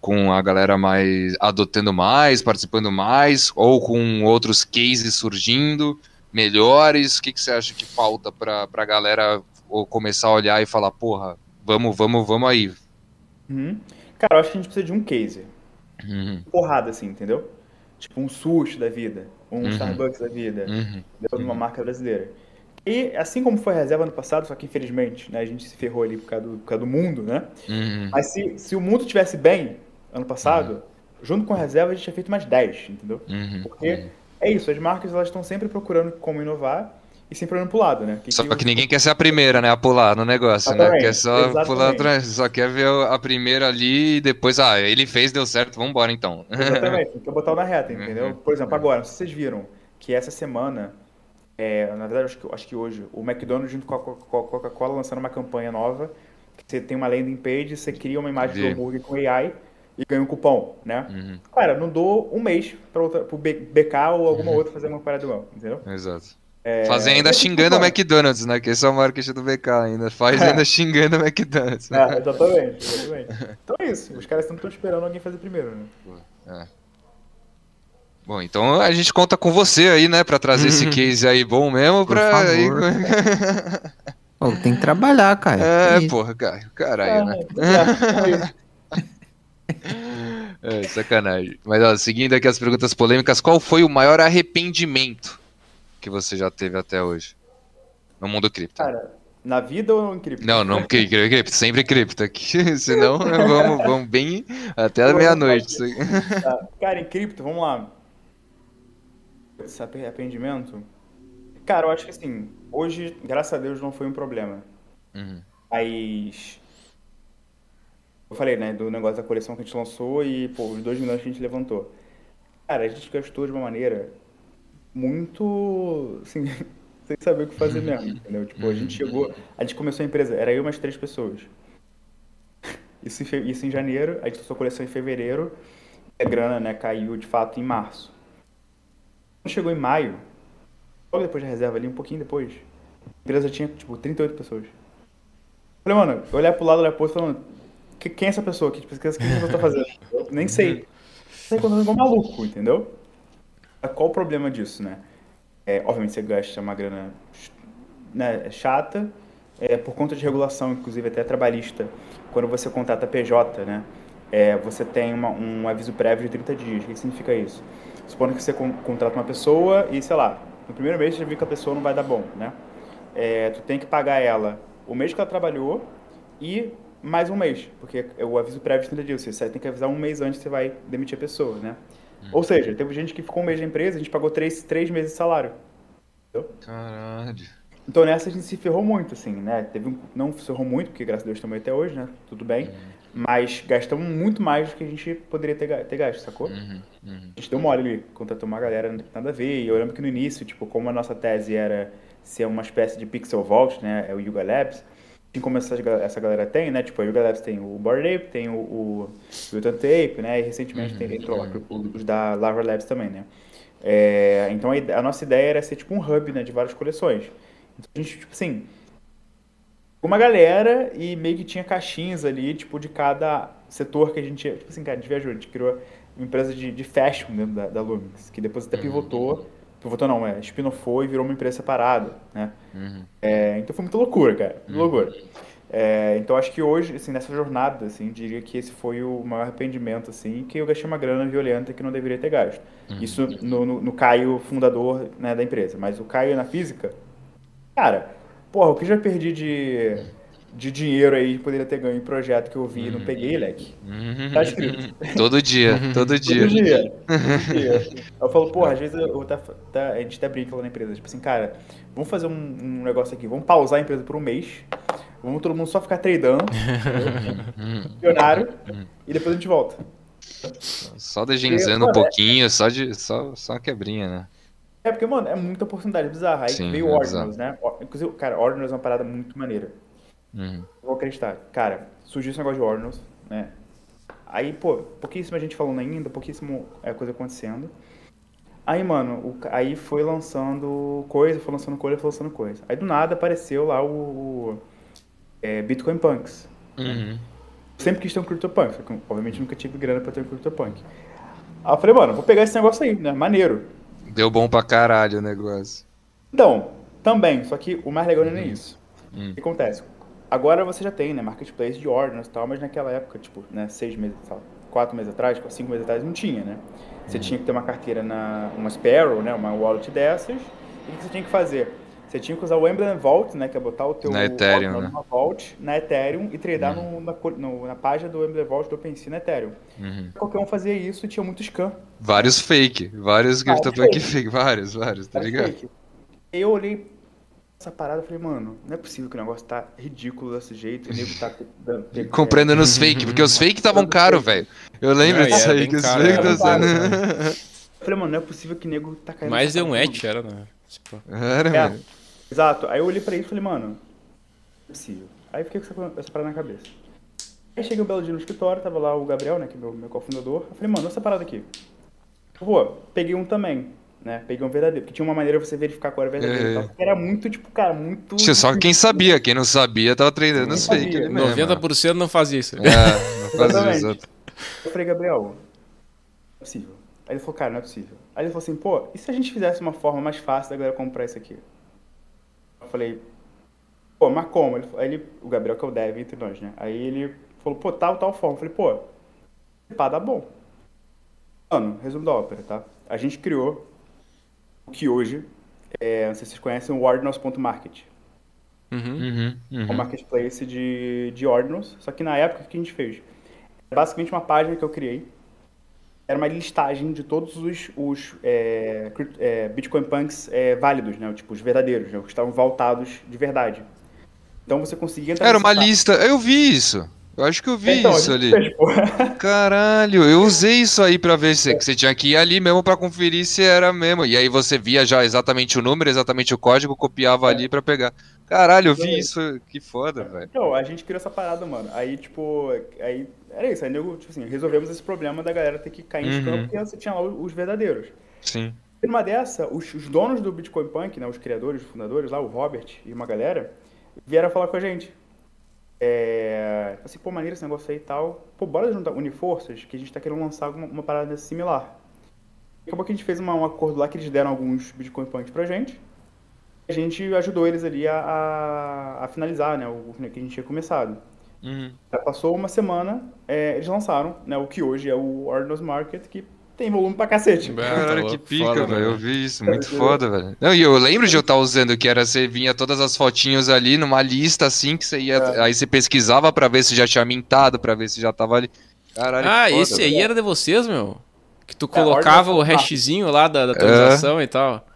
com a galera mais adotando mais, participando mais, ou com outros cases surgindo melhores? O que, que você acha que falta pra, pra galera começar a olhar e falar, porra, vamos, vamos, vamos aí. Uhum. Cara, eu acho que a gente precisa de um case. Uhum, Porrada, assim, entendeu? Tipo um sushi da vida, um Uhum. Starbucks da vida, uhum, entendeu? Numa marca brasileira. E assim como foi a reserva ano passado, só que infelizmente né, a gente se ferrou ali por causa do, por causa do mundo, né? uhum, Mas se, se o mundo tivesse bem ano passado, junto com a reserva a gente tinha feito mais 10, entendeu? uhum, Porque uhum. é isso, as marcas elas estão sempre procurando como inovar e sempre olhando pro lado, né? Só que ninguém quer ser a primeira, né, a pular no negócio, né? Exatamente, Quer só exatamente. pular atrás, só quer ver a primeira ali e depois, ah, ele fez, deu certo, vambora então. Exatamente, tem que botar o na reta, entendeu? Uhum. Por exemplo, agora, sei se vocês viram que essa semana, é, na verdade, acho que, acho que hoje, o McDonald's junto com a Coca- Coca-Cola lançaram uma campanha nova, que você tem uma landing page, você cria uma imagem Vi. do hambúrguer com AI e ganha um cupom, né? Uhum, Cara, não dou um mês pro B- BK ou alguma outra fazer uma parada igual, entendeu? exato. É, Fazem ainda é xingando o bom. McDonald's, né? Que esse é o marketing do BK ainda. Faz ainda xingando o McDonald's. né? É, exatamente, exatamente. Então é isso, os caras estão esperando alguém fazer primeiro, né? Bom, então a gente conta com você aí, né? Pra trazer esse case aí bom mesmo. Por Pra favor. Pô, tem que trabalhar, cara. É, Isso. porra, cara, caralho, né? É, é isso. É, sacanagem. Mas, ó, seguindo aqui as perguntas polêmicas, qual foi o maior arrependimento que você já teve até hoje? No mundo cripto. Cara, na vida ou em cripto? Não, não cri- cri- cripto, sempre cripto aqui. Senão vamos, vamos bem até a meia-noite. Tá. Cara, em cripto, vamos lá. Esse arre- arrependimento. Cara, eu acho que assim, hoje, graças a Deus, não foi um problema. Uhum. Mas. Eu falei, né, do negócio da coleção que a gente lançou e, pô, os 2 milhões que a gente levantou. Cara, a gente gastou de uma maneira muito. Assim, sem saber o que fazer mesmo, entendeu? Tipo, a gente chegou. A gente começou a empresa, era eu e mais três pessoas. Isso em, isso em janeiro, a gente lançou a coleção em fevereiro, a grana, né, caiu de fato em março. Quando chegou em maio, logo depois da reserva ali, um pouquinho depois, a empresa tinha, tipo, 38 pessoas. Falei, mano, eu olhar pro lado, olhar pro outro, falando, "Que- quem é essa pessoa aqui? Tipo, o que essa pessoa tá fazendo? Eu nem sei. Sei quando eu igual maluco, entendeu? Qual o problema disso, né? É, obviamente você gasta uma grana né, chata, é, por conta de regulação, inclusive até trabalhista. Quando você contrata PJ, né, é, você tem uma- um aviso prévio de 30 dias. O que significa isso? Supondo que você con- contrata uma pessoa e, sei lá, no primeiro mês você viu que a pessoa não vai dar bom, né? É, tu tem que pagar ela o mês que ela trabalhou e mais um mês, porque o aviso prévio de 30 dias. Você tem que avisar um mês antes que você vai demitir a pessoa, né? Ou seja, teve gente que ficou um mês na empresa, a gente pagou três, três meses de salário. Caralho. Então nessa a gente se ferrou muito, assim, né? Teve um, não se ferrou muito, porque graças a Deus aí até hoje, né? Tudo bem. Mas gastamos muito mais do que a gente poderia ter, ter gasto, sacou? Uhum, uhum. A gente deu mole ali, contratou uma galera, não tem nada a ver. E eu lembro que no início, tipo, como a nossa tese era ser uma espécie de Pixel Vault, né? É o Yuga Labs. Assim como essa, essa galera tem, né? Tipo, a Yuga Labs tem o Bored Ape, tem o, o Mutant Ape, né? E recentemente tem, entrou lá os da Lava Labs também, né? É, então a, a nossa ideia era ser tipo um hub, né? De várias coleções. Então a gente, tipo assim, uma galera e meio que tinha caixinhas ali, tipo, de cada setor que a gente. Tipo assim, cara, a gente viajou, a gente criou uma empresa de, de fashion dentro da, da Lumix, que depois até Uhum. pivotou. Pivotou não, é, spinofou e virou uma empresa separada, né? Uhum. É, então foi muita loucura, cara. Muita loucura. É, então acho que hoje, assim, nessa jornada, assim, diria que esse foi o maior arrependimento, assim, que eu gastei uma grana violenta que não deveria ter gasto. Isso no, no, no Caio, fundador né, da empresa. Mas o Caio na física, cara, porra, o que já perdi de, de dinheiro aí, poderia ter ganho em projeto que eu vi e não peguei, leque. Tá escrito. Todo dia, todo dia. Todo dia. Todo dia. Eu falo, porra, às vezes eu, tá- tá- a gente até brinca lá na empresa, tipo assim, cara, vamos fazer um, um negócio aqui, vamos pausar a empresa por um mês, vamos todo mundo só ficar tradando, milionário, e depois a gente volta. Só degenizando um é- pouquinho, só, de, só, só uma quebrinha, né? É porque, mano, é muita oportunidade bizarra. Aí Sim, veio é. Ordinals, né? Inclusive, cara, Ordinals é uma parada muito maneira. Uhum. Vou acreditar. Cara, surgiu esse negócio de Ordinals, né? Aí, pô, pouquíssima gente falando ainda, pouquíssimo é, coisa acontecendo. Aí, mano, o aí foi lançando coisa, foi lançando coisa, foi lançando coisa. Aí do nada apareceu lá o, o, é, Bitcoin Punks. Uhum. Sempre quis ter um CryptoPunk, só que obviamente nunca tive grana pra ter um CryptoPunk. Aí eu falei, mano, vou pegar esse negócio aí, né? Maneiro. Deu bom pra caralho o negócio. Então, também, só que o mais legal não é nem isso. Hum. O que acontece? Agora você já tem, né, marketplace de ordens e tal, mas naquela época, tipo, né, seis meses, tal, quatro meses atrás, cinco meses atrás, não tinha, né? Você tinha que ter uma carteira na, uma Sparrow, né, uma wallet dessas, e o que você tinha que fazer? Você tinha que usar o Emblem Vault, né, que é botar o teu Na Ethereum, né? numa Vault, na Ethereum, e tradar no- na, no- na página do Emblem Vault do OpenSea na Ethereum. Uhum. Qualquer um fazia isso e tinha muito scam. Vários fake, vários Vários CryptoPunk fake. fake, vários, vários, tá Era ligado? fake. Eu olhei essa parada e falei, mano, não é possível que o negócio tá ridículo desse jeito, e o nego tá Comprando nos fake, porque os fake estavam caros, velho. Eu lembro Não, disso aí, que os caro, fake estavam sendo. Eu falei, mano, não é possível que o nego tá caindo. Mais nessa deu um mano. era, né? Tipo, Era, É, mano. exato. Aí eu olhei pra isso e falei, mano, não é possível. Aí eu fiquei com essa, essa parada na cabeça. Aí cheguei um belo dia no escritório, tava lá o Gabriel, né, que é meu, meu cofundador. Eu falei, mano, essa parada aqui. Pô, peguei um também, né? Peguei um verdadeiro, porque tinha uma maneira de você verificar qual era verdadeiro. É. e que Era muito, tipo, cara, muito. Tinha Só quem sabia, quem não sabia tava treinando os fake sabia. ali mesmo. 90% não fazia isso. É, não fazia Exatamente. exato. Eu falei, Gabriel, não é possível. Aí ele falou, cara, não é possível. Aí ele falou assim, pô, e se a gente fizesse uma forma mais fácil da galera comprar isso aqui? Eu falei, pô, mas como? Ele, aí ele, o Gabriel que é o dev entre nós, né? Aí ele falou, pô, tal, tal forma. Eu falei, pô, pá, dá bom. Mano, resumo da ópera, tá? A gente criou que hoje, é, não sei se vocês conhecem, o Ordinals.market. Uhum. Uhum, É um uhum. marketplace de, de Ordinals. Só que na época, o que a gente fez? Era basicamente uma página que eu criei. Era uma listagem de todos os, os é, é, Bitcoin Punks é, válidos, né? Tipo, os verdadeiros, né? Os que estavam voltados de verdade. Então você conseguia entrar Era uma lista. Eu vi isso. Eu acho que eu vi Então, isso ali. fez. Caralho, eu usei isso aí pra ver se que você tinha que ir ali mesmo pra conferir se era mesmo. E aí você via já exatamente o número, exatamente o código, copiava É. ali pra pegar. Caralho, eu vi Exatamente. isso. Que foda, velho. Então, a gente criou essa parada, mano. Aí, tipo, aí era isso. Aí, nego, tipo assim, resolvemos esse problema da galera ter que cair em Uhum. scam porque você tinha lá os verdadeiros. Sim. E numa dessa, os, os donos do Bitcoin Punk, né, os criadores, os fundadores lá, o Robert e uma galera, vieram falar com a gente. É, assim, pô, maneiro esse negócio aí e tal. Pô, bora juntar, unir forças, que a gente tá querendo lançar uma, uma parada similar. Acabou que a gente fez uma- um acordo lá que eles deram alguns Bitcoin Punks pra gente. A gente ajudou eles ali a, a, a finalizar, né, o que a gente tinha começado. Uhum. Já passou uma semana, é, eles lançaram, né, o que hoje é o Ordinals Market, que tem volume pra cacete. Tá Cara, louco, que pica, foda, velho. Eu vi isso, muito foda, velho. Não, e eu lembro de eu estar usando que era você vinha todas as fotinhos ali numa lista assim que você ia. É. Aí você pesquisava pra ver se já tinha mintado, pra ver se já tava ali. Caralho, Ah, foda, esse velho. aí era de vocês, meu? Que tu É, colocava o ordem- hashzinho lá da, da atualização e tal.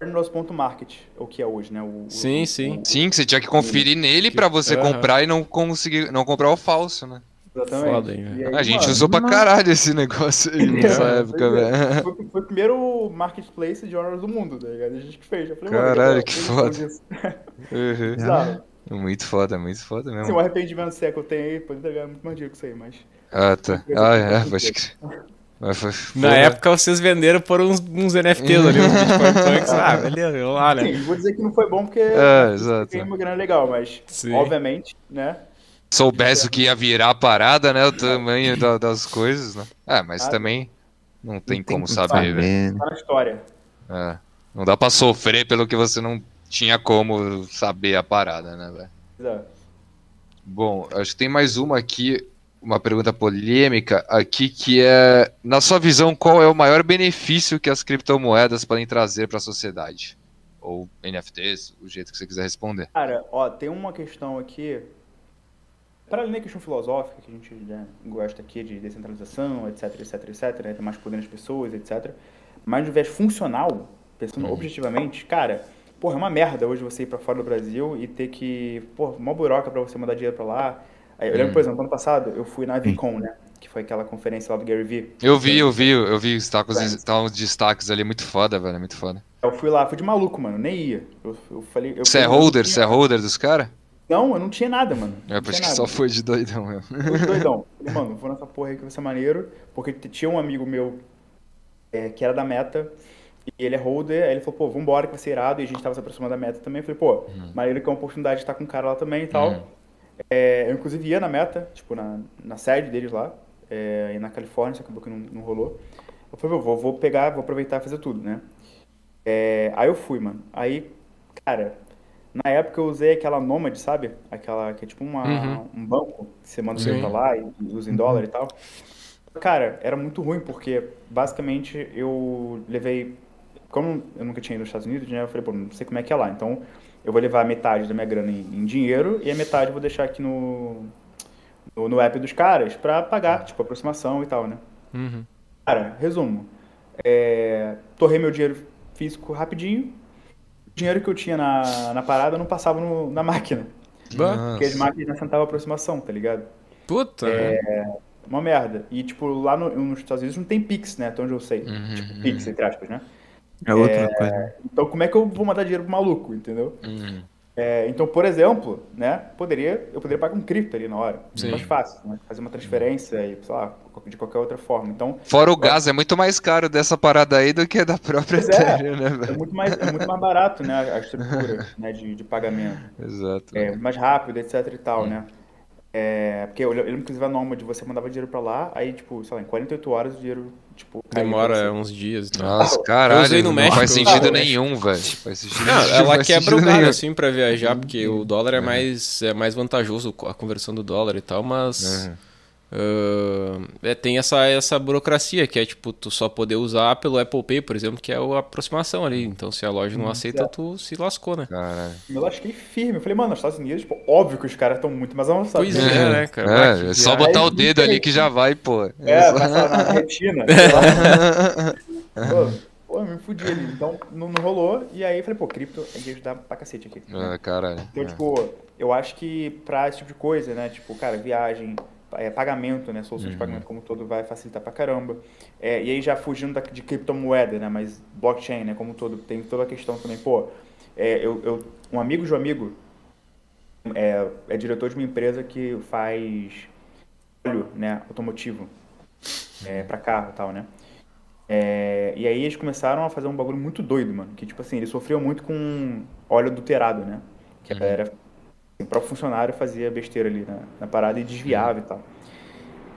Ordinals.market, o que é hoje, né? O, o- Sim, o- sim. Sim, que você tinha que conferir nele pra você comprar e não conseguir não comprar o falso, né? Exatamente. Foda, hein, aí, A gente mano, usou pra caralho esse negócio aí nessa É, época, é. velho. Foi, foi o primeiro marketplace de ordens do mundo, tá ligado? A gente que fez. Falei, Caralho, que eu- foda. Uhum. Bizarro. Muito foda, muito foda Se mesmo. o arrependimento se é que eu tenho aí, pode entregar muito mais dinheiro que isso aí, mas. Ah, tá. Ah, é, pode crer. Na porra. época vocês venderam por uns, uns NFTs ali, uns Bitcoin Punks. Ah, beleza, vamos lá, né? Sim, vou dizer que não foi bom porque É, exato. ganhei uma grana legal, mas Sim. obviamente, né? Soubesse o que ia virar a parada, né? O tamanho da- das coisas, né? É, mas Ah, também não tem Não como saber, velho. né? Tá na história. É. Não dá pra sofrer pelo que você não tinha como saber a parada, né, velho? Exato. Bom, acho que tem mais uma aqui, uma pergunta polêmica aqui, que é, na sua visão, qual é o maior benefício que as criptomoedas podem trazer para a sociedade? Ou NFTs, o jeito que você quiser responder. Cara, ó, tem uma questão aqui. Para além da questão filosófica, que a gente né, gosta aqui de descentralização, etc, etc, etc, né, ter mais poder nas pessoas, etc. Mas no viés funcional, pensando objetivamente, cara, porra, é uma merda hoje você ir pra fora do Brasil e ter que, porra, uma buroca pra você mandar dinheiro pra lá. Aí, eu lembro, por exemplo, ano passado, eu fui na Vicon, né, que foi aquela conferência lá do Gary Vee. Eu vi, eu vi, eu vi, tá uns destaques ali, muito foda, velho, muito foda. Eu fui lá, fui de maluco, mano, nem ia. Eu, eu falei... Eu Você é holder? Você é holder dos caras? Não, eu não tinha nada, mano. É, por isso que nada. só foi de doidão mesmo. Fui doidão. Falei, mano, vou nessa porra aí que vai ser maneiro. Porque tinha um amigo meu é, que era da meta. E ele é holder. Aí ele falou, pô, vambora que vai ser irado. E a gente tava se aproximando da meta também. Eu falei, pô, maneiro que é uma oportunidade de estar com um cara lá também e tal. Uhum. É, eu, inclusive, ia na meta, tipo, na, na sede deles lá. É, e na Califórnia, só acabou que não, não rolou. Eu falei, vou, vou pegar, vou aproveitar e fazer tudo, né? É, aí eu fui, mano. Aí, cara, na época eu usei aquela Nomad, sabe? Aquela que é tipo uma, Uhum. um banco que você manda Sim. dinheiro pra lá e usa em dólar e tal. Cara, era muito ruim porque basicamente eu levei. Como eu nunca tinha ido nos Estados Unidos, né? Eu falei, pô, não sei como é que é lá. Então eu vou levar metade da minha grana em, em dinheiro e a metade eu vou deixar aqui no, no, no app dos caras pra pagar, tipo, aproximação e tal, né? Uhum. Cara, resumo. É, torrei meu dinheiro físico rapidinho. O dinheiro que eu tinha na, na parada não passava no- na máquina. Bah, Porque as máquinas não sentavam aproximação, tá ligado? Puta, É. Uma merda. E, tipo, lá no- nos Estados Unidos não tem Pix, né? Até onde eu sei. Uhum, Tipo, Pix, entre aspas, né? É outra coisa. Então, como é que eu vou mandar dinheiro pro maluco, entendeu? Uhum. É, então, por exemplo, né? Poderia, eu poderia pagar um cripto ali na hora. Sim. Mais fácil, né? Fazer uma transferência e, sei lá, de qualquer outra forma. Então, Fora o gás, é muito mais caro dessa parada aí do que da própria é. Ethereum, né, é muito mais, é muito mais barato, né? A estrutura né, de, de pagamento. Exato. É, mais rápido, etc e tal, né? É, porque eu lembro, inclusive, a norma de você mandava dinheiro pra lá, aí, tipo, sei lá, em 48 horas o dinheiro, tipo, Demora uns dias e tal. Nossa, Eu caralho, usei no não México, faz eu- sentido nenhum, velho. Faz sentido Não, não ela faz quebra o galho nenhum. assim pra viajar, porque o dólar é mais, é mais vantajoso a conversão do dólar e tal, mas Uhum. Ah, é, tem essa, essa burocracia que é tipo tu só poder usar pelo Apple Pay, por exemplo, que é a aproximação ali. Então se a loja não aceita, tu se lascou, né? Caralho. Eu lasquei firme. Eu falei, mano, nos Estados Unidos, tipo, óbvio que os caras estão muito mais avançados. Pois é, né, cara? É, que é só viagem. botar o dedo ali que já vai, pô. É, passar na retina. pô, pô, eu me fudi ali. Então, não, não rolou. E aí, eu falei, pô, cripto é de ajudar pra cacete aqui. Ah, caralho. Então, É. tipo, eu acho que pra esse tipo de coisa, né? Tipo, cara, viagem, é, pagamento, né? Solução Uhum. de pagamento como todo vai facilitar pra caramba. É, e aí já fugindo da, de criptomoeda, né? Mas blockchain, né? Como todo, tem toda a questão também. Pô, é, eu, eu- um amigo de um amigo é, é diretor de uma empresa que faz óleo, né? Automotivo. É, pra carro e tal, né? É, e aí eles começaram a fazer um bagulho muito doido, mano. Que, tipo assim, eles sofriam muito com óleo adulterado, né? Que a galera, o próprio funcionário fazia besteira ali na, na parada e desviava e tal.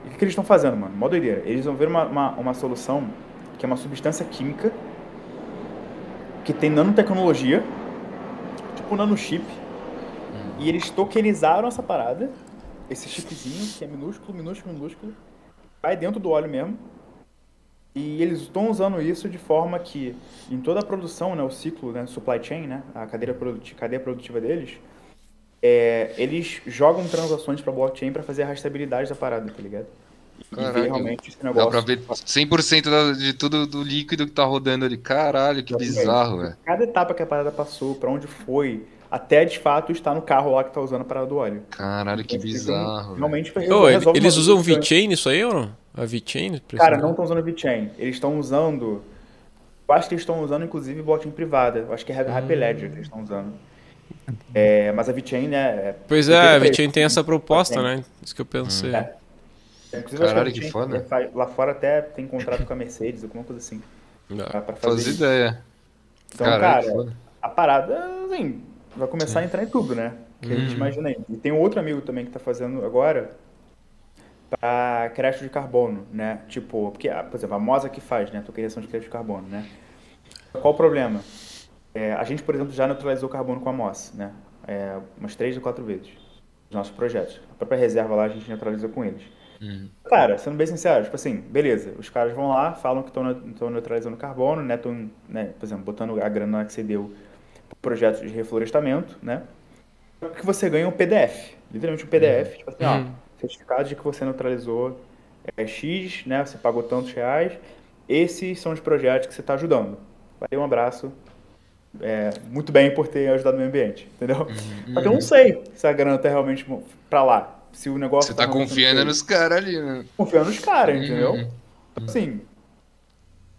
E o que, que eles estão fazendo, mano? Mó doideira. Eles vão ver uma, uma, uma solução que é uma substância química que tem nanotecnologia, tipo nanochip, e eles tokenizaram essa parada, esse chipzinho que é minúsculo, minúsculo, minúsculo, vai dentro do óleo mesmo, e eles estão usando isso de forma que, em toda a produção, né, o ciclo, né, supply chain, né, a cadeia produtiva, cadeia produtiva deles, é, eles jogam transações para blockchain para fazer a rastreabilidade da parada, tá ligado? E ver Caralho. realmente esse Dá negócio. pra ver 100% da- de tudo do líquido que tá rodando ali. Caralho, que Exatamente. bizarro, velho. Cada etapa que a parada passou, para onde foi, até de fato estar no carro lá que tá usando a parada do óleo. Caralho, que Então, bizarro. velho. Realmente foi Ô, ele- resolve eles uma usam. VeChain nisso aí ou não? A VeChain? Cara, não estão usando VeChain. Eles estão usando. Eu acho que eles estão usando, inclusive, blockchain privada. Eu acho que é Hum. Happy Ledger que eles estão usando. É, mas a VeChain, né? é- Pois é, a pra VeChain tem essa proposta, né? Isso que eu pensei. É. Inclusive, Caralho, que foda. faz- Lá fora até tem contrato com a Mercedes, alguma coisa assim. Não. Pra, pra Faz fazer isso. ideia. Então, Caralho, cara, a parada, assim, vai começar a entrar em tudo, né? Que a gente Uhum. imagina aí. E tem um outro amigo também que tá fazendo agora para crédito de carbono, né? Tipo, porque, ah, por exemplo, a Mosa que faz, né? A tua criação de crédito de carbono, né? Qual o problema? É, a gente, por exemplo, já neutralizou carbono com a MOS, né? É, umas três ou quatro vezes. Os nossos projetos. A própria reserva lá a gente neutraliza com eles. Uhum. Cara, sendo bem sincero, tipo assim, beleza, os caras vão lá, falam que estão neutralizando carbono, né, tão, né, por exemplo, botando a grana que você deu pro projeto de reflorestamento, né, o que você ganha um PDF, literalmente um PDF, tipo assim, ó, Uhum. certificado de que você neutralizou é, X, né, você pagou tantos reais, esses são os projetos que você está ajudando. Valeu, um abraço, é, muito bem por ter ajudado o meio ambiente, entendeu? Só que eu não sei se a grana tá realmente pra lá, se o negócio Você tá realmente confiando nos caras ali, né? confiando nos caras, entendeu? Uhum. Então, assim,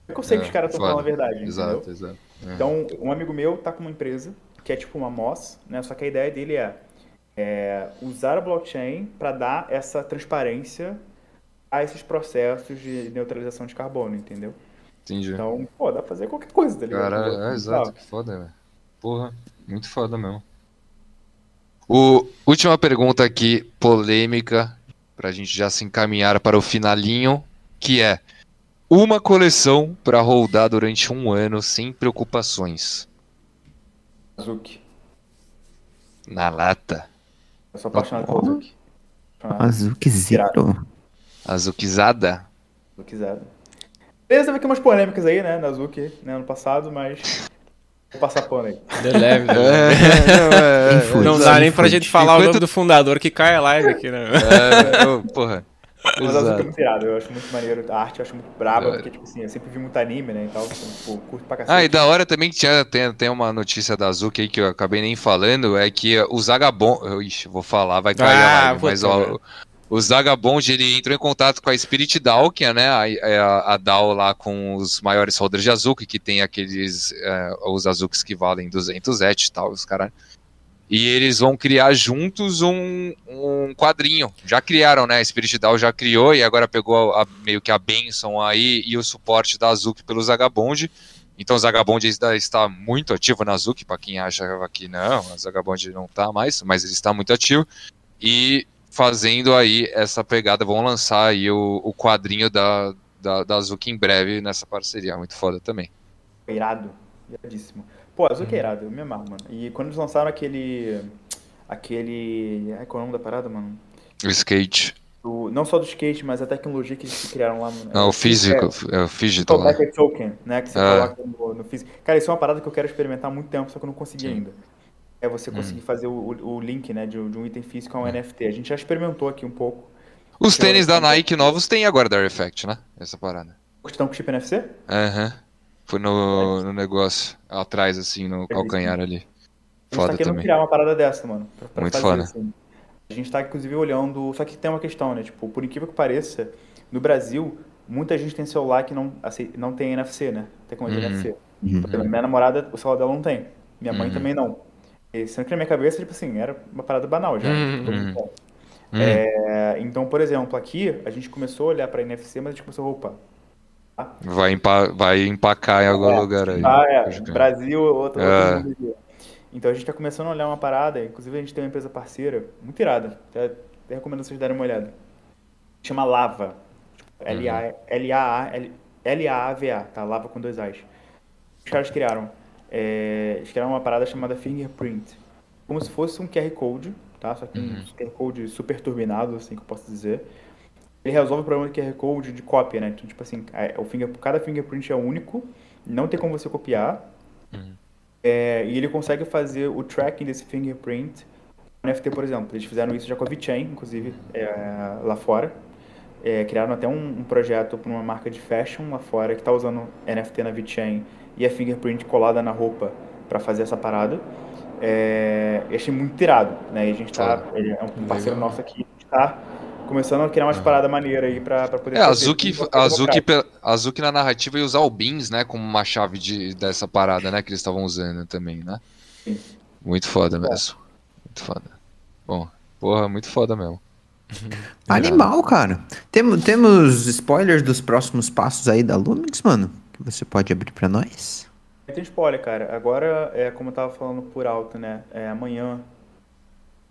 é que eu sei que É, os caras estão falando a verdade, entendeu? Exato, exato. É. Então, um amigo meu tá com uma empresa que é tipo uma MOS, né? Só que a ideia dele é, é usar a blockchain para dar essa transparência a esses processos de neutralização de carbono, entendeu? Entendi. Então, pô, dá pra fazer qualquer coisa, tá ligado? Caralho, é, Tá. exato, que foda, velho. Porra, muito foda mesmo. O, última pergunta aqui, polêmica, pra gente já se encaminhar para o finalinho, que é uma coleção pra rodar durante um ano sem preocupações. Azuki. Na lata. Eu sou apaixonado pelo Azuki. Azuki Zero. Azuquizada? Azuki zero. Beleza, teve aqui umas polêmicas aí, né, na Azuki, né, ano passado, mas vou passar pano aí. De leve, leve. É, Quem foi? Não dá nem pra gente falar o Enquanto- nome do fundador que cai a live aqui, né? é, ô, porra. Mas a Azuki é muito irado, eu acho muito maneiro. A arte eu acho muito braba, É. porque, tipo assim, eu sempre vi muito anime, né, e tal, então, tipo, curto pra cacete. Ah, e da hora também que tinha, tem, tem uma notícia da Azuki aí que eu acabei nem falando, é que o Zagabond. Ixi, vou falar, vai cair Ah, a live, mas ó, velho. O Zagabond ele entrou em contato com a Spirit é né, a, a, a DAO lá com os maiores holders de Azuki, que tem aqueles. é, os Azukis que valem 200 ETH e tal, os caras. E eles vão criar juntos um, um quadrinho. Já criaram, né? A Spirit DAO já criou e agora pegou a- meio que a benção aí e o suporte da Azuki pelo Zagabond. Então o Zagabond está muito ativo na Azuki, para quem acha que não, o Zagabond não está mais, mas ele está muito ativo. E fazendo aí essa pegada, vão lançar aí o, o quadrinho da, da, da Azuki em breve nessa parceria. Muito foda também. Irado, iradíssimo. Pô, Azuki Uhum. é irado, eu me amarro, mano. E quando eles lançaram aquele. Aquele. Ai, qual é o nome da parada, mano? O skate. Do- não só do skate, mas a tecnologia que eles criaram lá. Não, o físico, É, é o digital o lá. Backer Token, né? Que você Ah. coloca no, no físico. Cara, isso é uma parada que eu quero experimentar há muito tempo, só que eu não consegui Sim. ainda. É você conseguir fazer o, o- link, né, de, um- de um item físico a um NFT. A gente já experimentou aqui um pouco. Os tênis da Nike novos tem agora Dare Effect, né? Essa parada. Estão com chip NFC? Aham. Foi no, no negócio, atrás, assim, no calcanhar ali. A gente Foda tá querendo também. criar uma parada dessa, mano. Pra, pra Muito fazer, foda. assim. A gente tá, inclusive, olhando. Só que tem uma questão, né? Tipo, por incrível que pareça, no Brasil, muita gente tem celular que não, acei- não tem NFC, né? Tecnologia Uhum. NFC. Uhum. Por exemplo, minha namorada, o celular dela não tem. Minha mãe Uhum. também não. E sendo que na minha cabeça, tipo assim, era uma parada banal já. Uhum. Todo mundo tem. Hum. É, então, por exemplo, aqui a gente começou a olhar pra NFC, mas a gente começou, opa, Vai, empa- vai empacar em algum É, lugar aí. ah, é. Brasil, outro, É. outro. Então a gente tá começando a olhar uma parada, inclusive a gente tem uma empresa parceira, muito irada, até, recomendo vocês darem uma olhada. Chama Lava. Tipo, L-A-A-V-A, tá? Lava com dois A's. Os caras criaram. É, eles criaram uma parada chamada Fingerprint. Como se fosse um QR Code, tá? Só que um QR Code super turbinado, assim que eu posso dizer. Ele resolve o problema do QR Code de cópia, né? Então, tipo assim, é, o finger, cada fingerprint é único, não tem como você copiar. É, e ele consegue fazer o tracking desse fingerprint no NFT, por exemplo. Eles fizeram isso já com a VeChain, inclusive, é, lá fora. É, criaram até um, um projeto para uma marca de fashion lá fora que está usando NFT na VeChain e a fingerprint colada na roupa para fazer essa parada. É, eu achei muito tirado, né? E a gente tá, ele é um parceiro Legal. nosso aqui, a gente tá começando a criar umas paradas maneiras aí para poder É, a a Azuki na narrativa ia usar o Beans, né, como uma chave de, dessa parada, né, que eles estavam usando também, né? Sim. Muito foda mesmo. Muito foda. Bom, porra, muito foda mesmo. Animal, cara. Temos, temos spoilers dos próximos passos aí da Lumix, mano? Que você pode abrir pra nós? Tem spoiler, cara. Agora, é como eu tava falando por alto, né? É, amanhã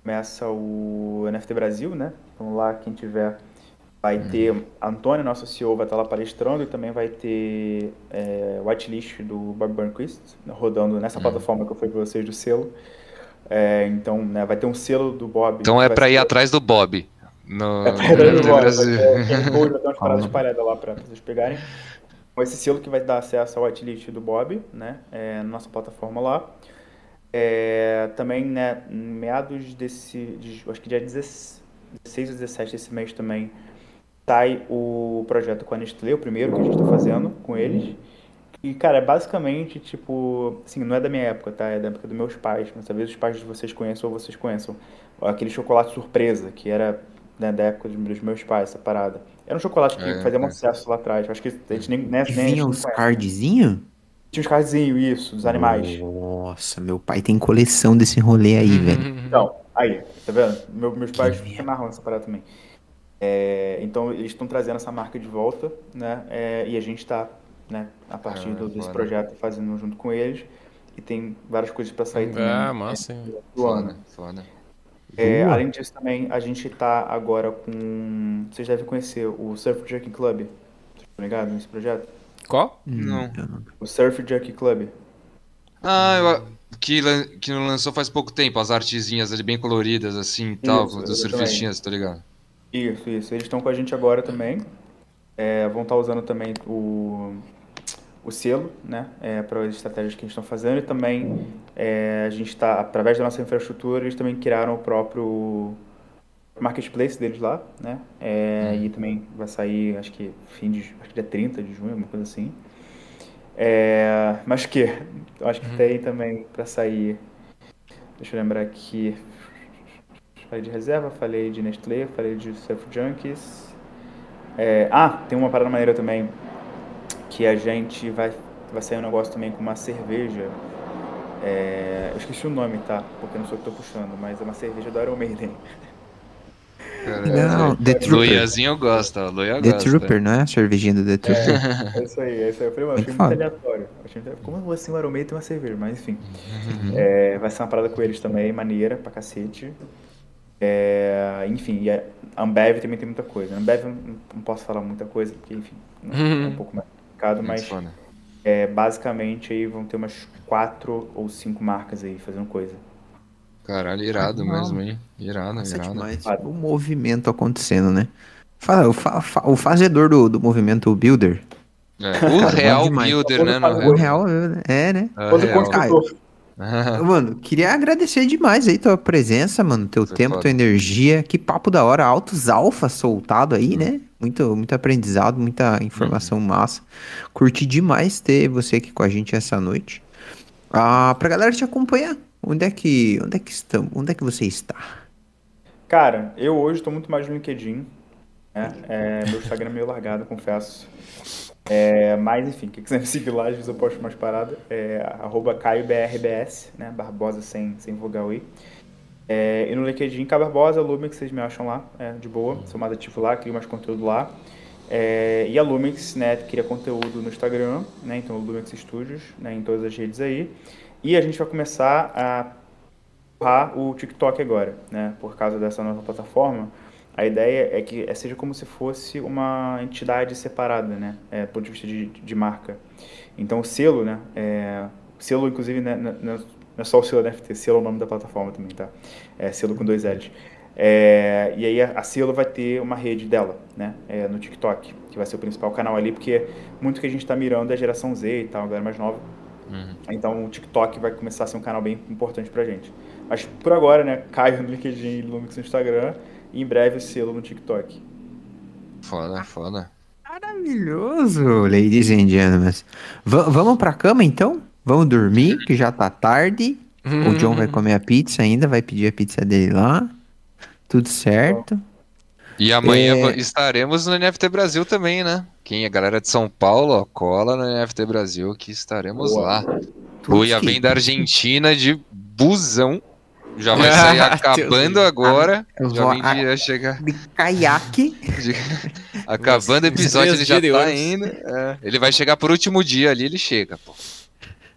começa o NFT Brasil, né? Então lá, quem tiver, vai Uhum. ter Antônio, nosso CEO, vai estar lá palestrando e também vai ter é, whitelist do Bob Burnquist rodando nessa Uhum. plataforma que eu falei pra vocês do selo. É, então, né, vai ter um selo do Bob. Então é vai pra ir ser- atrás do Bob. No, É pra ir atrás do Bob, Brasil. vai ter- tem code, vai ter umas paradas espalhadas lá pra vocês pegarem. Esse selo que vai dar acesso ao whitelist do Bob, né? É, nossa plataforma lá. É, também, né, meados desse, de- acho que dia 16 16 ou 17 desse mês também, sai o projeto com a Nestlé, o primeiro que a gente tá fazendo com eles. E, cara, é basicamente, tipo, assim, não é da minha época, tá? É da época dos meus pais. Mas talvez os pais de vocês conheçam ou vocês conheçam. Aquele chocolate surpresa, que era né, da época dos meus pais, essa parada. Era um chocolate que É, fazia é. muito sucesso lá atrás. Acho que a gente nem, nem, Que nem vinha conhece. cardzinhos? Tinha uns cardzinhos, isso, dos animais. Nossa, meu pai tem coleção desse rolê aí, Uhum. velho. Então, aí, tá vendo? Meu- meus pais Que se amarram nessa parada também. É, então, eles estão trazendo essa marca de volta, né? É, e a gente tá, né, a partir Ah, do- desse projeto fazendo junto com eles. E tem várias coisas pra sair também. Ah, né, massa, hein? do ano. Foda, foda. É, além disso, também, a gente tá agora com. Vocês devem conhecer o Surf Junkie Club. Vocês estão ligados nesse projeto? Qual? Não. O Surf Junkie Club. Ah, eu- que, que lançou faz pouco tempo, as artezinhas ali bem coloridas, assim e tal, Isso, dos surfistinhas, tá ligado? Isso, isso. Eles estão com a gente agora também. É, vão estar usando também o, o selo, né? para as estratégias que eles estão fazendo. E também é, a gente está, através da nossa infraestrutura, eles também criaram o próprio marketplace deles lá, né? É, E também vai sair, acho que fim de, acho que dia 30 de junho, alguma coisa assim. É, mas que? Acho que tem também para sair. Deixa eu lembrar aqui. Falei de reserva, falei de Nestlé, falei de Surf Junkies. É, ah, tem uma parada maneira também. Que a gente vai, vai sair um negócio também com uma cerveja. É, eu esqueci o nome, tá? Porque não sou eu que tô puxando, mas é uma cerveja do Iron Maiden. Não, The Trooper. Luiazinho gosta, ó, Luia The gosta. Trooper, não é? A cervejinha do The Trooper. É isso aí, é isso aí. Eu falei, mano, Muito achei muito aleatório. Achei muito... Como assim o Iron Maiden tem uma cerveja? Mas enfim. É, vai ser uma parada com eles também, maneira pra cacete. É, enfim, e a Ambev também tem muita coisa. A Ambev eu não, não posso falar muita coisa, porque, enfim, é um pouco mais complicado, Muito mas foda. é, basicamente aí vão ter umas quatro ou cinco marcas aí fazendo coisa. Caralho, irado Animal. mesmo, hein? Irado, Nossa, irado. demais. O movimento acontecendo, né? Fala, o, fa- fa- o fazedor do, do movimento Builder. É, Cara, o bom Real. Builder, né? No O real é, né? É, real. construtor. Mano, queria agradecer demais aí tua presença, mano, teu Foi tempo, foda. tua energia. Que papo da hora, altos alfa soltado aí, né? Muito, muito aprendizado, muita informação massa. Curti demais ter você aqui com a gente essa noite. Ah, pra galera te acompanhar, onde é que, onde é que estamos? Onde é que você está? Cara, eu hoje tô muito mais no LinkedIn. Né? É, meu Instagram é meio largado, confesso. É, mas enfim, quem quiser me seguir lá, às vezes eu posto mais parada. É arroba CaioBRBS, né? Barbosa sem, sem vogal I. É, e no LinkedIn, Caio Barbosa, Lumix, vocês me acham lá, é, de boa. Sou mais ativo lá, crio mais conteúdo lá. É, e a Lumix, né, cria conteúdo no Instagram, né? Então, Lumix Studios, né, em todas as redes aí. E a gente vai começar a empurrar o TikTok agora, né? Por causa dessa nova plataforma. A ideia é que seja como se fosse uma entidade separada, né? É, do ponto de vista de, de marca. Então, o selo, né? É, selo, inclusive, né, não, não é só o selo da NFT, selo é o nome da plataforma também, tá? É selo com dois L's. É, e aí a, a selo vai ter uma rede dela, né? É, no TikTok, que vai ser o principal canal ali, porque muito que a gente está mirando é a geração Z e tal, a galera mais nova. Uhum. Então o TikTok vai começar a ser um canal bem importante pra gente. Mas por agora, né? Caio no LinkedIn e Lumix no Instagram. E em breve o selo no TikTok. Foda, foda. Maravilhoso, ladies and gentlemen. Va- vamos pra cama então? Vamos dormir, que já tá tarde. O John vai comer a pizza ainda, vai pedir a pizza dele lá. Tudo certo. E amanhã É. estaremos no NFT Brasil também, né? Quem é galera de São Paulo, ó, cola no NFT Brasil que estaremos Boa. lá. Tudo Luia que- vem da Argentina de busão. Já vai sair Ah, acabando Deus. agora. Eu Já vem a- de chegar. De caiaque. de- acabando o episódio, ele já tá indo. é. Ele vai chegar por último dia ali, ele chega, pô.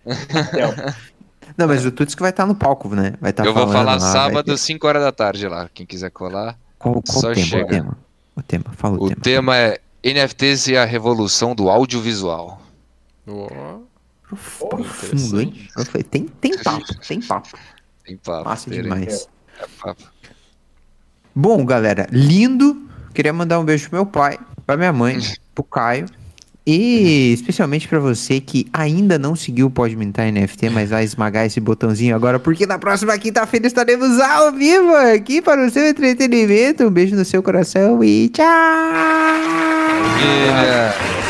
É, Não, mas o Tuts que vai estar no palco, né? Vai estar Eu vou falar lá, sábado, ter- 5 horas da tarde lá. Quem quiser colar. Qual, qual só o tema? chega. O tema. O tema, fala o, O tema. tema é NFTs e a revolução do audiovisual. Ó, Prof- Profundo, hein? Tem, tem papo, tem papo. Tem papo. Massa demais. É papo. Bom, galera, lindo. Queria mandar um beijo pro meu pai, pra minha mãe, pro Caio. E especialmente pra você que ainda não seguiu o Pode Mintar NFT, mas vai esmagar esse botãozinho agora, porque na próxima quinta-feira estaremos ao vivo aqui para o seu entretenimento. Um beijo no seu coração e tchau! Família.